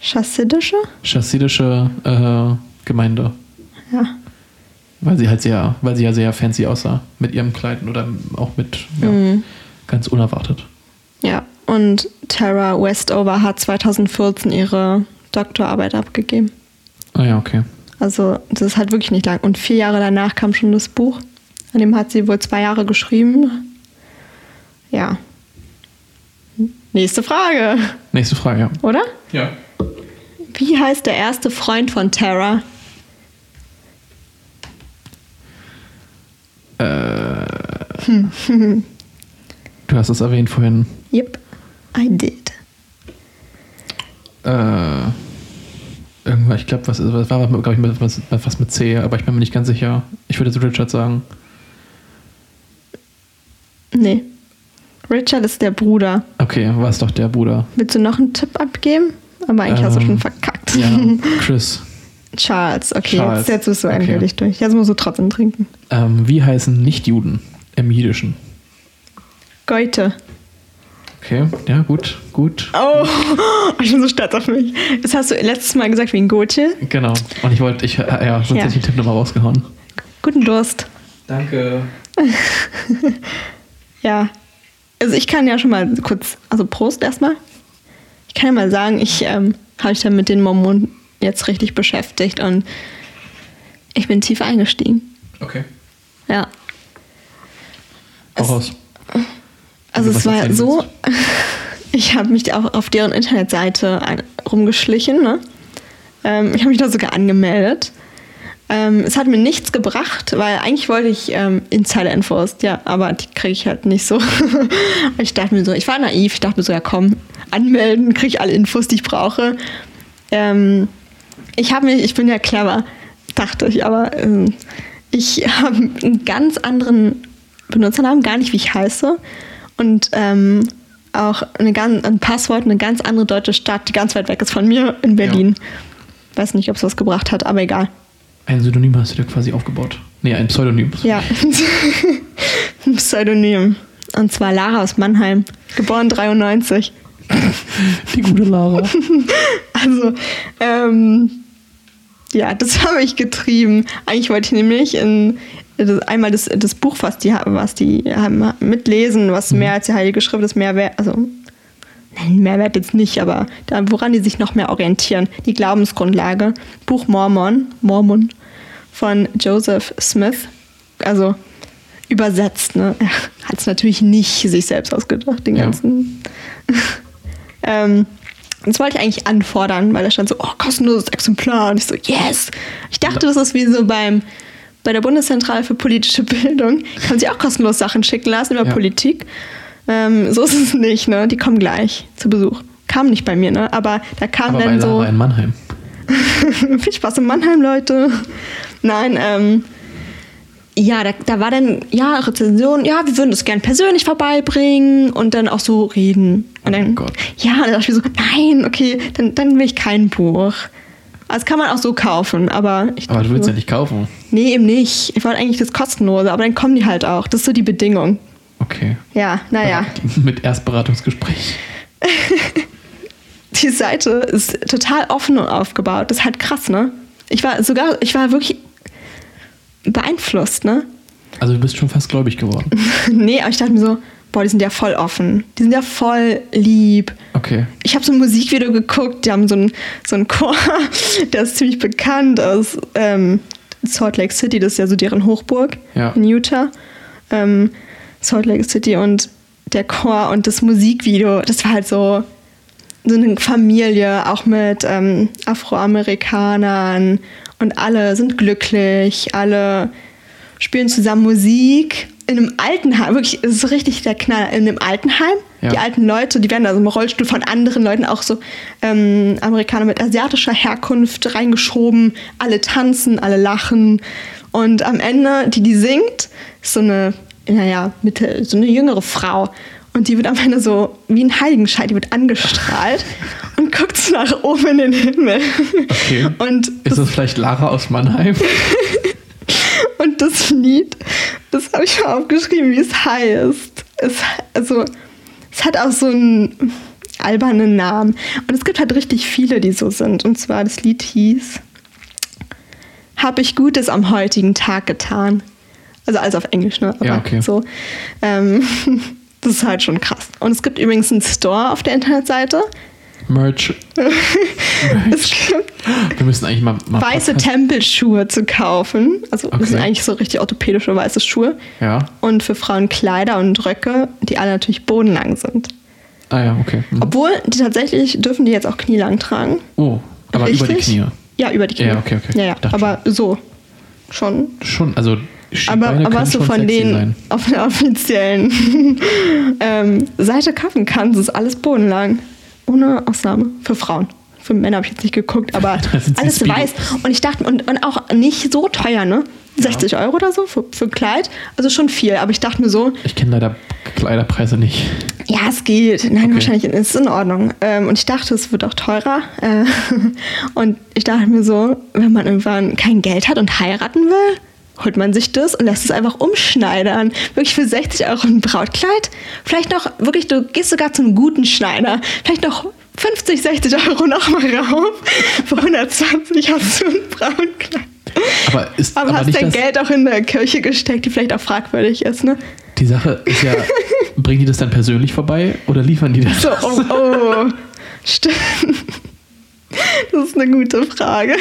Chassidische? chassidische äh, Gemeinde. Ja. Weil sie halt sehr, weil sie ja sehr fancy aussah mit ihrem Kleid oder auch mit ja, Mhm. ganz unerwartet. Ja. Und Tara Westover hat 2014 ihre Doktorarbeit abgegeben. Ah ja, okay. Also das ist halt wirklich nicht lang. Und vier Jahre danach kam schon das Buch. An dem hat sie wohl zwei Jahre geschrieben. Ja. Nächste Frage, Nächste Frage, ja. oder? Ja. Wie heißt der erste Freund von Tara? Du hast es erwähnt vorhin. Yep, I did. Äh, irgendwas, ich glaube, was, was war, glaube ich, mit- was, was mit C, aber ich bin mir nicht ganz sicher. Ich würde jetzt Richard sagen. Nee. Richard ist der Bruder. Okay, war es doch der Bruder. Willst du noch einen Tipp abgeben? Aber eigentlich hast du Ähm, schon verkackt. Ja, Chris. Charles, okay, Charles. Jetzt, jetzt bist du Okay. endgültig durch. Jetzt musst du trotzdem trinken. Ähm, wie heißen Nichtjuden im Jiddischen? Goethe. Okay, ja, gut, gut. Oh, ich bin so stolz auf mich. Das hast du letztes Mal gesagt wegen Goethe. Genau. Und ich wollte, ich, äh, ja, sonst Ja. hätte ich den Tipp nochmal rausgehauen. Guten Durst. Danke. Ja. Also ich kann ja schon mal kurz, also Prost erstmal. Ich kann ja mal sagen, ich ähm, habe mich dann mit den Mormonen jetzt richtig beschäftigt und ich bin tief eingestiegen. Okay. Ja. Hau Es- raus. Also es war so, ich habe mich auch auf deren Internetseite rumgeschlichen. Ne? Ähm, ich habe mich da sogar angemeldet. Ähm, es hat mir nichts gebracht, weil eigentlich wollte ich ähm, Insider-Infos, ja, aber die kriege ich halt nicht so. ich dachte mir so, ich war naiv, ich dachte mir so, ja komm, anmelden, kriege ich alle Infos, die ich brauche. Ähm, ich habe mich, ich bin ja clever, dachte ich, aber ähm, ich habe einen ganz anderen Benutzernamen, gar nicht wie ich heiße. Und ähm, auch eine ganz, ein Passwort, eine ganz andere deutsche Stadt, die ganz weit weg ist von mir in Berlin. Weiß nicht, ob es was gebracht hat, aber egal. Ein Synonym hast du dir quasi aufgebaut. Nee, ein Pseudonym. Ja. Ein Pseudonym. Und zwar Lara aus Mannheim, geboren 93. Die gute Lara. Also, ähm, ja, das habe ich getrieben. Eigentlich wollte ich nämlich in, das, einmal das, das Buch, was die, haben- was die haben, mitlesen, was mehr als die Heilige Schrift ist, mehr wert, also nein, Mehrwert jetzt nicht, aber da, woran die sich noch mehr orientieren. Die Glaubensgrundlage. Buch Mormon, Mormon von Joseph Smith. Also übersetzt, ne? Hat es natürlich nicht sich selbst ausgedacht, den Ja. ganzen. ähm, das wollte ich eigentlich anfordern, weil da stand so, oh, kostenloses Exemplar. Und ich so, yes! Ich dachte, das ist wie so beim, bei der Bundeszentrale für politische Bildung. Kann sich auch kostenlos Sachen schicken lassen über Ja. Politik. Ähm, so ist es nicht, ne? Die kommen gleich zu Besuch. Kam nicht bei mir, ne? Aber da kam Aber bei dann so. Lara in Mannheim. Viel Spaß in Mannheim, Leute. Nein, ähm, ja, da, da war dann, ja, Rezension, ja, wir würden das gern persönlich vorbeibringen und dann auch so reden. Und Oh dann, Gott. ja, dann dachte ich mir so, nein, okay, dann, dann will ich kein Buch. Also kann man auch so kaufen, aber ich Aber du willst so, ja nicht kaufen. Nee, eben nicht. Ich wollte eigentlich das kostenlose, aber dann kommen die halt auch. Das ist so die Bedingung. Okay. Ja, naja. Mit Erstberatungsgespräch. die Seite ist total offen und aufgebaut. Das ist halt krass, ne? Ich war sogar, ich war wirklich beeinflusst, ne? Also du bist schon fast gläubig geworden. nee, aber ich dachte mir so, boah, die sind ja voll offen. Die sind ja voll lieb. Okay. Ich habe so ein Musikvideo geguckt, die haben so einen so Chor, der ist ziemlich bekannt aus ähm, Salt Lake City, das ist ja so deren Hochburg Ja. in Utah. Ähm, Salt Lake City und der Chor und das Musikvideo, das war halt so, so eine Familie, auch mit ähm, Afroamerikanern und alle sind glücklich, alle spielen zusammen Musik in einem Altenheim, wirklich, es ist richtig der Knaller, in einem Altenheim. Ja. Die alten Leute, die werden da so im Rollstuhl von anderen Leuten, auch so ähm, Amerikaner mit asiatischer Herkunft reingeschoben. Alle tanzen, alle lachen. Und am Ende, die, die singt, ist so eine, naja, Mitte, so eine jüngere Frau. Und die wird am Ende so wie ein Heiligenschein, die wird angestrahlt und guckt nach oben in den Himmel. Okay. Und Ist das vielleicht Lara aus Mannheim? Und das Lied, das habe ich mal aufgeschrieben, wie es heißt. Es, also, es hat auch so einen albernen Namen. Und es gibt halt richtig viele, die so sind. Und zwar das Lied hieß Hab ich Gutes am heutigen Tag getan. Also alles auf Englisch, ne? Aber Ja, okay. So. Ähm, das ist halt schon krass. Und es gibt übrigens einen Store auf der Internetseite. Merch. Gibt Wir müssen eigentlich mal. mal weiße Podcast- Tempelschuhe zu kaufen. Also das sind eigentlich so richtig orthopädische weiße Schuhe. Ja. Und für Frauen Kleider und Röcke, die alle natürlich bodenlang sind. Ah ja, okay. Mhm. Obwohl, die tatsächlich dürfen die jetzt auch knielang tragen. Oh, aber über die Richtig? Knie. Ja, über die Knie. Ja, okay, okay. Ja, ja. Aber so. Schon. Schon, also Aber, aber was du schon von denen sein. auf der offiziellen ähm, Seite kaufen kannst, ist alles bodenlang. Ohne Ausnahme. Für Frauen. Für Männer habe ich jetzt nicht geguckt, aber alles Speedo. weiß. Und ich dachte, und, und auch nicht so teuer, ne? 60 Euro oder so für, für ein Kleid. Also schon viel. Aber ich dachte mir so, Ich kenne leider Kleiderpreise nicht. Ja, es geht. Nein, Okay. wahrscheinlich ist es in Ordnung. Ähm, und ich dachte, es wird auch teurer. Äh, und ich dachte mir so, wenn man irgendwann kein Geld hat und heiraten will, holt man sich das und lässt es einfach umschneidern. Wirklich für 60 Euro ein Brautkleid. Vielleicht noch, wirklich, du gehst sogar zu einem guten Schneider. Vielleicht noch 50, 60 Euro nochmal rauf. Für 120 hast du ein Brautkleid. Aber ist Aber, aber, hast dein Geld auch in der Kirche gesteckt, die vielleicht auch fragwürdig ist, ne? die Sache ist ja, bringen die das dann persönlich vorbei oder liefern die das? So, oh, oh. Stimmt. Das ist eine gute Frage.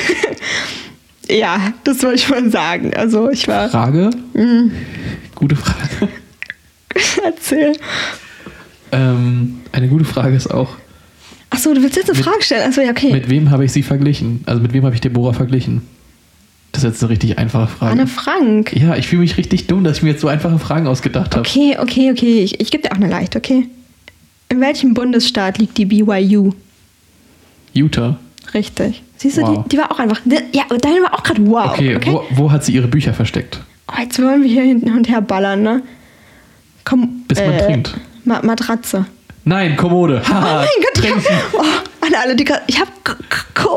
Ja, das wollte ich mal sagen. Also ich war. Frage? Mhm. Gute Frage. Erzähl. Ähm, eine gute Frage ist auch, Achso, du willst jetzt eine Mit- Frage stellen? Achso, ja, okay. mit wem habe ich sie verglichen? Also mit wem habe ich Deborah verglichen? Das ist jetzt eine richtig einfache Frage. Anne Frank. Ja, ich fühle mich richtig dumm, dass ich mir jetzt so einfache Fragen ausgedacht habe. Okay, okay, okay. Ich, ich gebe dir auch eine leicht, okay? In welchem Bundesstaat liegt die BYU? Utah. Richtig. Siehst du, Wow. die, die war auch einfach. die- Ja, deine war auch gerade wow. Okay, Okay. Wo, wo hat sie ihre Bücher versteckt? Oh, jetzt wollen wir hier hin und her ballern, ne? Komm. Bis man trinkt. Ma Matratze. Nein, Kommode. Oh mein Gott, ich trinken. hab, oh, alle, alle, die ich hab, K- K-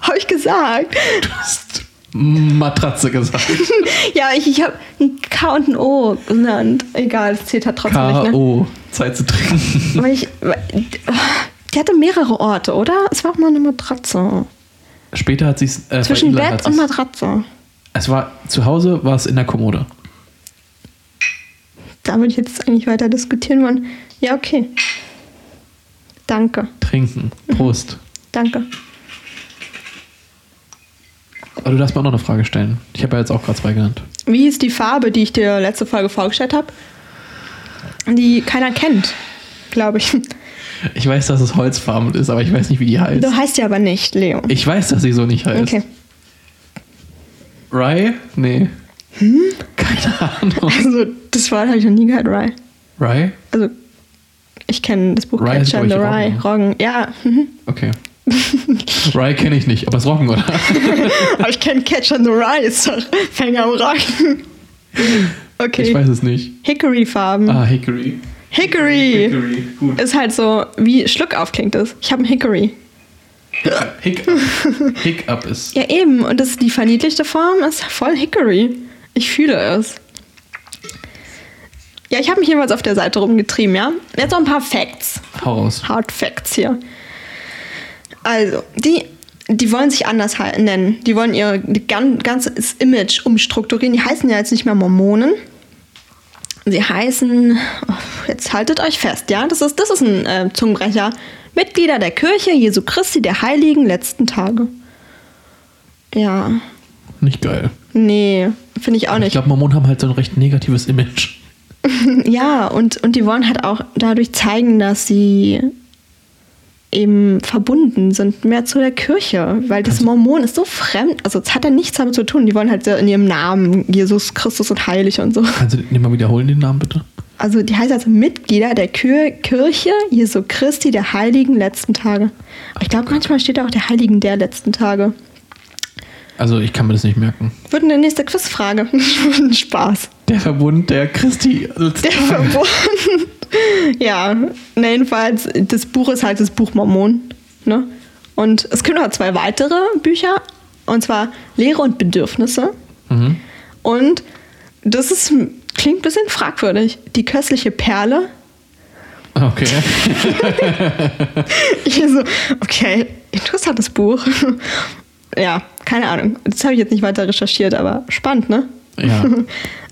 hab ich gesagt. Du hast Matratze gesagt. Ja, ich, ich hab ein K und ein O genannt. Egal, das zählt halt trotzdem nicht, ne? K.O. Zeit zu trinken. Weil ich, weil- die hatte mehrere Orte, oder? Es war auch mal eine Matratze. Später hat sie es. Äh, Zwischen Bett und Matratze. Es war zu Hause, war es in der Kommode. Da würde ich jetzt eigentlich weiter diskutieren wollen. Ja, okay. Danke, Trinken. Prost. danke. Aber du darfst mir auch noch eine Frage stellen. Ich habe ja jetzt auch gerade zwei genannt. Wie ist die Farbe, die ich dir letzte Folge vorgestellt habe? Die keiner kennt, glaube ich. Ich weiß, dass es holzfarben ist, aber ich weiß nicht, wie die heißt. Du heißt ja aber nicht, Leo. Ich weiß, dass sie so nicht heißt. Okay. Rye? Nee. Hm? Keine Ahnung. Also, das Wort habe ich noch nie gehört, Rye. Rye? Also, ich kenne das Buch Rye Catcher in the Rye. Roggen, Roggen. Ja, mhm. Okay. Rye kenne ich nicht, aber es ist Roggen, oder? aber ich kenne Catcher in the Rye. Ist doch Fänger am Roggen. Okay. Ich weiß es nicht. Hickory-Farben. Ah, Hickory. Hickory. Hickory, gut. Ist halt so, wie Schluckauf klingt es. Ich habe ein Hickory. Hiccup. Hiccup ist. Ja, eben. Und das, die verniedlichte Form ist voll Hickory. Ich fühle es. Ja, ich habe mich jeweils auf der Seite rumgetrieben, ja. Jetzt noch ein paar Facts. Hau raus. Hard Facts hier. Also, die, die wollen sich anders nennen. Die wollen ihr gan- ganzes Image umstrukturieren. Die heißen ja jetzt nicht mehr Mormonen. Sie heißen, oh, jetzt haltet euch fest, ja, das ist, das ist ein äh, Zungenbrecher. Mitglieder der Kirche Jesu Christi der Heiligen letzten Tage. Ja, Nicht geil. nee, finde ich auch Ich nicht. glaube, Mormonen haben halt so ein recht negatives Image. Ja, und, und die wollen halt auch dadurch zeigen, dass sie eben verbunden sind mehr zu der Kirche, weil das Mormon ist so fremd, also es hat ja nichts damit zu tun. Die wollen halt in ihrem Namen Jesus Christus und heilig und so. Kannst du den mal wiederholen, den Namen bitte? Also die heißt also Mitglieder der Kir Kirche Jesu Christi der heiligen letzten Tage. Aber ich glaube, manchmal steht da auch der Heiligen der letzten Tage. Also ich kann mir das nicht merken. Wird eine nächste Quizfrage. Spaß. Der Verbund der Christi. Der Verbund. Ja, na jedenfalls, das Buch ist halt das Buch Mormon. Ne? Und es gibt noch zwei weitere Bücher, und zwar Lehre und Bedürfnisse. Mhm. Und das ist, klingt ein bisschen fragwürdig. Die köstliche Perle. Okay. Ich so, okay, interessantes Buch. Ja, keine Ahnung. Das habe ich jetzt nicht weiter recherchiert, aber spannend, ne? Ja.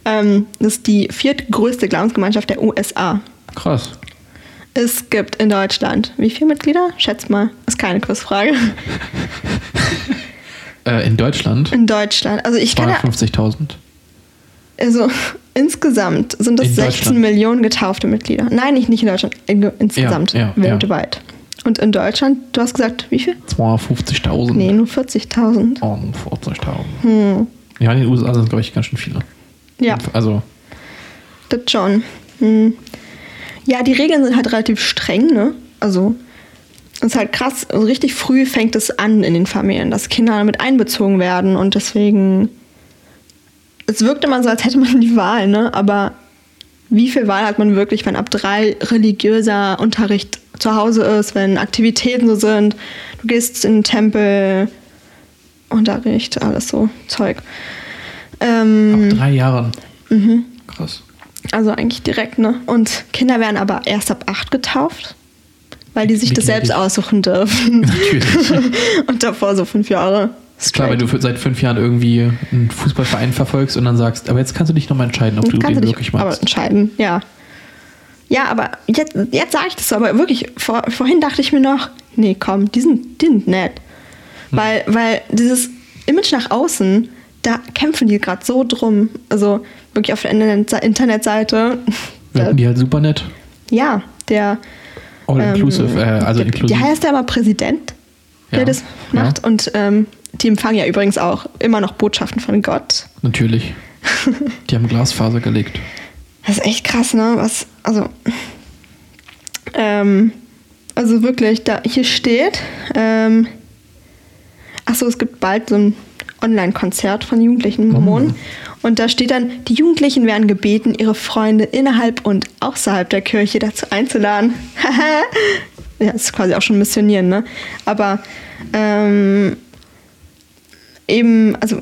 Ähm, das ist die viertgrößte Glaubensgemeinschaft der USA. Krass. Es gibt in Deutschland wie viele Mitglieder? Schätz mal. Ist keine Quizfrage. Äh, in Deutschland In Deutschland. Also ich kann ja, 250.000. also insgesamt sind es In 16 Deutschland. Millionen getaufte Mitglieder. Nein, nicht, nicht in Deutschland. In, insgesamt Ja, ja, weltweit. Und in Deutschland, du hast gesagt, wie viel? 250.000. Nee, nur 40.000. Oh, 40.000. Ja, in den USA sind, glaube ich, ganz schön viele. Ja. Also, Das schon. Hm. Ja, die Regeln sind halt relativ streng, ne? Also, es ist halt krass. Also richtig früh fängt es an in den Familien, dass Kinder damit einbezogen werden und deswegen. Es wirkt immer so, als hätte man die Wahl, ne? Aber wie viel Wahl hat man wirklich, wenn ab drei religiöser Unterricht zu Hause ist, wenn Aktivitäten so sind? Du gehst in den Tempel, Unterricht, alles so Zeug. Ähm, ab drei Jahren. Mhm. Krass. Also eigentlich direkt, ne? Und Kinder werden aber erst ab acht getauft, weil die sich Wie das selbst gnädig. aussuchen dürfen. Natürlich. Und davor so fünf Jahre. Klar, wenn du seit fünf Jahren irgendwie einen Fußballverein verfolgst und dann sagst, aber jetzt kannst du dich nochmal entscheiden, ob du kannst den du dich wirklich aber magst. entscheiden, ja. Ja, aber jetzt, jetzt sage ich das so, aber wirklich, vor, vorhin dachte ich mir noch, nee, komm, die sind, die sind nett. Hm. Weil, weil dieses Image nach außen, da kämpfen die gerade so drum. Also wirklich auf der Internet- Internetseite. Wirken die halt super nett. ja, der All inclusive, Ähm, äh, also der, inklusive. Der heißt ja immer Präsident, der Ja, das macht. Und ähm, die empfangen ja übrigens auch immer noch Botschaften von Gott. Natürlich. Die haben Glasfaser gelegt. Das ist echt krass, ne? Was, also, ähm, also wirklich, da hier steht, ähm, achso, es gibt bald so ein Online-Konzert von Jugendlichen Mormonen. Und da steht dann, die Jugendlichen werden gebeten, ihre Freunde innerhalb und außerhalb der Kirche dazu einzuladen. ja, ist quasi auch schon missionieren, ne? Aber ähm, eben, also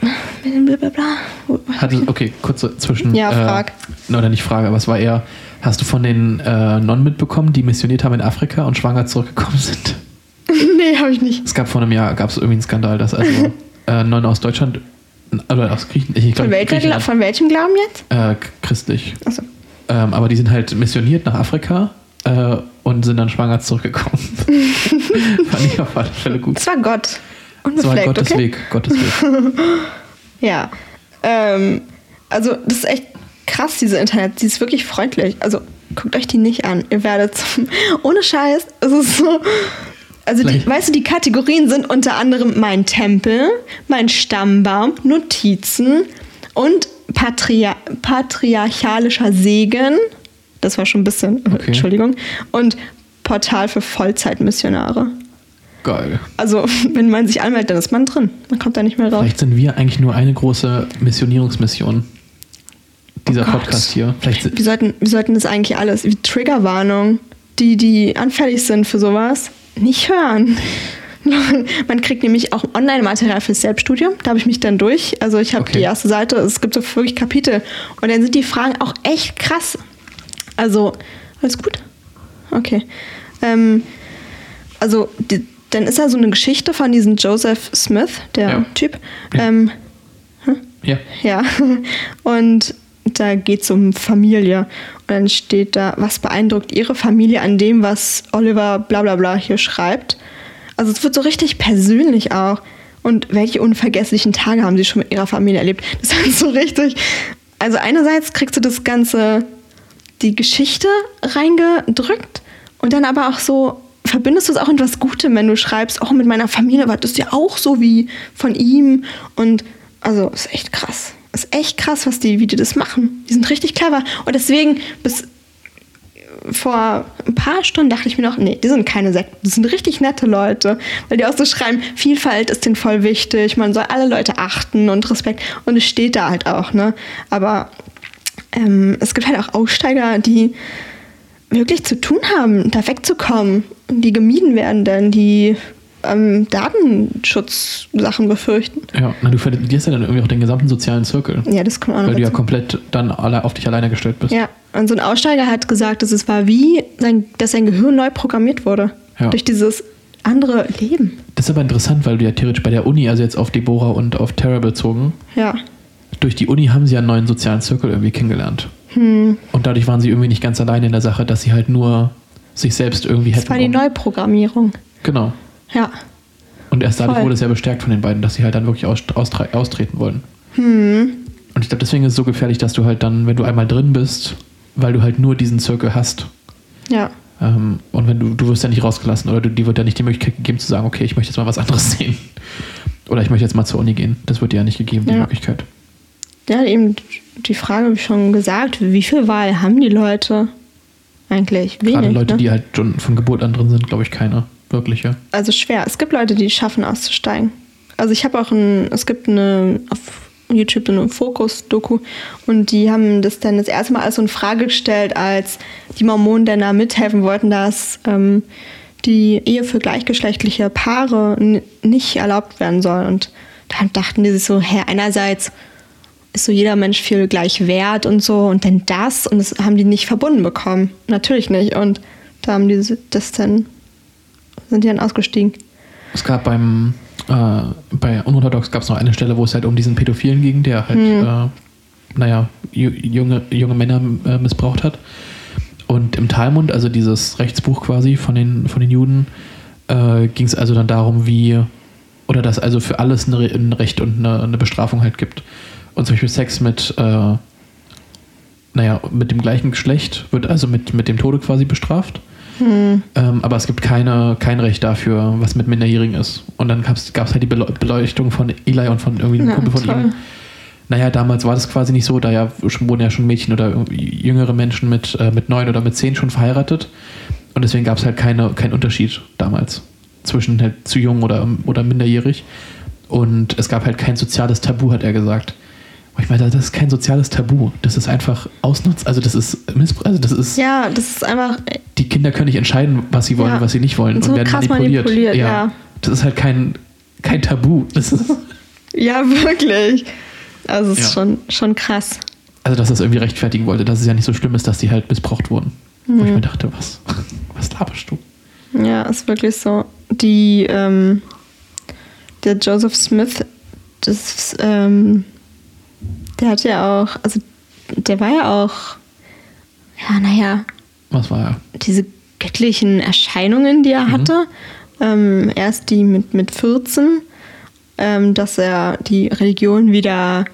ich- okay, kurze Zwischen. Ja, frag. Äh, oder nicht Frage, aber es war eher, hast du von den äh, Nonnen mitbekommen, die missioniert haben in Afrika und schwanger zurückgekommen sind? nee, habe ich nicht. Es gab vor einem Jahr, gab es irgendwie einen Skandal, dass also äh, Nonnen aus Deutschland, oder aus Griechen, ich Von, glaube welcher, Griechenland, von welchem Glauben jetzt? äh, christlich. Achso. Ähm, aber die sind halt missioniert nach Afrika äh, und sind dann schwanger zurückgekommen. Fand ich auf alle Fälle gut. Das war Gott. Das war Unbefleckt, Gottes okay? Weg, Gottes Weg. Ja. Ähm, also, das ist echt krass, diese Internet. Die ist wirklich freundlich. Also, guckt euch die nicht an. Ihr werdet zum. Ohne Scheiß. Es ist so. Also, die, weißt du, die Kategorien sind unter anderem mein Tempel, mein Stammbaum, Notizen und Patria patriarchalischer Segen. Das war schon ein bisschen. Okay. Entschuldigung. Und Portal für Vollzeitmissionare. Geil. Also, wenn man sich anmeldet, dann ist man drin. Man kommt da nicht mehr raus. Vielleicht sind wir eigentlich nur eine große Missionierungsmission. Dieser Oh. Podcast hier. Vielleicht Wir sollten, wir sollten das eigentlich alles, wie Triggerwarnung, die, die anfällig sind für sowas, nicht hören. Man kriegt nämlich auch Online-Material fürs Selbststudium. Da habe ich mich dann durch. Also ich habe Okay. die erste Seite, es gibt so wirklich Kapitel. Und dann sind die Fragen auch echt krass. Also, alles gut? Okay. Ähm, also, die, dann ist da so eine Geschichte von diesem Joseph Smith, der Ja. Typ. Ähm, ja. ja, und da geht es um Familie. Und dann steht da, was beeindruckt Ihre Familie an dem, was Oliver bla bla bla hier schreibt. Also es wird so richtig persönlich auch. Und welche unvergesslichen Tage haben Sie schon mit Ihrer Familie erlebt? Das ist so richtig, also einerseits kriegst du das Ganze, die Geschichte reingedrückt und dann aber auch so, verbindest du es auch in was Gutem, wenn du schreibst, auch mit meiner Familie war das ja auch so wie von ihm und also ist echt krass. Ist echt krass, was die, wie die das machen. Die sind richtig clever. Und deswegen, bis vor ein paar Stunden dachte ich mir noch, nee, die sind keine Sekten, das sind richtig nette Leute. Weil die auch so schreiben, Vielfalt ist denen voll wichtig, man soll alle Leute achten und Respekt. Und es steht da halt auch, ne? Aber ähm, es gibt halt auch Aussteiger, die wirklich zu tun haben, da wegzukommen, die gemieden werden, denn die ähm, Datenschutzsachen befürchten. Ja, na, du verlierst ja dann irgendwie auch den gesamten sozialen Zirkel. Ja, das kommt auch noch Weil du ja komplett dann alle auf dich alleine gestellt bist. Ja, und so ein Aussteiger hat gesagt, dass es war wie, sein, dass sein Gehirn neu programmiert wurde. Ja. Durch dieses andere Leben. Das ist aber interessant, weil du ja theoretisch bei der Uni, also jetzt auf Deborah und auf Terra bezogen, Ja. durch die Uni haben sie ja einen neuen sozialen Zirkel irgendwie kennengelernt. Hm. Und dadurch waren sie irgendwie nicht ganz alleine in der Sache, dass sie halt nur sich selbst irgendwie hätten. Das war die um- Neuprogrammierung. Genau. Ja. Und erst dadurch Voll. wurde es ja bestärkt von den beiden, dass sie halt dann wirklich aus, austre austreten wollen. Hm. Und ich glaube, deswegen ist es so gefährlich, dass du halt dann, wenn du einmal drin bist, weil du halt nur diesen Zirkel hast. Ja. Ähm, und wenn du, du wirst ja nicht rausgelassen oder du, dir wird ja nicht die Möglichkeit gegeben zu sagen, okay, ich möchte jetzt mal was anderes sehen. Oder ich möchte jetzt mal zur Uni gehen. Das wird dir ja nicht gegeben, die Ja. Möglichkeit. Ja, eben die Frage habe ich schon gesagt. Wie viel Wahl haben die Leute eigentlich? Wenig. Gerade Leute, ne? die halt schon von Geburt an drin sind, glaube ich, keine wirkliche. also schwer. Es gibt Leute, die schaffen, auszusteigen. Also ich habe auch ein, es gibt eine auf YouTube eine Fokus-Doku und die haben das dann das erste Mal als so eine Frage gestellt, als die Mormonen dann da mithelfen wollten, dass ähm, die Ehe für gleichgeschlechtliche Paare nicht erlaubt werden soll. Und dann dachten die sich so, hä, einerseits ist so jeder Mensch viel gleich wert und so und dann das und das haben die nicht verbunden bekommen. Natürlich nicht. Und da haben die das dann, sind die dann ausgestiegen. Es gab beim, äh, bei Unorthodox gab es noch eine Stelle, wo es halt um diesen Pädophilen ging, der halt, äh, naja, ju- junge, junge Männer äh, missbraucht hat. Und im Talmud, also dieses Rechtsbuch quasi von den, von den Juden, äh, ging es also dann darum, wie, oder dass also für alles ein, Re- ein Recht und eine, eine Bestrafung halt gibt. Und zum Beispiel Sex mit, äh, naja, mit dem gleichen Geschlecht wird also mit, mit dem Tode quasi bestraft. Ähm, aber es gibt keine, kein Recht dafür, was mit Minderjährigen ist. Und dann gab es halt die Beleu- Beleuchtung von Eli und von irgendwie einem Ja, Kumpel von toll. ihm. Naja, damals war das quasi nicht so, da ja wurden ja schon Mädchen oder jüngere Menschen mit, äh, mit neun oder mit zehn schon verheiratet. Und deswegen gab es halt keine, keinen Unterschied damals zwischen halt zu jung oder, oder minderjährig. Und es gab halt kein soziales Tabu, hat er gesagt. Ich meine, das ist kein soziales Tabu. Das ist einfach Ausnutz. Also das ist Missbrauch. Also das ist Ja, das ist einfach, die Kinder können nicht entscheiden, was sie wollen Ja. und was sie nicht wollen Und so und werden krass manipuliert. manipuliert, ja. Das ist halt kein, kein Tabu. Das ist, ja, wirklich. Also es ist Ja. schon, schon krass. also, dass das irgendwie rechtfertigen wollte, dass es ja nicht so schlimm ist, dass die halt missbraucht wurden. Wo Mhm. ich mir dachte, was, was laberst du? Ja, ist wirklich so. Die, ähm, der Joseph Smith, das, ähm, der hat ja auch, also der war ja auch, ja, naja, Was war er? diese göttlichen Erscheinungen, die er Mhm. hatte. Ähm, erst die mit, mit 14, ähm, dass er die Religion wieder,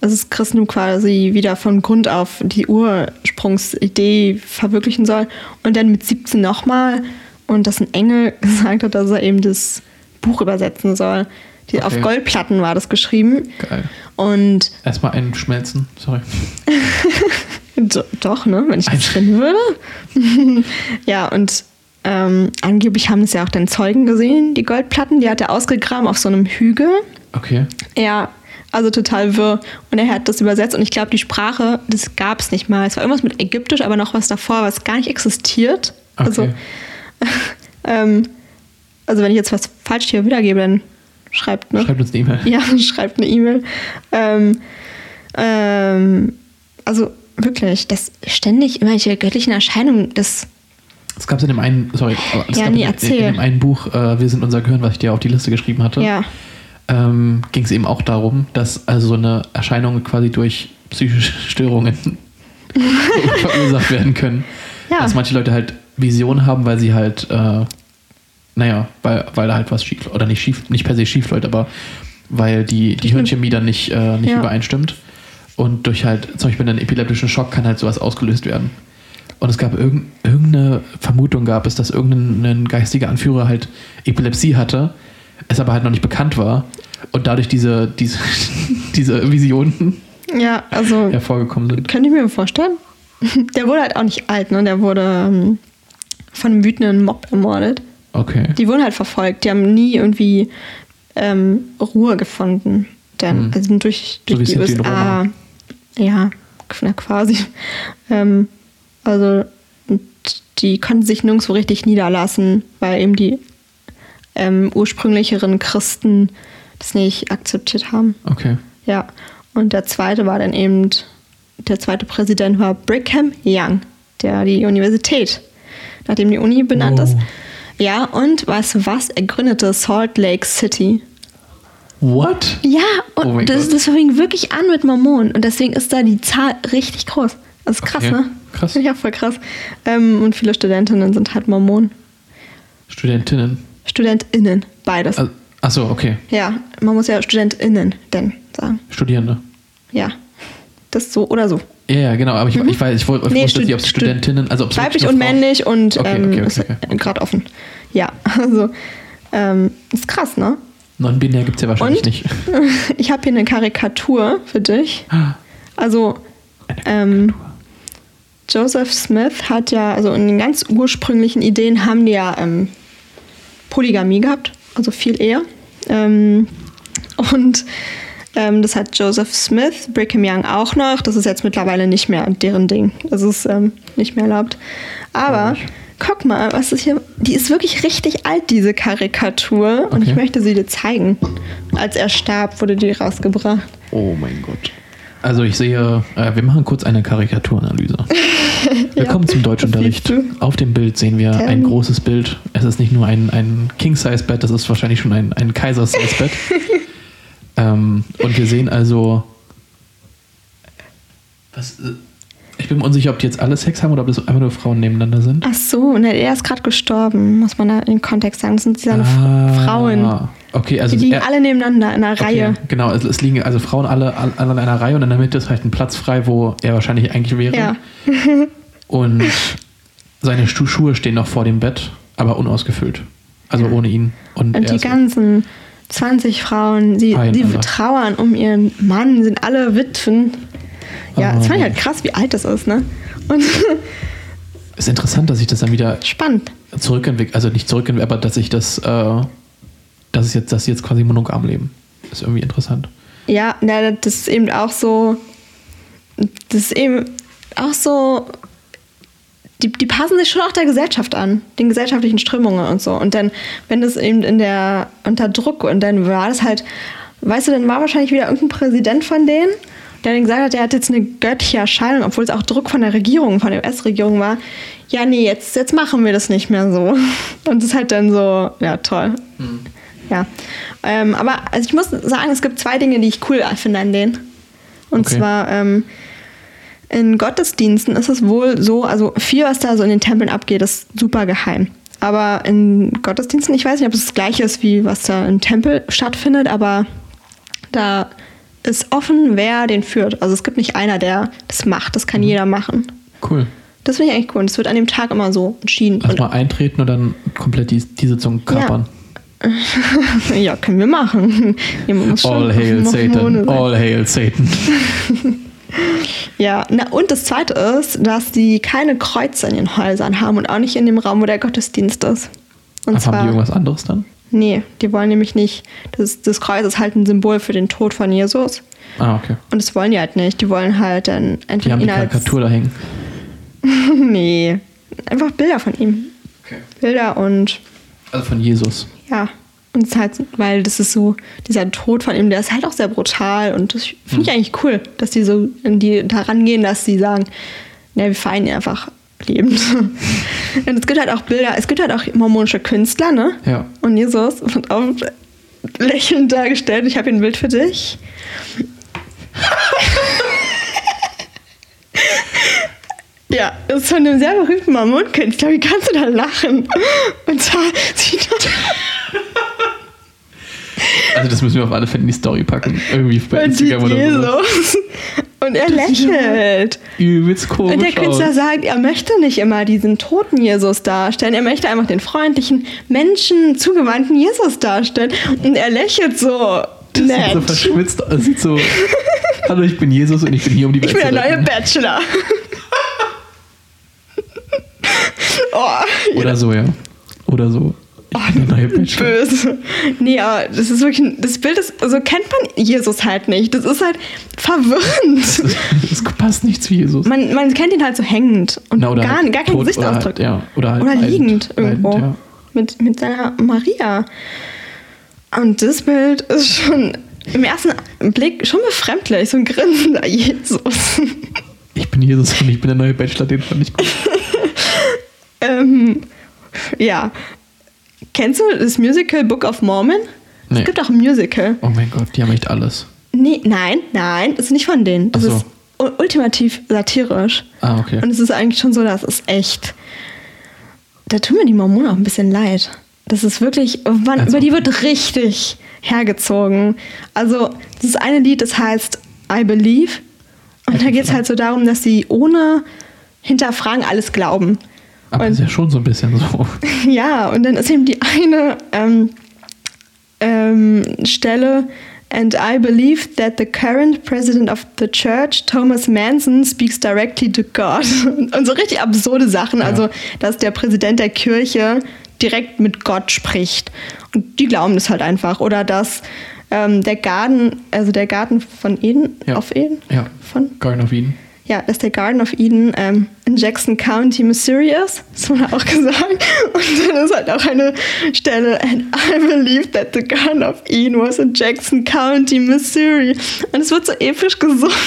also das Christentum quasi wieder von Grund auf die Ursprungsidee verwirklichen soll. Und dann mit 17 nochmal und dass ein Engel gesagt hat, dass er eben das Buch übersetzen soll. Die, Okay. Auf Goldplatten war das geschrieben. Geil. Und Erstmal einschmelzen. Sorry. Do, doch, ne? Wenn ich das finden würde. ja, und ähm, angeblich haben es ja auch dann Zeugen gesehen, die Goldplatten. Die hat er ausgegraben auf so einem Hügel. Okay. Ja, also total wirr. Und er hat das übersetzt und ich glaube, die Sprache, das gab es nicht mal. Es war irgendwas mit Ägyptisch, aber noch was davor, was gar nicht existiert. Also, Okay. ähm, also wenn ich jetzt was falsch hier wiedergebe, dann schreibt, ne? Schreibt uns eine E-Mail. Ja, schreibt eine E-Mail. Ähm, ähm, also wirklich, dass ständig irgendwelche göttlichen Erscheinungen, das Es gab es in dem einen, sorry, es Ja, gab nee, in, erzähl. in dem einen Buch, äh, Wir sind unser Gehirn, was ich dir auf die Liste geschrieben hatte, ja, ähm, ging es eben auch darum, dass also so eine Erscheinung quasi durch psychische Störungen verursacht werden können. Ja. Dass manche Leute halt Visionen haben, weil sie halt, äh, naja, weil, weil da halt was schief oder nicht schief, nicht per se schief läuft, aber weil die, die Hirnchemie dann nicht, äh, nicht Ja. übereinstimmt. Und durch halt zum Beispiel einen epileptischen Schock kann halt sowas ausgelöst werden. Und es gab irgend, irgendeine Vermutung gab es, dass irgendein geistiger Anführer halt Epilepsie hatte, es aber halt noch nicht bekannt war und dadurch diese, diese, diese Visionen Ja, also hervorgekommen sind. könnte ich mir vorstellen. Der wurde halt auch nicht alt, ne? Der wurde ähm, von einem wütenden Mob ermordet. Okay. Die wurden halt verfolgt. Die haben nie irgendwie ähm, Ruhe gefunden. Denn Mhm. also sind durch, So durch wie die USA. Ja, na, quasi. Ähm, also die konnten sich nirgendwo richtig niederlassen, weil eben die ähm, ursprünglicheren Christen das nicht akzeptiert haben. Okay. Ja. Und der zweite war dann eben, der zweite Präsident war Brigham Young, der die Universität, nachdem die Uni benannt Oh. ist. Ja, und weißt du was? Er gründete Salt Lake City. What? Ja, und Oh das, das fing wirklich an mit Mormonen. Und deswegen ist da die Zahl richtig groß. Das ist krass, Okay, ne? krass. Ja, voll krass. Ähm, und viele Studentinnen sind halt Mormonen. Studentinnen. StudentInnen, beides. Also, achso, okay. ja, man muss ja StudentInnen denn sagen. Studierende. Ja. Das so oder so. Ja, ja, genau, aber ich, ich weiß, ich wollte Mhm. Nee, wusste nicht, ob es Stud- Studentinnen, also ob es Weiblich und männlich und Okay, ähm, okay, okay, okay. gerade offen. Ja, also ähm, ist krass, ne? Non-binär gibt es ja wahrscheinlich Und? nicht. Ich habe hier eine Karikatur für dich. Also ähm, Joseph Smith hat ja, also in den ganz ursprünglichen Ideen haben die ja ähm, Polygamie gehabt, also viel Ehe. Ähm, und ähm, das hat Joseph Smith, Brigham Young auch noch. Das ist jetzt mittlerweile nicht mehr deren Ding. Das ist ähm, nicht mehr erlaubt. Aber ich. guck mal, was ist hier. Die ist wirklich richtig alt, diese Karikatur. Und Okay. ich möchte sie dir zeigen. Als er starb, wurde die rausgebracht. Oh mein Gott. Also ich sehe, äh, wir machen kurz eine Karikaturanalyse. Willkommen zum Deutschunterricht. Auf dem Bild sehen wir Tell ein me. großes Bild. Es ist nicht nur ein, ein King-Size-Bett, das ist wahrscheinlich schon ein, ein Kaiser-Size-Bett. ähm, und wir sehen also... Was, äh, ich bin mir unsicher, ob die jetzt alle Sex haben oder ob das einfach nur Frauen nebeneinander sind. Ach so, ne, er ist gerade gestorben, muss man da in den Kontext sagen. Das sind seine Ah, Frauen. Okay, also Die liegen er- alle nebeneinander in einer Okay, Reihe. Genau, es, es liegen also Frauen alle, alle an einer Reihe und in der Mitte ist halt ein Platz frei, wo er wahrscheinlich eigentlich wäre. Ja. Und seine Schuhe stehen noch vor dem Bett, aber unausgefüllt. Also ohne ihn. Und, Und die ganzen 20 Frauen, die, die trauern um ihren Mann, sind alle Witwen. Ja, Oh. das fand ich halt krass, wie alt das ist, ne? Und ist interessant, dass sich das dann wieder spannend. zurückentwickelt, also nicht zurückentwickelt, aber dass sich das, äh, dass es jetzt, dass sie jetzt quasi monogam leben. Ist irgendwie interessant. Ja, na, das ist eben auch so, das ist eben auch so, die, die passen sich schon auch der Gesellschaft an, den gesellschaftlichen Strömungen und so. Und dann, wenn das eben in der, unter Druck und dann war das halt, weißt du, dann war wahrscheinlich wieder irgendein Präsident von denen, der dann gesagt hat, der hat jetzt eine göttliche Erscheinung, obwohl es auch Druck von der Regierung, von der US-Regierung war. Ja, nee, jetzt, jetzt machen wir das nicht mehr so. Und das ist halt dann so, ja, toll. Ja. Ähm, aber also ich muss sagen, es gibt zwei Dinge, die ich cool finde an denen. Und Okay. zwar ähm, in Gottesdiensten ist es wohl so, also viel, was da so in den Tempeln abgeht, ist super geheim. Aber in Gottesdiensten, ich weiß nicht, ob es das gleiche ist, wie was da im Tempel stattfindet, aber da ist offen, wer den führt. Also es gibt nicht einer, der das macht. Das Mhm. kann jeder machen. Cool. Das finde ich eigentlich cool. Und es wird an dem Tag immer so entschieden. Lass Und- mal eintreten und dann komplett die, die Sitzung kapern. ja, können wir machen. Muss schon All hail Satan. All hail Satan. Ja, na, und das Zweite ist, dass die keine Kreuze in ihren Häusern haben und auch nicht in dem Raum, wo der Gottesdienst ist. Und Ach, haben die zwar, irgendwas anderes dann? nee, die wollen nämlich nicht, das, das Kreuz ist halt ein Symbol für den Tod von Jesus. Ah, okay. Und das wollen die halt nicht. Die wollen halt dann Die entweder haben die ihn als... Karikatur da hängen. nee, einfach Bilder von ihm. Okay. Bilder und Also von Jesus. ja. Und es ist halt, weil das ist so, dieser Tod von ihm, der ist halt auch sehr brutal und das finde ich eigentlich cool, dass die so in die daran gehen, dass sie sagen, ne, wir feiern ihn einfach lebend. und es gibt halt auch Bilder, es gibt halt auch mormonische Künstler, ne? Ja. Und Jesus wird auch lächelnd dargestellt. Ich habe hier ein Bild für dich. Ja, das ist von einem sehr berühmten Mormonkünstler. Wie kannst du da lachen? Und zwar sieht Also das müssen wir auf alle Fälle in die Story packen. Irgendwie bei Instagram oder so. Und er lächelt. Übelst komisch Und der Künstler aus. sagt, er möchte nicht immer diesen toten Jesus darstellen, er möchte einfach den freundlichen, Menschen zugewandten Jesus darstellen. Und er lächelt so Das sieht so nett. verschwitzt aus. Sieht so, hallo, ich bin Jesus und ich bin hier, um die Ich Welt bin der neue. Bachelor. oh, Oder so, ja. Oder so. Ich bin der neue Bachelor. böse. Nee, aber das ist wirklich, das Bild ist, also kennt man Jesus halt nicht. Das ist halt verwirrend. Es passt nicht zu Jesus. Man, man kennt ihn halt so hängend und Na, gar, halt gar keinen Gesichtsausdruck. Oder, halt, ja, oder, halt Oder leidend. liegend irgendwo. Leidend, ja. mit, mit seiner Maria. Und das Bild ist schon im ersten Blick schon befremdlich. So ein grinsender Jesus. Ich bin Jesus und ich bin der neue Bachelor, den fand ich gut. ähm, ja. Kennst du das Musical Book of Mormon? Nee. Es gibt auch ein Musical. Oh mein Gott, die haben echt alles. Nee, nein, nein, das ist nicht von denen. Das so. ist ultimativ satirisch. Ah, okay. Und es ist eigentlich schon so, das ist echt. Da tun mir die Mormonen auch ein bisschen leid. Das ist wirklich, man, Also- über die wird richtig hergezogen. Also, das eine Lied, das heißt I Believe. Und da geht es halt so darum, dass sie ohne Hinterfragen alles glauben. Aber und- ist ja schon so ein bisschen so. Ja, und dann ist eben die eine ähm, ähm, Stelle. And I believe that the current president of the church, Thomas Manson, speaks directly to God. Und so richtig absurde Sachen. Ja. Also, dass der Präsident der Kirche direkt mit Gott spricht. Und die glauben das halt einfach. Oder dass ähm, der Garten, also der Garten von Eden, Ja. auf Eden? Ja. Von? Garden of Eden. Ja, dass der Garden of Eden ähm, in Jackson County, Missouri ist. Das wurde auch gesagt. Und dann ist halt auch eine Stelle, and I believe that the Garden of Eden was in Jackson County, Missouri. Und es wird so episch gesungen.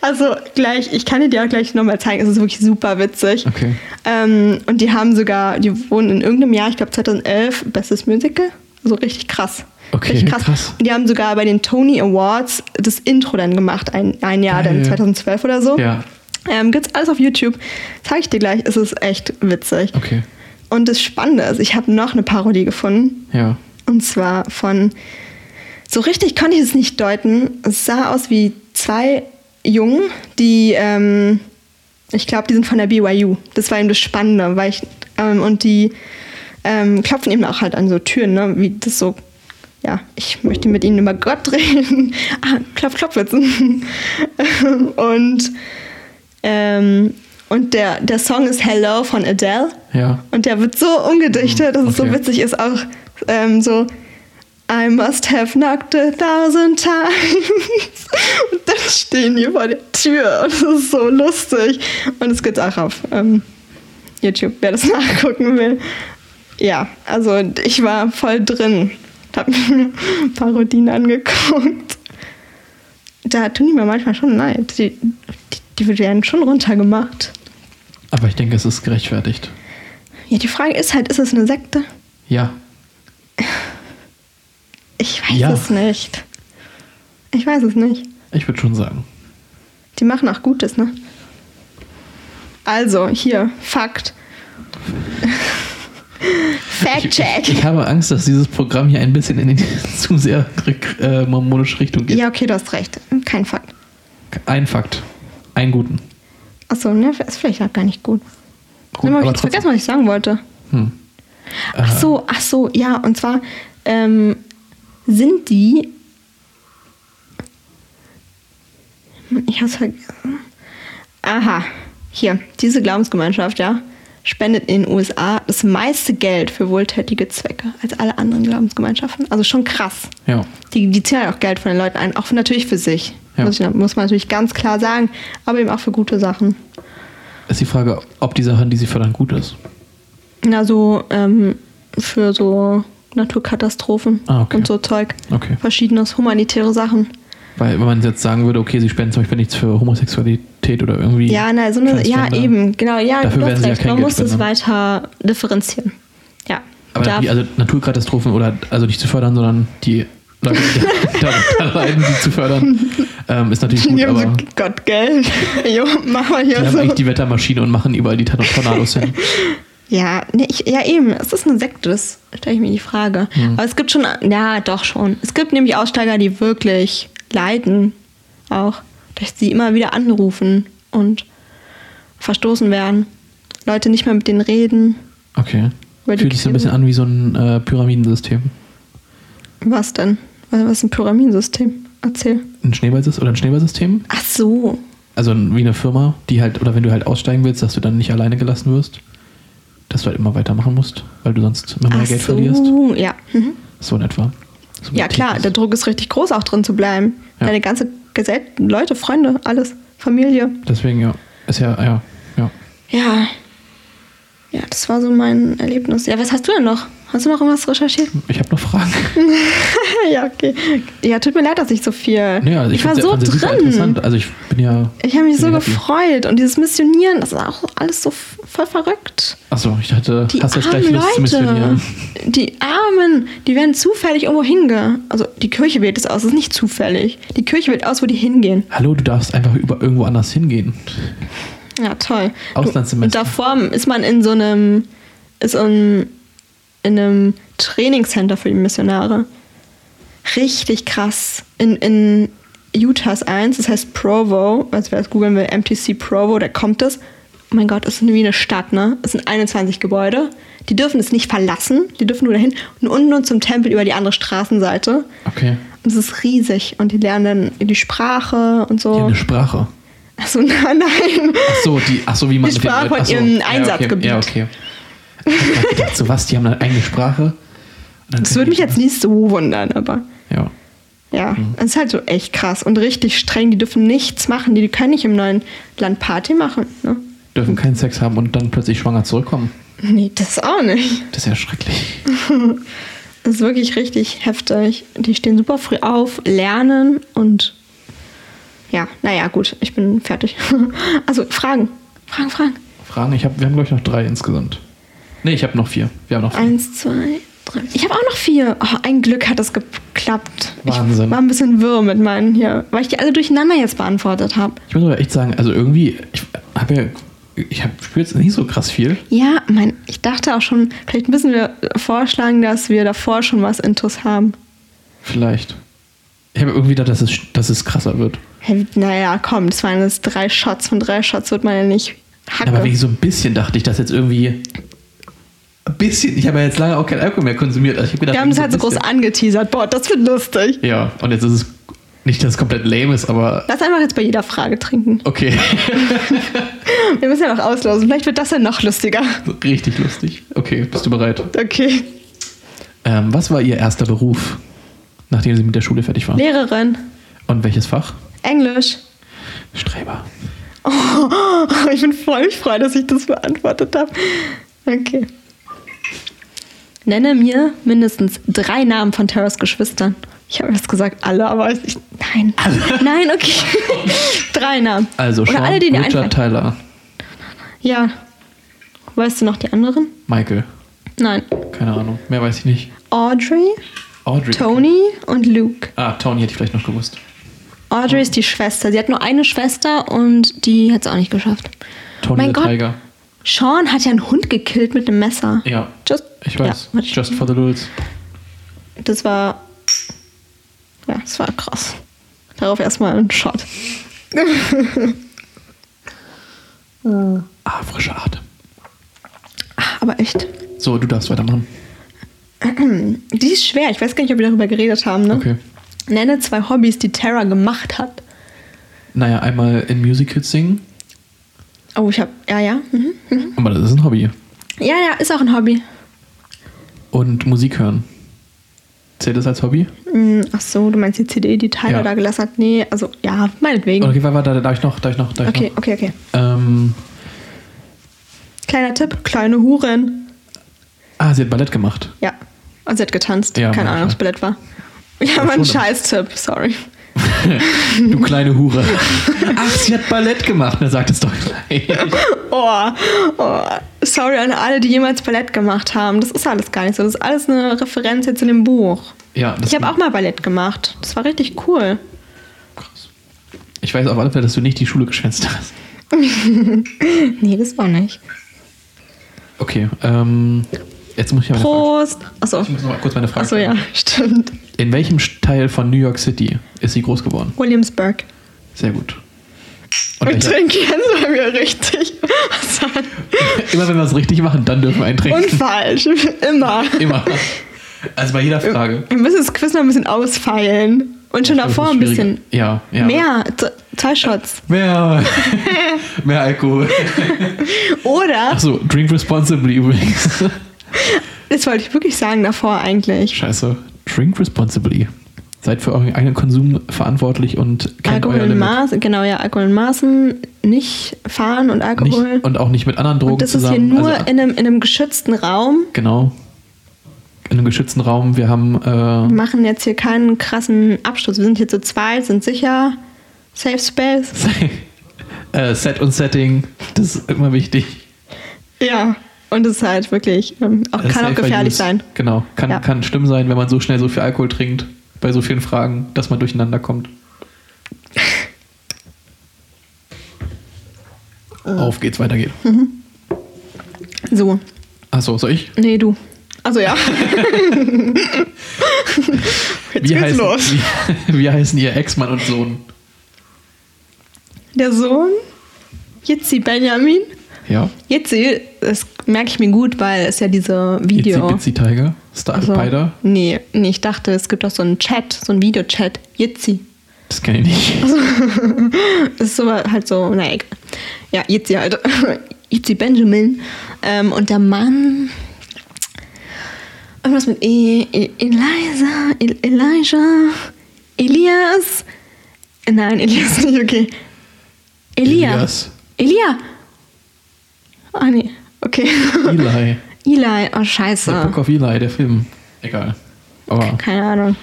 Also gleich, ich kann dir auch gleich nochmal zeigen, es ist wirklich super witzig. Okay. Ähm, und die haben sogar, die wurden in irgendeinem Jahr, ich glaube 2011, bestes Musical. Also richtig krass. Okay, richtig krass. krass. Und die haben sogar bei den Tony Awards das Intro dann gemacht, ein, ein Jahr, Geil. dann 2012 oder so. Ja. Ähm, gibt's alles auf YouTube. Zeige ich dir gleich, es ist echt witzig. Okay. Und das Spannende ist, ich habe noch eine Parodie gefunden. Ja. Und zwar von. So richtig konnte ich es nicht deuten. Es sah aus wie zwei Jungen, die. Ähm, ich glaube, die sind von der BYU. Das war eben das Spannende. Weil ich, ähm, und die ähm, klopfen eben auch halt an so Türen, ne? wie das so. Ja, ich möchte mit ihnen über Gott reden. ah, klopf, klopf jetzt. und. Ähm, und der, der Song ist Hello von Adele. Ja. Und der wird so umgedichtet, dass es so Okay. witzig ist, auch ähm, so I must have knocked a thousand times. Und dann stehen die vor der Tür und es ist so lustig. Und es gibt auch auf ähm, YouTube, wer das nachgucken will. Ja, also ich war voll drin. Hab mir Parodien angeguckt. Da tun die mir manchmal schon leid. Die, die, die werden schon runtergemacht. Aber ich denke, es ist gerechtfertigt. Ja, die Frage ist halt, ist es eine Sekte? Ja. Ich weiß Ja. es nicht. Ich weiß es nicht. Ich würde schon sagen. Die machen auch Gutes, ne? Also, hier, Fakt. Fact-Check. Ich, ich habe Angst, dass dieses Programm hier ein bisschen in die zu sehr äh, mormonische Richtung geht. Ja, okay, du hast recht. Kein Fakt. Ein Fakt. Einen guten. Achso, ne, ist vielleicht auch gar nicht gut. Gut, Nimm aber ich vergessen, was ich sagen wollte. Hm. Ach so, ach so, ja, und zwar ähm, sind die. Ich hab's vergessen. Aha, hier, diese Glaubensgemeinschaft, ja, spendet in den USA das meiste Geld für wohltätige Zwecke als alle anderen Glaubensgemeinschaften. Also schon krass. Ja. Die, die ziehen halt auch Geld von den Leuten ein, auch natürlich für sich. Ja. Muss, ich, muss man natürlich ganz klar sagen, aber eben auch für gute Sachen. Ist die Frage, ob die Sache, die sie fördern, gut ist. Na, so ähm, für so Naturkatastrophen Ah, okay. und so Zeug. Okay. Verschiedenes, humanitäre Sachen. Weil, wenn man jetzt sagen würde, okay, sie spenden zum Beispiel nichts für Homosexualität oder irgendwie. Ja, na, so eine, ja, eben, genau, ja, Dafür du werden hast sie ja recht. kein Man Geld muss es spenden. weiter differenzieren. Ja. Aber die, also Naturkatastrophen oder also nicht zu fördern, sondern die Leute, die da, da leiden, die zu fördern, ähm, ist natürlich gut, die haben aber so, Gott, Geld. jo, mach mal die hier haben so. eigentlich die Wettermaschine und machen überall die Tor- Tornados hin. Ja, nee, ich, ja, eben. Es ist eine Sekte, das stelle ich mir die Frage. Hm. Aber es gibt schon, ja, doch schon. Es gibt nämlich Aussteiger, die wirklich leiden. Auch. dass sie immer wieder anrufen und verstoßen werden. Leute nicht mehr mit denen reden. Okay. Fühlt sich so ein bisschen an wie so ein äh, Pyramidensystem. Was denn? Was was ist ein Pyramidensystem? Erzähl. Ein Schneeballsystem oder ein Schneeballsystem? Ach so. Also wie eine Firma, die halt, oder wenn du halt aussteigen willst, dass du dann nicht alleine gelassen wirst. Dass du halt immer weitermachen musst, weil du sonst immer mehr Ach Geld so. verlierst. Ja. Mhm. So in etwa. Ja, klar, der Druck ist richtig groß, auch drin zu bleiben. Ja. Deine ganze Gesell Leute, Freunde, alles, Familie. Deswegen, ja. Ist ja, ja, ja. Ja. Ja, das war so mein Erlebnis. Ja, was hast du denn noch? Hast du noch irgendwas recherchiert? Ich habe noch Fragen. ja, okay. Ja, tut mir leid, dass ich so viel. Nee, also ich, ich war so drin. Also ich bin ja. Ich habe mich so gefreut. Und dieses Missionieren, das ist auch alles so voll verrückt. Achso, ich dachte, Die hast armen gleich Lust zu Leute, missionieren. die Armen, die werden zufällig irgendwo hinge. Also die Kirche wählt es aus, das ist nicht zufällig. Die Kirche wählt aus, wo die hingehen. Hallo, du darfst einfach über irgendwo anders hingehen. Ja, toll. Auslandssemester. Und davor ist man in so einem, ist in, in einem Trainingscenter für die Missionare. Richtig krass. In, in Utah ist eins, das heißt Provo, also wer es googeln will, MTC Provo, da kommt es. Oh mein Gott, das ist wie eine Stadt, ne? Es sind 21 Gebäude. Die dürfen es nicht verlassen, die dürfen nur dahin und unten nur zum Tempel über die andere Straßenseite. Okay. Und es ist riesig und die lernen dann die Sprache und so. Die eine Sprache. Achso, nein, nein. Ach so, die, ach so, wie man Die mit den Sprache Leuten- von ihrem ja, Einsatzgebiet. Ja, okay. Ich hab gedacht, so was, die haben eine eigene Sprache. Das würde mich jetzt nicht so wundern, aber Ja. ja, Mhm. es ist halt so echt krass und richtig streng. Die dürfen nichts machen, die können nicht im neuen Land Party machen. Ne? Dürfen keinen Sex haben und dann plötzlich schwanger zurückkommen. Nee, das auch nicht. Das ist ja schrecklich. Das ist wirklich richtig heftig. Die stehen super früh auf, lernen und ja, naja, gut, ich bin fertig. Also Fragen, Fragen, Fragen. Fragen? Ich hab, wir haben, glaube ich, noch drei insgesamt. Nee, ich habe noch vier. Wir haben noch vier. Eins, zwei, drei. Ich habe auch noch vier. Oh, ein Glück hat es geklappt. Wahnsinn. Ich war ein bisschen wirr mit meinen hier, weil ich die alle durcheinander jetzt beantwortet habe. Ich muss aber echt sagen, also irgendwie, ich habe ja, ich spüre jetzt nicht so krass viel. Ja, mein, ich dachte auch schon, vielleicht müssen wir vorschlagen, dass wir davor schon was Intus haben. Vielleicht. Ich habe irgendwie gedacht, dass es, dass es krasser wird. Naja, komm, das waren jetzt drei Shots. Von drei Shots wird man ja nicht hacke. Aber wegen so ein bisschen dachte ich, dass jetzt irgendwie. Ein bisschen. Ich habe ja jetzt lange auch kein Alkohol mehr konsumiert. Also ich gedacht, wir haben es halt so groß angeteasert. Boah, das wird lustig. Ja, und jetzt ist es nicht, dass es komplett lame ist, aber Lass einfach jetzt bei jeder Frage trinken. okay. Wir müssen ja noch auslosen. Vielleicht wird das ja noch lustiger. Richtig lustig. Okay, bist du bereit? Okay. Ähm, was war Ihr erster Beruf, nachdem Sie mit der Schule fertig waren? Lehrerin. Und welches Fach? Englisch. Streber. Ich bin voll frei, dass ich das beantwortet habe. Okay. Nenne mir mindestens drei Namen von Terras Geschwistern. Ich habe jetzt gesagt alle, aber ich, nein. Nein, okay. drei Namen. Also Oder Sean, alle, die dir Richard, einfallen. Tyler, Ja. Weißt du noch die anderen? Michael. Nein. Keine Ahnung. Mehr weiß ich nicht. Audrey, Audrey. Tony und Luke. Ah, Tony hätte ich vielleicht noch gewusst. Audrey ist die Schwester. Sie hat nur eine Schwester und die hat es auch nicht geschafft. Tony Mein Gott. Tiger. Sean hat ja einen Hund gekillt mit einem Messer. Ja. Just, Ich weiß. Ja, Just for the Lulz. Das war. Ja, das war krass. Darauf erstmal ein Shot. Ah, frischer Atem. Aber echt. So, du darfst weitermachen. Die ist schwer. Ich weiß gar nicht, ob wir darüber geredet haben. Ne? Okay. Nenne zwei Hobbys, die Tara gemacht hat. Naja, einmal in Musicals singen. Oh, ich hab. Ja, ja. Mhm. Mhm. Aber das ist ein Hobby. Ja, ja, ist auch ein Hobby. Und Musik hören. Zählt das als Hobby? Mhm, Ach so, du meinst die CD, die Tyler Ja. da gelassen hat? Nee, also ja, meinetwegen. Okay, warte, warte, darf ich noch, darf ich noch, darf ich Okay, noch? okay, okay. Ähm, Kleiner Tipp: kleine Huren. ah, sie hat Ballett gemacht. Ja. Und sie hat getanzt. Ja, Keine Ahnung, ob es. Ballett war. Ja, Ja, aber ein schon. Scheiß-Tipp, sorry. Du kleine Hure. Ach, sie hat Ballett gemacht. Na, sag das doch gleich. Oh, oh, sorry an alle, die jemals Ballett gemacht haben. Das ist alles gar nicht so. Das ist alles eine Referenz jetzt in dem Buch. Ja, das Ich habe auch mal Ballett gemacht. Das war richtig cool. krass. Ich weiß auf alle Fälle, dass du nicht die Schule geschwänzt hast. Nee, das war nicht. Okay, ähm, jetzt muss ich aber. Prost. Achso. Ich muss noch mal kurz meine Frage Achso, ja, stimmt. In welchem Teil von New York City ist sie groß geworden? Williamsburg. Sehr gut. Und welcher- trinken jetzt bei mir richtig. Was immer wenn wir es richtig machen, dann dürfen wir einen trinken. Und falsch. Immer. Immer. Also bei jeder Frage. Wir müssen das Quiz noch ein bisschen ausfeilen. Und schon davor ein bisschen Ja, ja. mehr. Zwei Shots. Mehr, mehr Alkohol. Oder, Achso, drink responsibly übrigens. das wollte ich wirklich sagen davor eigentlich. Scheiße. Drink responsibly. Seid für euren eigenen Konsum verantwortlich und kennt Alkohol euer in. Maßen, genau, ja, Alkohol in Maßen, nicht fahren und Alkohol. Nicht, und auch nicht mit anderen Drogen und das ist zusammen. hier nur also, in, einem, in einem geschützten Raum. genau. In einem geschützten Raum. Wir haben äh, Wir machen jetzt hier keinen krassen Absturz. Wir sind hier zu zweit, sind sicher. Safe Space. äh, Set und Setting. Das ist immer wichtig. Ja. Und es ist halt wirklich, ähm, auch, kann auch gefährlich use. sein. Genau. Kann, Ja. kann schlimm sein, wenn man so schnell so viel Alkohol trinkt. Bei so vielen Fragen, dass man durcheinander kommt. Auf geht's, weiter geht's. So. Achso, soll ich? Nee, du. Also ja. Jetzt Wie geht's heißen, los. Wie, wie heißen ihr Ex-Mann und Sohn? Der Sohn, Jitzi Benjamin. Ja. Jitzi, das merke ich mir gut, weil es ja diese Video. Itzy Bitsy Tiger? Star Also, Spider? nee, nee, ich dachte, es gibt auch so einen Chat, so einen Videochat. Jitzi. Das kenne ich nicht. Das ist so halt so, naja, egal. Ja, Jitzi halt. Jitzi Benjamin. Ähm, und der Mann. Irgendwas mit e e Eliza, El Elijah, Elias. Nein, Elias nicht, okay. Elia. Elias. Elia. Ah, nee. Okay. Eli. Eli, oh scheiße. Book of Eli, der Film. Egal. Aber. Keine Ahnung.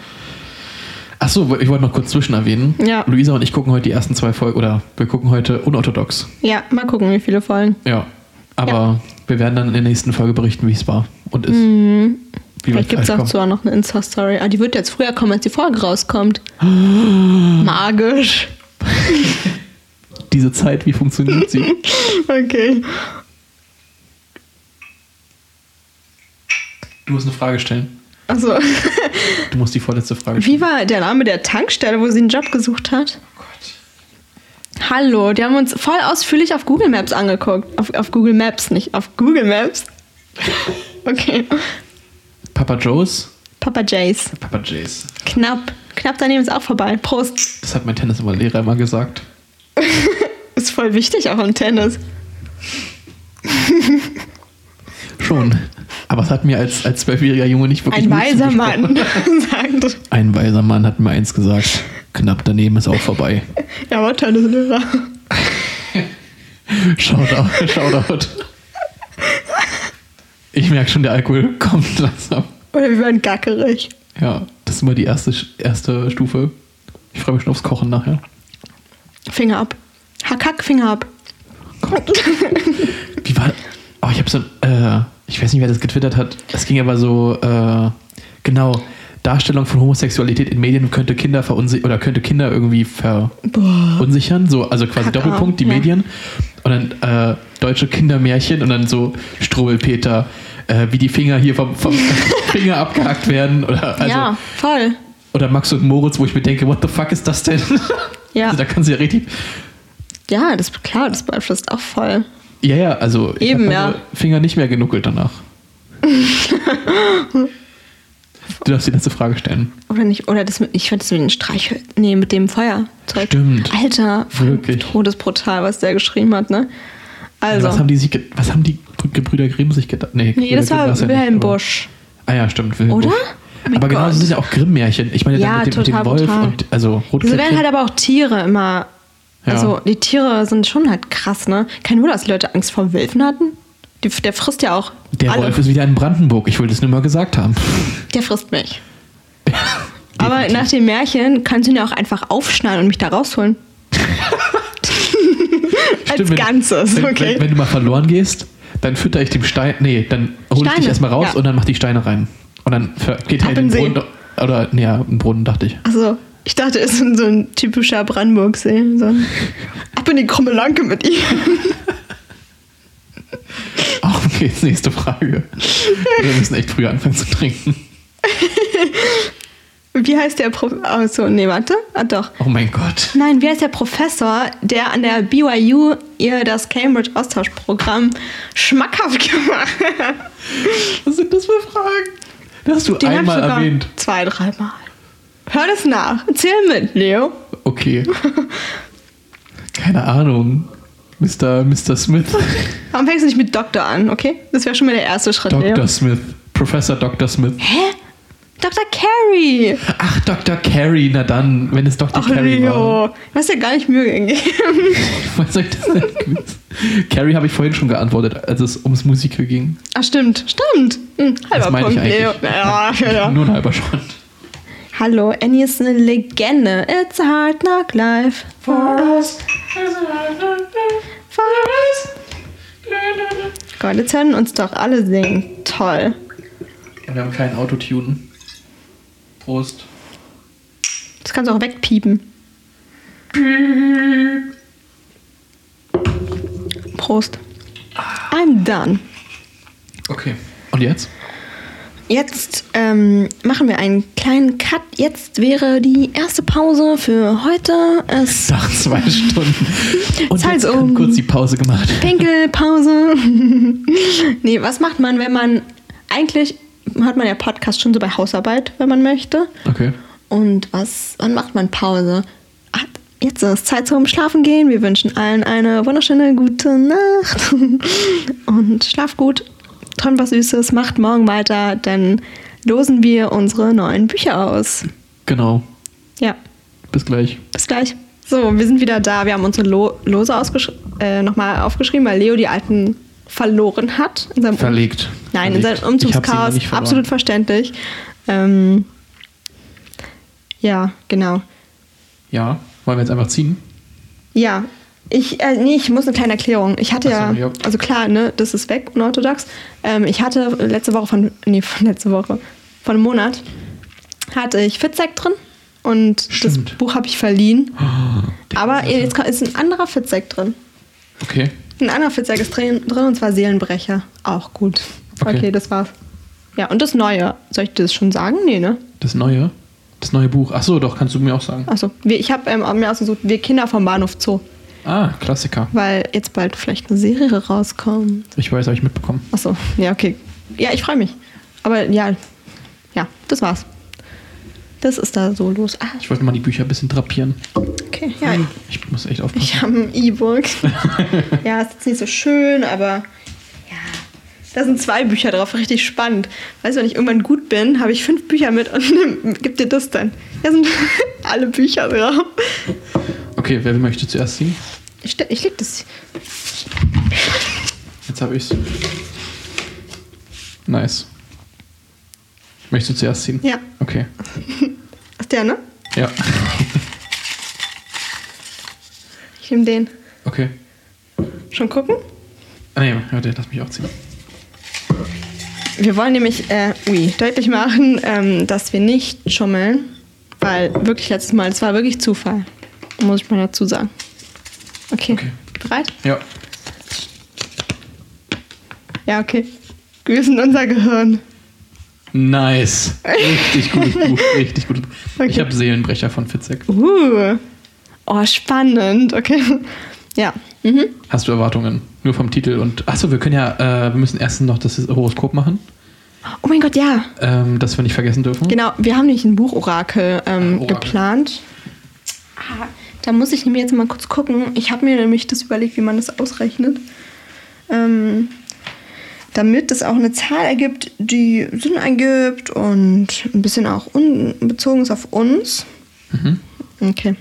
Achso, ich wollte noch kurz zwischen erwähnen. Ja. Luisa und ich gucken heute die ersten zwei Folgen, oder wir gucken heute unorthodox. Ja, mal gucken, wie viele Folgen. Ja. Aber wir werden dann in der nächsten Folge berichten, wie es war und ist. Mhm. Wie Vielleicht gibt es auch zwar noch eine Insta-Story. Aber die wird jetzt früher kommen, als die Folge rauskommt. Magisch. Diese Zeit, wie funktioniert sie? Okay. Du musst eine Frage stellen. Also, Du musst die vorletzte Frage stellen. wie war der Name der Tankstelle, wo sie einen Job gesucht hat? Oh Hallo, die haben uns voll ausführlich auf Google Maps angeguckt. Auf, auf Google Maps, nicht auf Google Maps. Okay. Papa Joe's? Papa Jays. Papa J's. Knapp. Knapp daneben ist auch vorbei. Prost. Das hat mein Tennislehrer immer gesagt. Ist voll wichtig auch im Tennis. Schon. Aber es hat mir als, als zwölfjähriger Junge nicht wirklich Ein weiser. Mann, sagt. Ein weiser Mann hat mir eins gesagt. Knapp daneben ist auch vorbei. Er war Tennislehrer. Shoutout. Shoutout. Ich merke schon, der Alkohol kommt langsam. Oder wir werden gackerig. Ja, das ist immer die erste, erste Stufe. Ich freue mich schon aufs Kochen nachher. Finger ab. Hakack, Finger ab. Wie war. Oh, ich habe so. Äh, ich weiß nicht, wer das getwittert hat. Es ging aber so. Äh, genau. Darstellung von Homosexualität in Medien könnte Kinder verunsichern oder könnte Kinder irgendwie verunsichern. So, also quasi Kacke, Doppelpunkt, die ja. Medien. Und dann äh, deutsche Kindermärchen und dann so Struwelpeter, äh, wie die Finger hier vom, vom Finger abgehackt werden. Oder, also, ja, voll. oder Max und Moritz, wo ich mir denke, what the fuck ist das denn? Ja. Also da kannst du ja richtig. Ja, das klar, das beeinflusst auch voll. Ja, ja, also ich Eben, hab ja. Finger nicht mehr genuckelt danach. du darfst die letzte Frage stellen. Oder nicht? Oder das mit, ich fand das mit dem Streich. Nee, mit dem Feuerzeug. Stimmt. Alter, Wirklich. todesbrutal, was der geschrieben hat, ne? Also. Was haben die sich, was haben die Gebrüder Grimm sich gedacht? Nee, nee, das war ja nicht, Wilhelm aber- Busch. Ah ja, stimmt. Wilhelm Oder? Busch. Oh aber genau, das sind ja auch Grimm-Märchen. Ich meine, Ja, mit, dem- mit dem Wolf brutal. und also Rotkäppchen. werden halt aber auch Tiere immer. Ja. Also, die Tiere sind schon halt krass, ne? Kein Wunder, dass die Leute Angst vor Wölfen hatten. Die, der frisst ja auch. Der alle. Wolf ist wieder in Brandenburg. Ich wollte es nur mal gesagt haben. Der frisst mich. Aber nach dem Märchen kannst du ihn ja auch einfach aufschneiden und mich da rausholen. Als Stimmt, Ganzes, wenn, okay. Wenn, wenn du mal verloren gehst, dann fütter ich dem Stein. Nee, dann hole ich dich erstmal raus ja. und dann mach die Steine rein. Und dann geht halt in den See. Brunnen. Oder, nee, ja, im Brunnen dachte ich. Also, ich dachte, es ist so ein typischer Brandenburg-See. So Ab in die krumme Lanke mit ihm. Auf geht's, nächste Frage. Wir müssen echt früher anfangen zu trinken. Wie heißt der Professor? Achso, nee, warte. Ah, doch. Oh mein Gott. Nein, wie heißt der Professor, der an der BYU ihr das Cambridge-Austauschprogramm schmackhaft gemacht hat? Was sind das für Fragen? Das hast du Den einmal erwähnt. Zwei, dreimal. Hör das nach. Erzähl mit, Leo. Okay. Keine Ahnung. Mr. Mr. Smith. Warum fängst du nicht mit Doktor an, okay? Das wäre schon mal der erste Schritt, Leo. Dr. Smith. Professor Dr. Smith. Hä? Dr. Carey. Ach, Dr. Carey. Na dann, wenn es Dr. Ach, Carey war. Leo. Du hast ja gar nicht Mühe gegeben. Was soll ich das denn? Carey habe ich vorhin schon geantwortet, als es ums Musical ging. Ach, stimmt. Stimmt. Hm, halber Das meinte ich Punkt, Leo. Ja, ja, ja. Nur ein halber Schritt. Hallo, Annie ist eine Legende. It's a hard knock life for us. For us. Gott, jetzt hören uns doch alle singen. Toll. Wir haben keinen Autotune. Prost. Das kannst du auch wegpiepen. Prost. I'm done. Okay. Und jetzt? Jetzt ähm, machen wir einen kleinen Cut. Jetzt wäre die erste Pause für heute. Es Nach zwei Stunden. Und jetzt um. kurz die Pause gemacht. Pinkelpause. nee, was macht man, wenn man eigentlich hat man ja Podcast schon so bei Hausarbeit, wenn man möchte. Okay. Und was, wann macht man Pause? Ach, jetzt ist es Zeit zum Schlafen gehen. Wir wünschen allen eine wunderschöne gute Nacht. Und schlaf gut, träumt was Süßes, macht morgen weiter, dann losen wir unsere neuen Bücher aus. Genau. Ja, Bis gleich. bis gleich. So, wir sind wieder da. Wir haben unsere Lo Lose äh, nochmal aufgeschrieben, weil Leo die alten verloren hat. In seinem Verlegt. Nein, in Verlegt. seinem hab sie Umzugschaos. Absolut verständlich. Ähm, ja, genau. Ja. Wollen wir jetzt einfach ziehen? Ja, ich, äh, nee, ich muss eine kleine Erklärung. Ich hatte so, ja, ja. also klar, ne, das ist weg, unorthodox. Ähm, ich hatte letzte Woche von, nee, von letzte Woche, von einem Monat, hatte ich Fitzek drin und Stimmt. das Buch habe ich verliehen. Der Aber jetzt ist ein anderer Fitzek drin. Okay. Ein anderer Fitzek ist drin, drin und zwar Seelenbrecher. Auch gut. Okay. Okay. das war's. Ja, und das Neue. Soll ich das schon sagen? Nee, ne? Das neue? Das neue Buch. Ach so, doch, kannst du mir auch sagen. Achso, ich habe ähm, mir ausgesucht, wir Kinder vom Bahnhof Zoo, Ah, Klassiker. weil jetzt bald vielleicht eine Serie rauskommt. Ich weiß, habe ich mitbekommen. Achso, ja, okay. Ja, ich freue mich. Aber ja, ja, das war's. Das ist da so los. Ah, Ich wollte mal die Bücher ein bisschen drapieren. okay, ja. Ich muss echt aufpassen. Ich habe ein E-Book. ja, ist jetzt nicht so schön, aber ja. Da sind zwei Bücher drauf, richtig spannend. Weißt du, wenn ich irgendwann gut bin, habe ich fünf Bücher mit und gib dir das dann. Da sind alle Bücher drauf. Okay, wer möchte zuerst ziehen? Ich, ich leg das. Jetzt habe ich's. Nice. Möchtest du zuerst ziehen? Ja. Okay. Ist der, ne? Ja. Ich nehme den. Okay. Schon gucken? Ah, nee, warte, lass mich auch ziehen. Wir wollen nämlich äh, ui, deutlich machen, ähm, dass wir nicht schummeln, weil wirklich letztes Mal, das war wirklich Zufall. Muss ich mal dazu sagen. Okay. Okay. Bereit? Ja. Ja, okay. Wir sind unser Gehirn. Nice. Richtig gutes Buch. Richtig gutes Buch. Okay. Ich habe Seelenbrecher von Fitzek. Uh. Oh, spannend. Okay. Ja. Mhm. Hast du Erwartungen? Nur vom Titel und. Achso, wir können ja. Äh, wir müssen erstens noch das Horoskop machen, Oh mein Gott, ja. ähm, das wir nicht vergessen dürfen. Genau, wir haben nämlich ein Buchorakel ähm, Orakel. geplant. Ah, da muss ich nämlich jetzt mal kurz gucken. Ich habe mir nämlich das überlegt, wie man das ausrechnet. Ähm, damit es auch eine Zahl ergibt, die Sinn ergibt und ein bisschen auch bezogen ist auf uns. Mhm. Okay.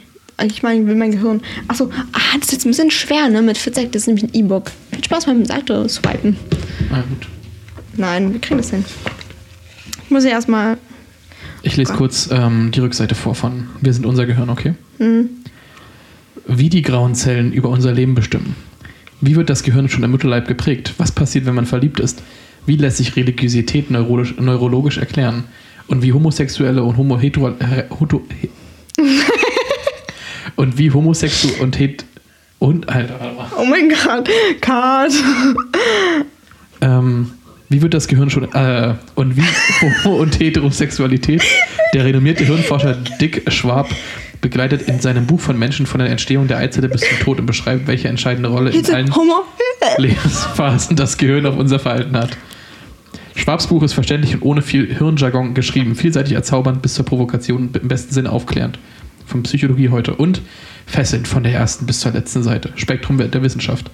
Ich meine, will mein Gehirn. Achso, ah, das ist jetzt ein bisschen schwer, ne? Mit Fitzek, das ist nämlich ein E-Book. Viel Spaß beim Seite-Swipen. Ah, gut. Nein, wir kriegen das hin. Ich muss ja erstmal. Ich lese kurz ähm, die Rückseite vor von Wir sind unser Gehirn, okay? Hm, Wie die grauen Zellen über unser Leben bestimmen. Wie wird das Gehirn schon im Mutterleib geprägt? Was passiert, wenn man verliebt ist? Wie lässt sich Religiosität neurologisch, neurologisch erklären? Und wie Homosexuelle und Homo hetero, äh, huto, he, und wie Homosexu und het und Alter, warte mal. Oh mein Gott, Card. Ähm, Wie wird das Gehirn schon. Äh, und wie Homo- und Heterosexualität der renommierte Hirnforscher Dick Schwab begleitet in seinem Buch von Menschen von der Entstehung der Eizelle bis zum Tod und beschreibt, welche entscheidende Rolle in allen. Lebensphasen das Gehirn auf unser Verhalten hat. Schwabs Buch ist verständlich und ohne viel Hirnjargon geschrieben, vielseitig erzaubernd bis zur Provokation im besten Sinne aufklärend. Von Psychologie heute und fesselnd von der ersten bis zur letzten Seite. Spektrum der Wissenschaft.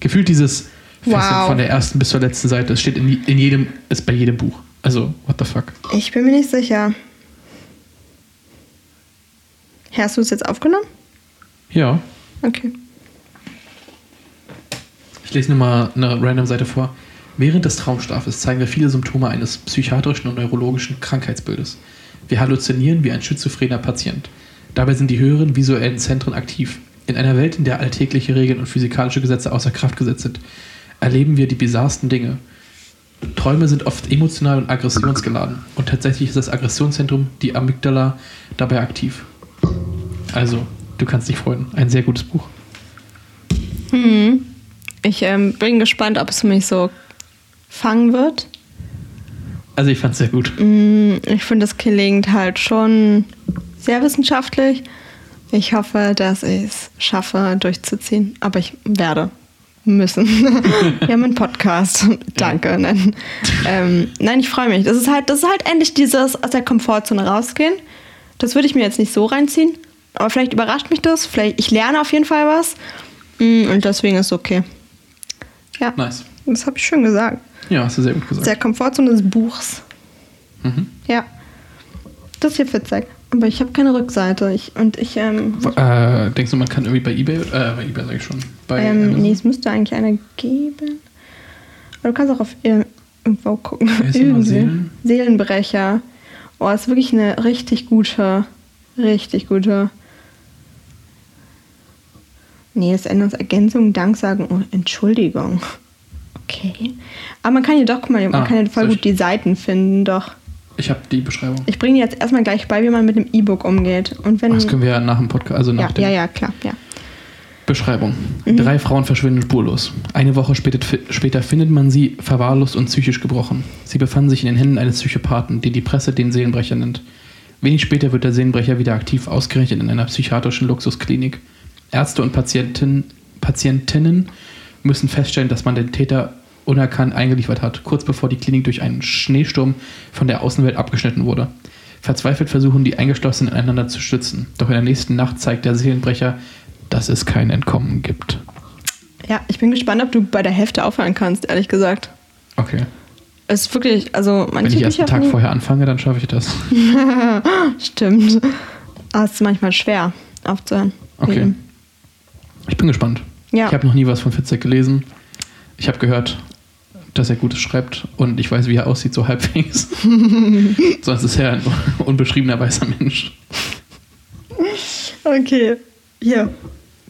Gefühlt dieses Fesseln Wow. von der ersten bis zur letzten Seite, es steht in, in jedem, ist bei jedem Buch. Also, what the fuck. Ich bin mir nicht sicher. Hast du es jetzt aufgenommen? Ja, Okay. Ich lese nur mal eine random Seite vor. Während des Traumschlafes zeigen wir viele Symptome eines psychiatrischen und neurologischen Krankheitsbildes. Wir halluzinieren wie ein schizophrener Patient. Dabei sind die höheren visuellen Zentren aktiv. In einer Welt, in der alltägliche Regeln und physikalische Gesetze außer Kraft gesetzt sind, erleben wir die bizarrsten Dinge. Träume sind oft emotional und aggressionsgeladen. Und tatsächlich ist das Aggressionszentrum, die Amygdala, dabei aktiv. Also, du kannst dich freuen. Ein sehr gutes Buch. Hm. Ich ähm, bin gespannt, ob es mich so fangen wird. Also, ich fand es sehr gut. Mm, Ich finde, das klingt halt schon sehr wissenschaftlich. Ich hoffe, dass ich es schaffe, durchzuziehen. Aber ich werde müssen. Wir haben einen Podcast. Danke. Nein. Ähm, nein, ich freue mich. Das ist halt, das ist halt endlich dieses aus der Komfortzone rausgehen. Das würde ich mir jetzt nicht so reinziehen. Aber vielleicht überrascht mich das. Vielleicht, ich lerne auf jeden Fall was. Mm, Und deswegen ist es okay. Ja, Nice. das habe ich schön gesagt. Ja, hast du sehr gut gesagt. Der Komfortzone des Buchs. Mhm. Ja. Das ist hier witzig. Aber ich habe keine Rückseite. Ich, und ich, ähm, Äh, denkst du, man kann irgendwie bei eBay, äh, bei eBay sag ich schon, bei ähm nee, es müsste eigentlich eine geben. Aber du kannst auch auf ir- irgendwo gucken. Seelen? Seelenbrecher. Oh, ist wirklich eine richtig gute, richtig gute. Nee, das Änderungsergänzung, Danksagen und Entschuldigung. Okay. Aber man kann hier doch, guck mal, man Ah, kann hier voll gut die Seiten finden, doch. Ich habe die Beschreibung. Ich bringe jetzt erstmal gleich bei, wie man mit dem E-Book umgeht. Und wenn. Das können wir ja nach dem Podcast, also nach ja, der ja, ja, klar, ja. Beschreibung. Mhm. Drei Frauen verschwinden spurlos. Eine Woche später, später findet man sie verwahrlost und psychisch gebrochen. Sie befanden sich in den Händen eines Psychopathen, den die Presse den Seelenbrecher nennt. Wenig später wird der Seelenbrecher wieder aktiv ausgerechnet in einer psychiatrischen Luxusklinik. Ärzte und Patienten, Patientinnen müssen feststellen, dass man den Täter unerkannt eingeliefert hat, kurz bevor die Klinik durch einen Schneesturm von der Außenwelt abgeschnitten wurde. Verzweifelt versuchen die Eingeschlossenen einander zu stützen. Doch in der nächsten Nacht zeigt der Seelenbrecher, dass es kein Entkommen gibt. Ja, ich bin gespannt, ob du bei der Hälfte aufhören kannst, ehrlich gesagt. Okay. Es ist wirklich, also Wenn manche ich erst einen Tag vorher anfange, dann schaffe ich das. Stimmt. Aber es ist manchmal schwer aufzuhören. Okay. Eben. Ich bin gespannt. Ja. Ich habe noch nie was von Fitzek gelesen. Ich habe gehört, dass er Gutes schreibt und ich weiß, wie er aussieht, so halbwegs. Sonst ist er ein unbeschriebener weißer Mensch. Okay. Hier.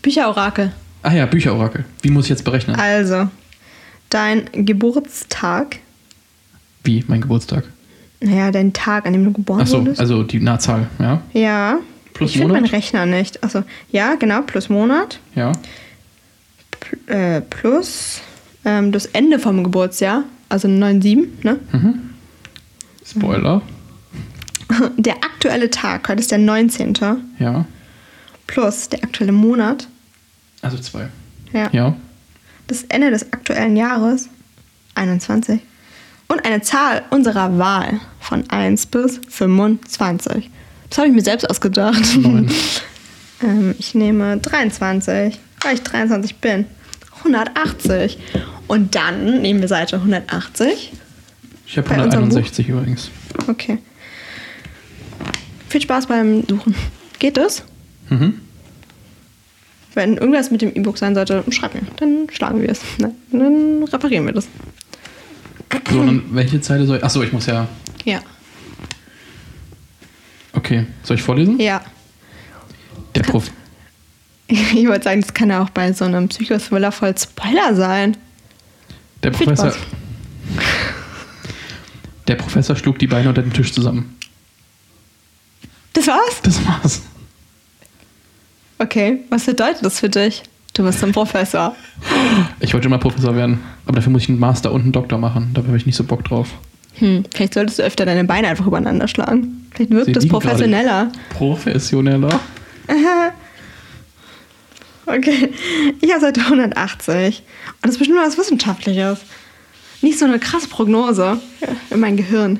Bücherorakel. Ah ja, Bücherorakel. Wie muss ich jetzt berechnen? Also, dein Geburtstag, Wie? Mein Geburtstag. naja, dein Tag, an dem du geboren Achso, wurdest. also die Nahzahl, ja? ja. Plus ich finde meinen Monat? Rechner nicht. Also, ja, genau, plus Monat. Ja. Pl- äh, plus ähm, das Ende vom Geburtsjahr, also 9-7, ne? Spoiler. Der aktuelle Tag, heute ist der 19. Ja. plus der aktuelle Monat, Also zwei. ja, Ja. das Ende des aktuellen Jahres, 21, und eine Zahl unserer Wahl von 1 bis 25. Das habe ich mir selbst ausgedacht. Ähm, ich nehme 23, weil ich 23 bin. 180. Und dann nehmen wir Seite 180. Ich habe Bei unserem 161 übrigens. Okay. Viel Spaß beim Suchen. Geht das? Mhm. Wenn irgendwas mit dem E-Book sein sollte, schreib mir. Dann schlagen wir es. Dann reparieren wir das. So, und dann welche Zeile soll ich. Achso, ich muss ja. Ja. Okay. Soll ich vorlesen? Ja. Der Prof. Ich wollte sagen, das kann ja auch bei so einem Psychothriller voll Spoiler sein. Der Viel Professor. Spaß. Der Professor schlug die Beine unter dem Tisch zusammen. Das war's? Das war's. Okay. Was bedeutet das für dich? Du bist ein Professor. Ich wollte immer Professor werden. Aber dafür muss ich einen Master und einen Doktor machen. Da habe ich nicht so Bock drauf. Hm, vielleicht solltest du öfter deine Beine einfach übereinander schlagen. Vielleicht wirkt Sie das professioneller. Professioneller. Okay, ich habe Seite 180. Und das ist bestimmt was Wissenschaftliches. Nicht so eine krasse Prognose in mein Gehirn.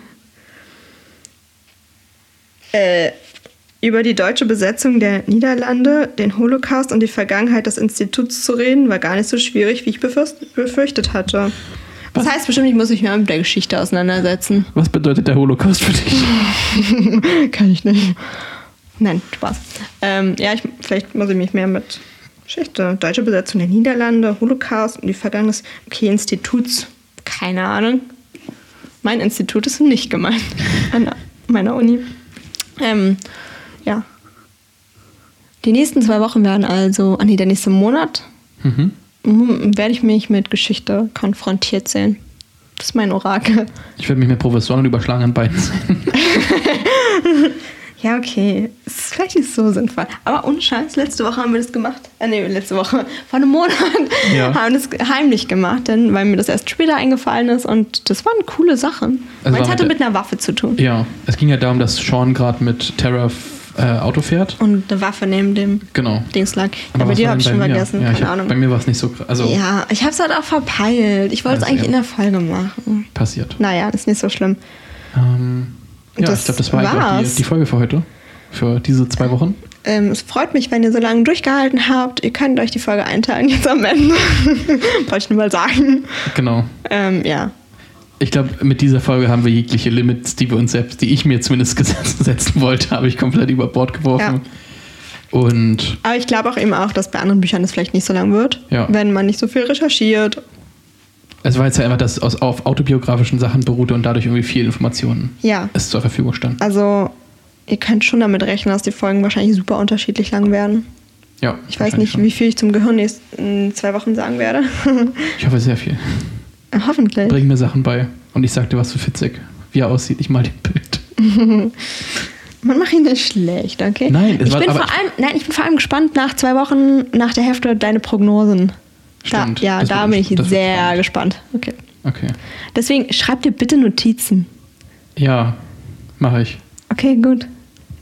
Äh, über die deutsche Besetzung der Niederlande, den Holocaust und die Vergangenheit des Instituts zu reden, war gar nicht so schwierig, wie ich befürchtet hatte. Das heißt bestimmt, ich muss mich mehr mit der Geschichte auseinandersetzen. Was bedeutet der Holocaust für dich? Kann ich nicht. Nein, Spaß. Ähm, ja, ich, vielleicht muss ich mich mehr mit Geschichte, deutsche Besetzung der Niederlande, Holocaust und die Vergangenheit. Okay, Instituts, keine Ahnung. Mein Institut ist nicht gemeint an meiner Uni. Ähm, ja. Die nächsten zwei Wochen werden also, ah nee, der nächste Monat, Mhm. Werde ich mich mit Geschichte konfrontiert sehen. Das ist mein Orakel. Ich werde mich mit Professoren und überschlagenen Beinen sehen. Ja, okay. Es ist vielleicht nicht so sinnvoll. Aber ohne Scheiß, letzte Woche haben wir das gemacht. Äh, nee, letzte Woche, vor einem Monat, Ja. haben wir das heimlich gemacht, denn, weil mir das erst später eingefallen ist und das waren coole Sachen. Also Meins war hatte mit mit einer Waffe zu tun. Ja, es ging ja darum, dass Sean gerade mit Terra äh, Auto fährt. Und eine Waffe neben dem Genau. Dings lag. Aber ja, bei dir habe ich schon vergessen. Ja, Keine hab, Ahnung. bei mir war es nicht so krass. Also ja, ich habe es halt auch verpeilt. Ich wollte es Also, eigentlich ja. in der Folge machen. passiert. Naja, ist nicht so schlimm. Ähm, ja, Das ich glaube, das war auch die, war's. die Folge für heute. Für diese zwei Wochen. Ähm, es freut mich, wenn ihr so lange durchgehalten habt. Ihr könnt euch die Folge einteilen jetzt am Ende. Wollte ich nur mal sagen. Genau. Ähm, ja. Ich glaube, mit dieser Folge haben wir jegliche Limits, die wir uns selbst, die ich mir zumindest gesetzt, setzen wollte, habe ich komplett über Bord geworfen. Und Aber ich glaube auch eben auch, dass bei anderen Büchern das vielleicht nicht so lang wird, Ja. wenn man nicht so viel recherchiert. es war jetzt ja einfach, dass es aus, auf autobiografischen Sachen beruhte und dadurch irgendwie viel Informationen Ja. es zur Verfügung stand. Also ihr könnt schon damit rechnen, dass die Folgen wahrscheinlich super unterschiedlich lang werden. Ja, Ich weiß nicht, wie viel ich zum Gehirn nächsten zwei Wochen sagen werde. schon. Ich hoffe sehr viel. Hoffentlich. Bring mir Sachen bei. Und ich sag dir was zu Fitzek. Wie er aussieht. Ich mal den Bild. Man macht ihn nicht schlecht, okay? Nein, es ich war- bin vor allem, nein, ich bin vor allem gespannt nach zwei Wochen nach der Hälfte deine Prognosen. Stimmt, Da, ja, da bin ich sehr spannend. gespannt. Okay. Okay. Deswegen schreib dir bitte Notizen. Ja, mache ich. Okay, gut.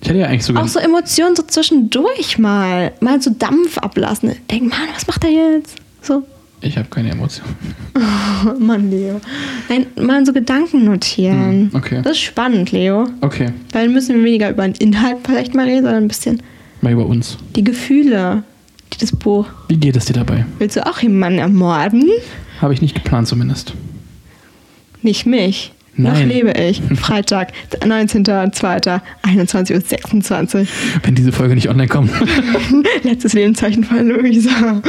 Ich hätte ja eigentlich sogar. Auch so Emotionen so zwischendurch mal. Mal so Dampf ablassen. Denk, Mann, was macht er jetzt? So, Ich habe keine Emotionen. oh, Mann, Leo. Nein, mal so Gedanken notieren. Hm, okay. Das ist spannend, Leo. Okay, Weil dann müssen wir weniger über den Inhalt vielleicht mal reden, sondern ein bisschen mal über uns. die Gefühle, die das Buch. Wie geht es dir dabei? Willst du auch jemanden ermorden? Habe ich nicht geplant zumindest. Nicht mich. Noch Nein. lebe ich. Freitag, 19.02.21.26 Uhr. Wenn diese Folge nicht online kommt. Letztes Lebenszeichen von Luisa.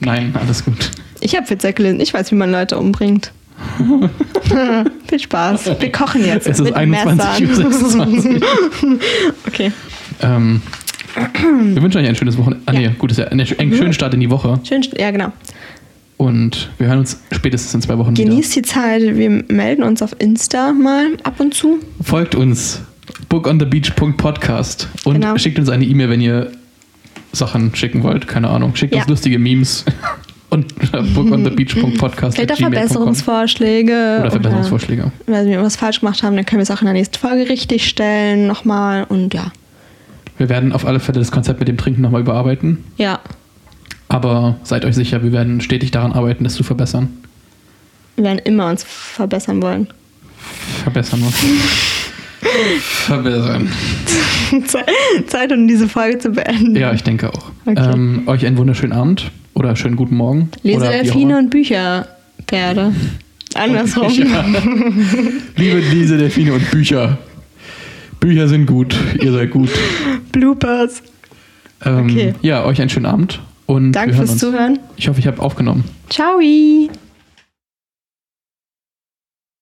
Nein, alles gut. Ich habe gelesen. Ich weiß, wie man Leute umbringt. Viel Spaß. Wir kochen jetzt. Es ist mit 21.26 Messern. okay. Ähm, wir wünschen euch ein schönes Wochenende. Ah, nee, Ja. gut, ist ja einen schönen Start in die Woche. Schön. Ja, genau. Und wir hören uns spätestens in zwei Wochen Genießt die Zeit. Wir melden uns auf Insta mal ab und zu. wieder. Folgt uns bookonthebeach.podcast und Genau. schickt uns eine E-Mail, wenn ihr Sachen schicken wollt. Keine Ahnung. Schickt Ja. uns lustige Memes. Und äh, bookonthebeach.podcast. Vielleicht auch Verbesserungsvorschläge. Oder Verbesserungsvorschläge. Oder, wenn wir was falsch gemacht haben, dann können wir es auch in der nächsten Folge richtig stellen. Nochmal. Und ja. Wir werden auf alle Fälle das Konzept mit dem Trinken nochmal überarbeiten. Ja. Aber seid euch sicher, wir werden stetig daran arbeiten, das zu verbessern. Wir werden immer uns verbessern wollen. Verbessern wir. verbessern. Ze- Zeit, um diese Folge zu beenden. Ja, ich denke auch. Okay. Ähm, euch einen wunderschönen Abend oder schönen guten Morgen. Lese Delfine und Bücher, Pferde. Andersrum. Ja. Liebe Lese, Delfine und Bücher. Bücher sind gut, ihr seid gut. Bloopers. Ähm, Okay. Ja, euch einen schönen Abend und Danke fürs uns. Zuhören. Ich hoffe, ich habe aufgenommen. Ciao.